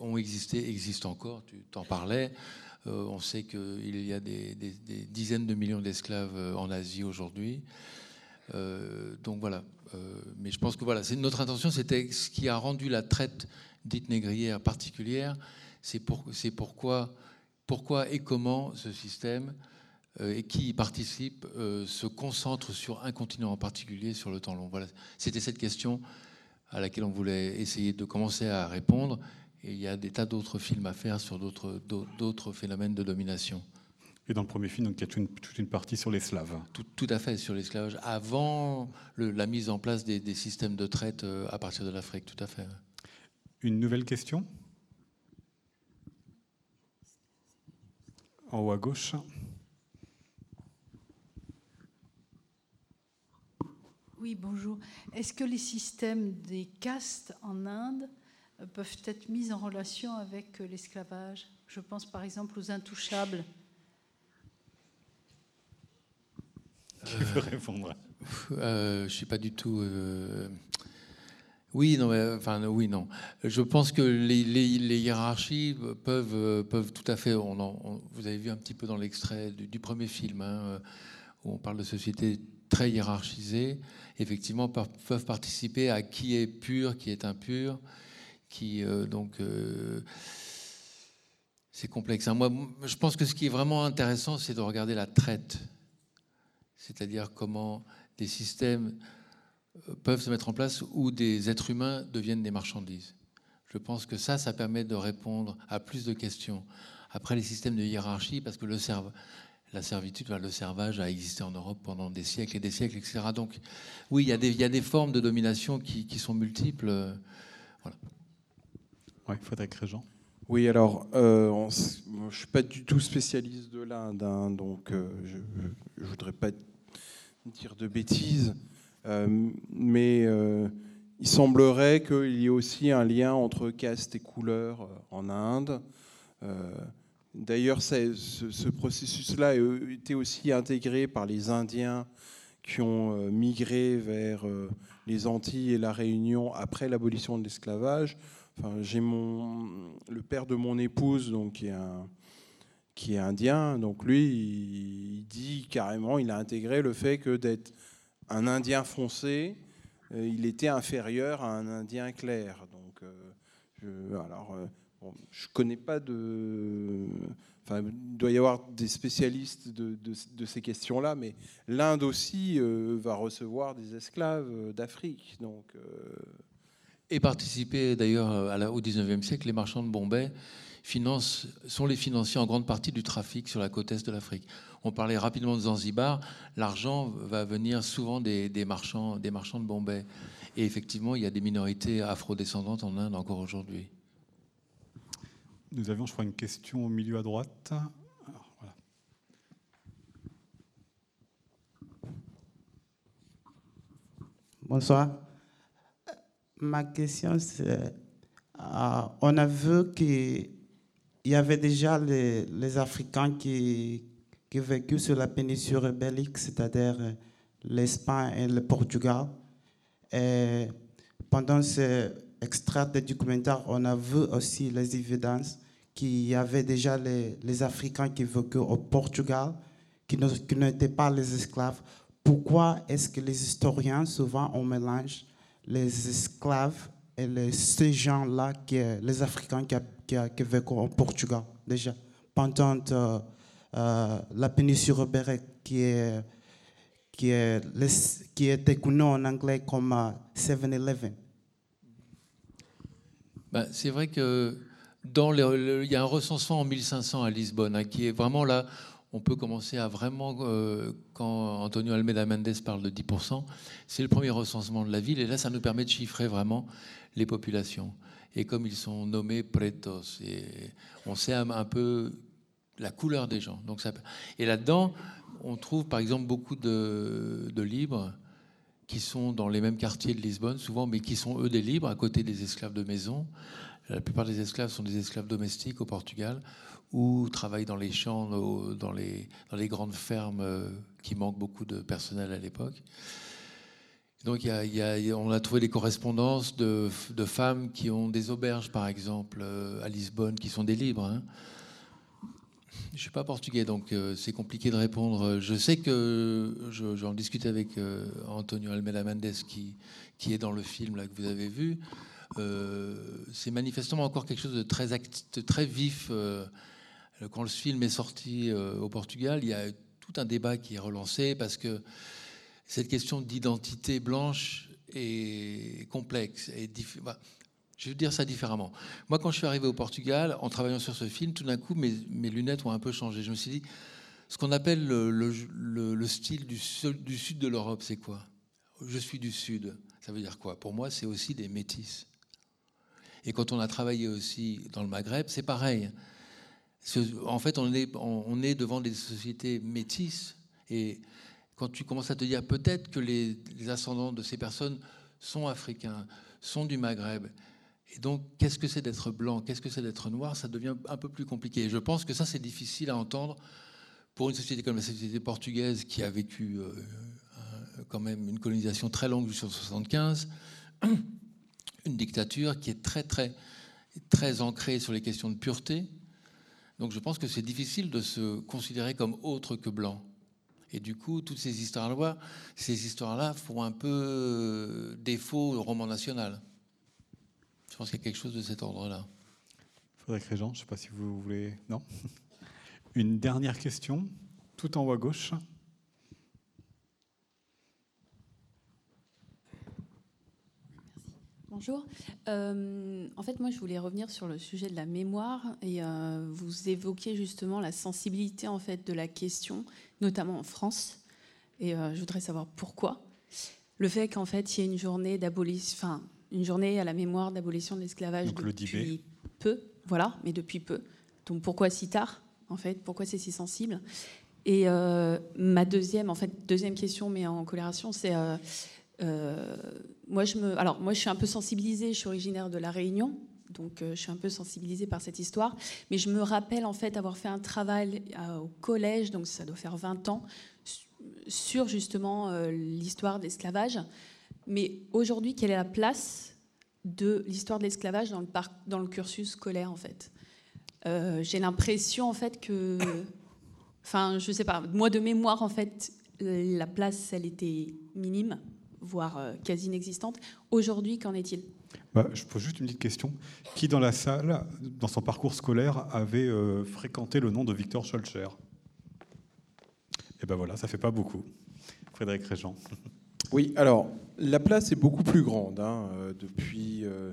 S4: ont existé, existent encore, tu t'en parlais. Euh, on sait qu'il y a des, dizaines de millions d'esclaves euh, en Asie aujourd'hui. Donc voilà. mais je pense que voilà, c'est notre intention, c'était ce qui a rendu la traite dite négrière particulière. C'est pour, pourquoi, pourquoi et comment ce système et qui y participe se concentre sur un continent en particulier sur le temps long. Voilà, c'était cette question à laquelle on voulait essayer de commencer à répondre. Et il y a des tas d'autres films à faire sur d'autres phénomènes de domination.
S3: Et dans le premier film, donc, il y a toute une, partie sur les Slaves.
S4: Tout, tout à fait, sur l'esclavage, avant la mise en place des, des, systèmes de traite euh, à partir de l'Afrique, tout à fait.
S3: Une nouvelle question? En haut à gauche.
S20: Oui, bonjour. Est-ce que les systèmes des castes en Inde euh, peuvent être mis en relation avec euh, l'esclavage? Je pense par exemple aux intouchables.
S3: Qui veut répondre?
S4: Euh, Je ne suis pas du tout. Oui, non, mais, enfin, oui, non. Je pense que les, hiérarchies peuvent, peuvent tout à fait. On, vous avez vu un petit peu dans l'extrait du, premier film, hein, où on parle de société très hiérarchisée effectivement, peuvent participer à qui est pur, qui est impur, qui euh, donc euh, c'est complexe. Hein. Moi, je pense que ce qui est vraiment intéressant, c'est de regarder la traite, c'est-à-dire comment des systèmes euh, peuvent se mettre en place où des êtres humains deviennent des marchandises. Je pense que ça, ça permet de répondre à plus de questions. Après les systèmes de hiérarchie, parce que le cerveau, la servitude, le servage a existé en Europe pendant des siècles et des siècles, etc. Donc oui, il y a des, il y a des formes de domination qui, qui sont multiples. Voilà.
S3: Oui, Frédéric Régent.
S5: Oui, alors, euh, je ne suis pas du tout spécialiste de l'Inde, hein, donc euh, je ne voudrais pas dire de bêtises, euh, mais il semblerait qu'il y ait aussi un lien entre caste et couleur en Inde. D'ailleurs, ce, processus-là a été aussi intégré par les Indiens qui ont euh, migré vers euh, les Antilles et la Réunion après l'abolition de l'esclavage. Enfin, j'ai mon le père de mon épouse, donc qui est un, qui est indien. Donc lui, dit carrément, il a intégré le fait que d'être un Indien foncé, euh, il était inférieur à un Indien clair. Donc, alors je ne connais pas de. Enfin, il doit y avoir des spécialistes de, ces questions-là, mais l'Inde aussi euh, va recevoir des esclaves euh, d'Afrique. Donc, euh,
S4: Et participer d'ailleurs au XIXe siècle, les marchands de Bombay financent, sont les financiers en grande partie du trafic sur la côte est de l'Afrique. On parlait rapidement de Zanzibar, l'argent va venir souvent des, des, marchands, des marchands de Bombay. Et effectivement, il y a des minorités afrodescendantes en Inde encore aujourd'hui.
S3: Nous avions, je crois, une question au milieu à droite.
S21: Bonsoir. Ma question, c'est euh, on a vu qu'il y avait déjà les, Africains qui, qui sur la péninsule ibérique, c'est-à-dire l'Espagne et le Portugal. Et pendant ce extrait de documentaire, on a vu aussi les évidences qu'il y avait déjà les, les Africains qui vécu au Portugal, qui n'étaient pas les esclaves. Pourquoi est-ce que les historiens, souvent, on mélange les esclaves et ces gens-là, les Africains qui, qui, qui vécu au Portugal, déjà, pendant euh, euh, la péninsule ibérique, qui est qui, est, qui était connu en anglais comme 7-Eleven.
S4: Ben, c'est vrai que il y a un recensement en 1500 à Lisbonne hein, qui est vraiment là. On peut commencer à vraiment, euh, quand Antonio Almeida Mendes parle de 10%, c'est le premier recensement de la ville. Et là, ça nous permet de chiffrer vraiment les populations. Et comme ils sont nommés pretos, et on sait un, peu la couleur des gens. Donc ça, et là-dedans, on trouve par exemple beaucoup de, libres qui sont dans les mêmes quartiers de Lisbonne, souvent, mais qui sont eux des libres à côté des esclaves de maison. La plupart des esclaves sont des esclaves domestiques au Portugal ou travaillent dans les champs, dans les, dans les grandes fermes euh, qui manquent beaucoup de personnel à l'époque. Donc on a trouvé des correspondances de, femmes qui ont des auberges, par exemple, euh, à Lisbonne, qui sont des libres. Hein. Je ne suis pas portugais, donc euh, c'est compliqué de répondre. Je sais que j'en discutais avec Antonio Almeida Mendes, qui, est dans le film que vous avez vu. Euh, c'est manifestement encore quelque chose de très, très vif. quand le film est sorti au Portugal, il y a tout un débat qui est relancé parce que cette question d'identité blanche est complexe. Et bah, je vais dire ça différemment. Moi, quand je suis arrivé au Portugal, en travaillant sur ce film, tout d'un coup, mes, lunettes ont un peu changé. Je me suis dit, ce qu'on appelle le, style du, du, sud de l'Europe, c'est quoi? Je suis du sud. Ça veut dire quoi? Pour moi, c'est aussi des métis. Et quand on a travaillé aussi dans le Maghreb, c'est pareil. En fait, on est, devant des sociétés métisses. Et quand tu commences à te dire peut-être que les ascendants de ces personnes sont africains, sont du Maghreb, et donc, qu'est-ce que c'est d'être blanc Qu'est-ce que c'est d'être noir Ça devient un peu plus compliqué. je pense que ça, c'est difficile à entendre pour une société comme la société portugaise qui a vécu euh, quand même une colonisation très longue jusqu'en 75, une dictature qui est très, très, très ancrée sur les questions de pureté. Donc, je pense que c'est difficile de se considérer comme autre que blanc. Et du coup, toutes ces histoires-là, ces histoires-là font un peu euh, défaut au roman national. Je pense qu'il y a quelque chose de cet ordre-là.
S3: Frédéric Régent, je ne sais pas si vous voulez. Non? Une dernière question, tout en haut à gauche.
S22: Bonjour. Euh, en fait, moi, je voulais revenir sur le sujet de la mémoire et euh, vous évoquez justement la sensibilité en fait de la question, notamment en France. Et euh, je voudrais savoir pourquoi. Le fait qu'en fait, il y ait une journée d'abolition, enfin, une journée à la mémoire d'abolition de l'esclavage depuis peu, voilà, mais depuis peu. Donc pourquoi si tard, en fait? Pourquoi c'est si sensible? Et ma deuxième, en fait, deuxième question, mais en coloration, c'est euh, euh, moi, je me, alors moi, je suis un peu sensibilisée. Je suis originaire de la Réunion, donc je suis un peu sensibilisée par cette histoire. Mais je me rappelle en fait avoir fait un travail au collège, donc ça doit faire 20 ans, sur justement l'histoire de l'esclavage. Mais aujourd'hui, quelle est la place de l'histoire de l'esclavage dans le, dans le cursus scolaire, en fait? Euh, J'ai l'impression, en fait, que... Enfin, je sais pas, moi, de mémoire, en fait, la place, elle était minime, voire euh, quasi inexistante. Aujourd'hui, qu'en est-il?
S3: Bah, je pose juste une petite question. Qui dans la salle, dans son parcours scolaire, avait euh, fréquenté le nom de Victor Schulcher Et ben voilà, ça fait pas beaucoup. Frédéric Régent.
S5: Oui, alors la place est beaucoup plus grande hein, euh, depuis euh,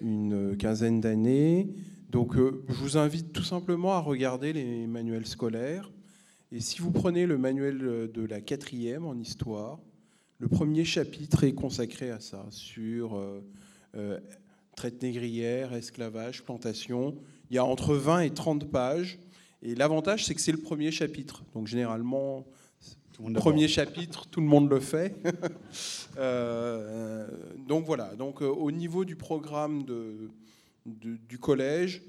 S5: une quinzaine d'années. Donc euh, je vous invite tout simplement à regarder les manuels scolaires. Et si vous prenez le manuel de la quatrième en histoire, le premier chapitre est consacré à ça, sur traite négrière, esclavage, plantation. Il y a entre 20 et 30 pages. Et l'avantage, c'est que c'est le premier chapitre. Donc généralement, Premier chapitre, tout le monde le fait. Euh, donc voilà. Donc euh, au niveau du programme de, du collège,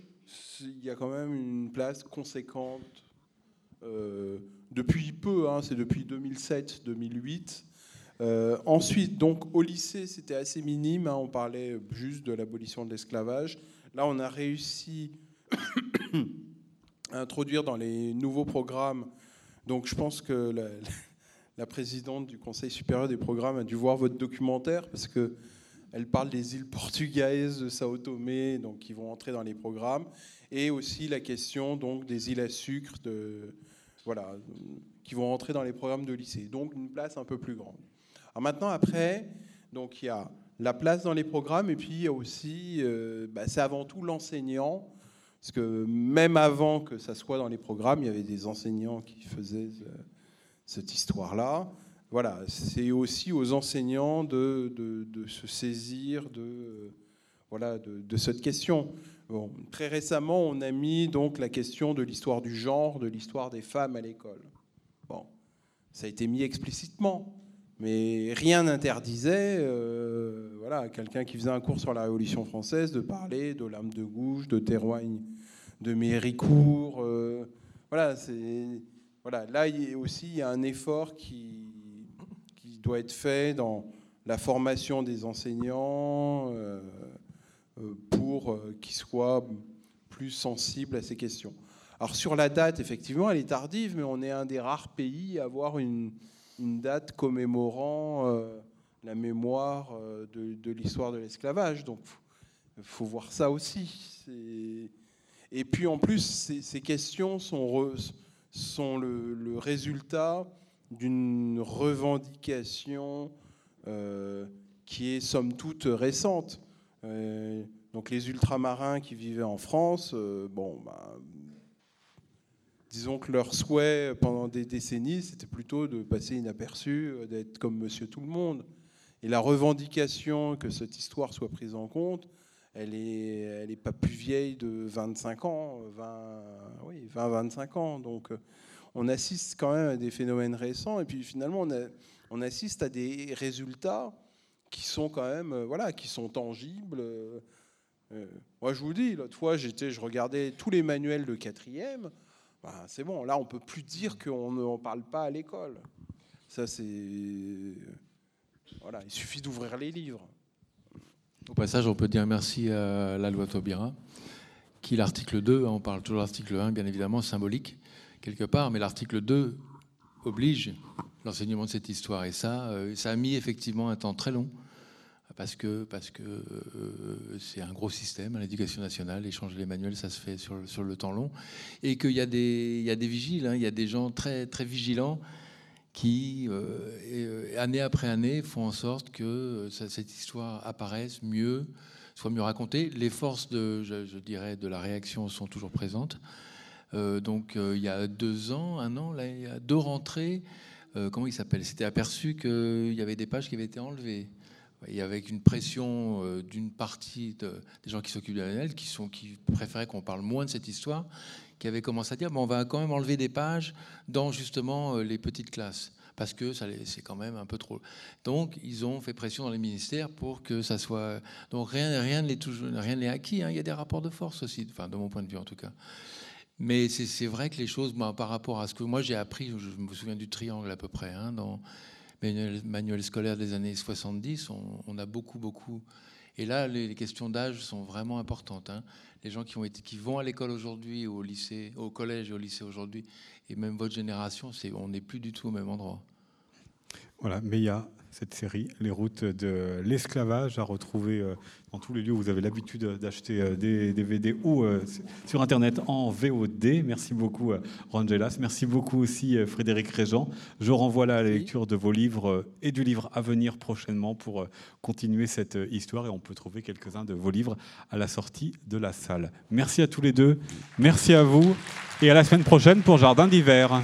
S5: il y a quand même une place conséquente euh, depuis peu. Hein, c'est depuis 2007-2008. Ensuite, donc au lycée, c'était assez minime. Hein, on parlait juste de l'abolition de l'esclavage. Là, on a réussi introduire dans les nouveaux programmes. Donc je pense que la, présidente du Conseil supérieur des programmes a dû voir votre documentaire parce que elle parle des îles portugaises de Sao Tomé, donc qui vont entrer dans les programmes, et aussi la question donc des îles à sucre, voilà, qui vont entrer dans les programmes de lycée. Donc une place un peu plus grande. Alors maintenant après, donc il y a la place dans les programmes, et puis il y a aussi, euh, bah, c'est avant tout l'enseignant parce que même avant que ça soit dans les programmes, il y avait des enseignants qui faisaient euh, cette histoire-là. Voilà, c'est aussi aux enseignants de, se saisir de, voilà, de, cette question. Bon, très récemment, on a mis donc la question de l'histoire du genre, de l'histoire des femmes à l'école. Bon, ça a été mis explicitement, mais rien n'interdisait euh, voilà, à quelqu'un qui faisait un cours sur la Révolution française de parler de l'âme de gauche, de Terroigne de Méricourt. Euh, voilà. Là, il aussi il y a un effort qui, qui doit être fait dans la formation des enseignants euh, pour qu'ils soient plus sensibles à ces questions. Alors sur la date, effectivement, elle est tardive, mais on est un des rares pays à avoir une, une date commémorant la mémoire de, de l'histoire de l'esclavage. Donc, il faut voir ça aussi. Et puis en plus, ces, questions sont, le, résultat d'une revendication euh, qui est somme toute récente. Euh, donc les ultramarins qui vivaient en France, euh, bon, bah, disons que leur souhait pendant des décennies, c'était plutôt de passer inaperçu, d'être comme Monsieur Tout le Monde. Et la revendication que cette histoire soit prise en compte, elle n'est elle est pas plus vieille de 25 ans, 20, oui, 20, 25 ans. Donc euh, on assiste quand même à des phénomènes récents et puis finalement on, assiste à des résultats qui sont quand même euh, voilà, qui sont tangibles. Euh, moi je vous dis, l'autre fois j'étais, je regardais tous les manuels de quatrième. Ben, c'est bon, là on peut plus dire qu'on ne parle pas à l'école. Ça c'est voilà, il suffit d'ouvrir les livres.
S4: Au passage, on peut dire merci à la loi Taubira, qui l'article 2, hein, on parle toujours de l'article 1, bien évidemment, symbolique, quelque part, mais l'article 2 oblige l'enseignement de cette histoire. Et ça, euh, ça a mis effectivement un temps très long, parce que parce que euh, c'est un gros système, l'éducation nationale, échanger les manuels, ça se fait sur, le temps long, et qu'il y, a des, y a des vigiles, hein, il y a des gens très, très vigilants qui, euh, euh, année après année, font en sorte que cette histoire apparaisse mieux, soit mieux racontée. Les forces, de, je, dirais, de la réaction sont toujours présentes. donc, il y a deux ans, un an, il y a deux rentrées. comment il s'appelle? C'était aperçu qu'il y avait des pages qui avaient été enlevées. Et avec une pression d'une partie des gens qui s'occupent de la qui, sont, qui préféraient qu'on parle moins de cette histoire, qui avait commencé à dire bon, on va quand même enlever des pages dans justement euh, les petites classes parce que c'est quand même un peu trop. Donc, ils ont fait pression dans les ministères pour que ça soit. Donc, rien, rien n'est toujours, acquis. Hein. Il y a des rapports de force aussi, enfin, de mon point de vue en tout cas. Mais c'est vrai que les choses, par rapport à ce que moi j'ai appris, je me souviens du triangle à peu près, hein, dans manuel, manuel scolaire des années 70, on, a beaucoup, beaucoup. Et là, les, questions d'âge sont vraiment importantes. Hein les gens qui, vont à l'école aujourd'hui, au lycée, au collège et au lycée aujourd'hui, et même votre génération, on n'est plus du tout au même endroit.
S3: Voilà, mais il y a cette série, Les routes de l'esclavage, à retrouver euh, dans tous les lieux où vous avez l'habitude d'acheter euh, des DVD ou euh, sur Internet en VOD. Merci beaucoup, Rangelas. Merci beaucoup aussi, Frédéric Régent. Je renvoie là à la lecture de vos livres et du livre à venir prochainement pour continuer cette histoire. Et on peut trouver quelques-uns de vos livres à la sortie de la salle. Merci à tous les deux. Merci à vous. Et à la semaine prochaine pour Jardin d'hiver.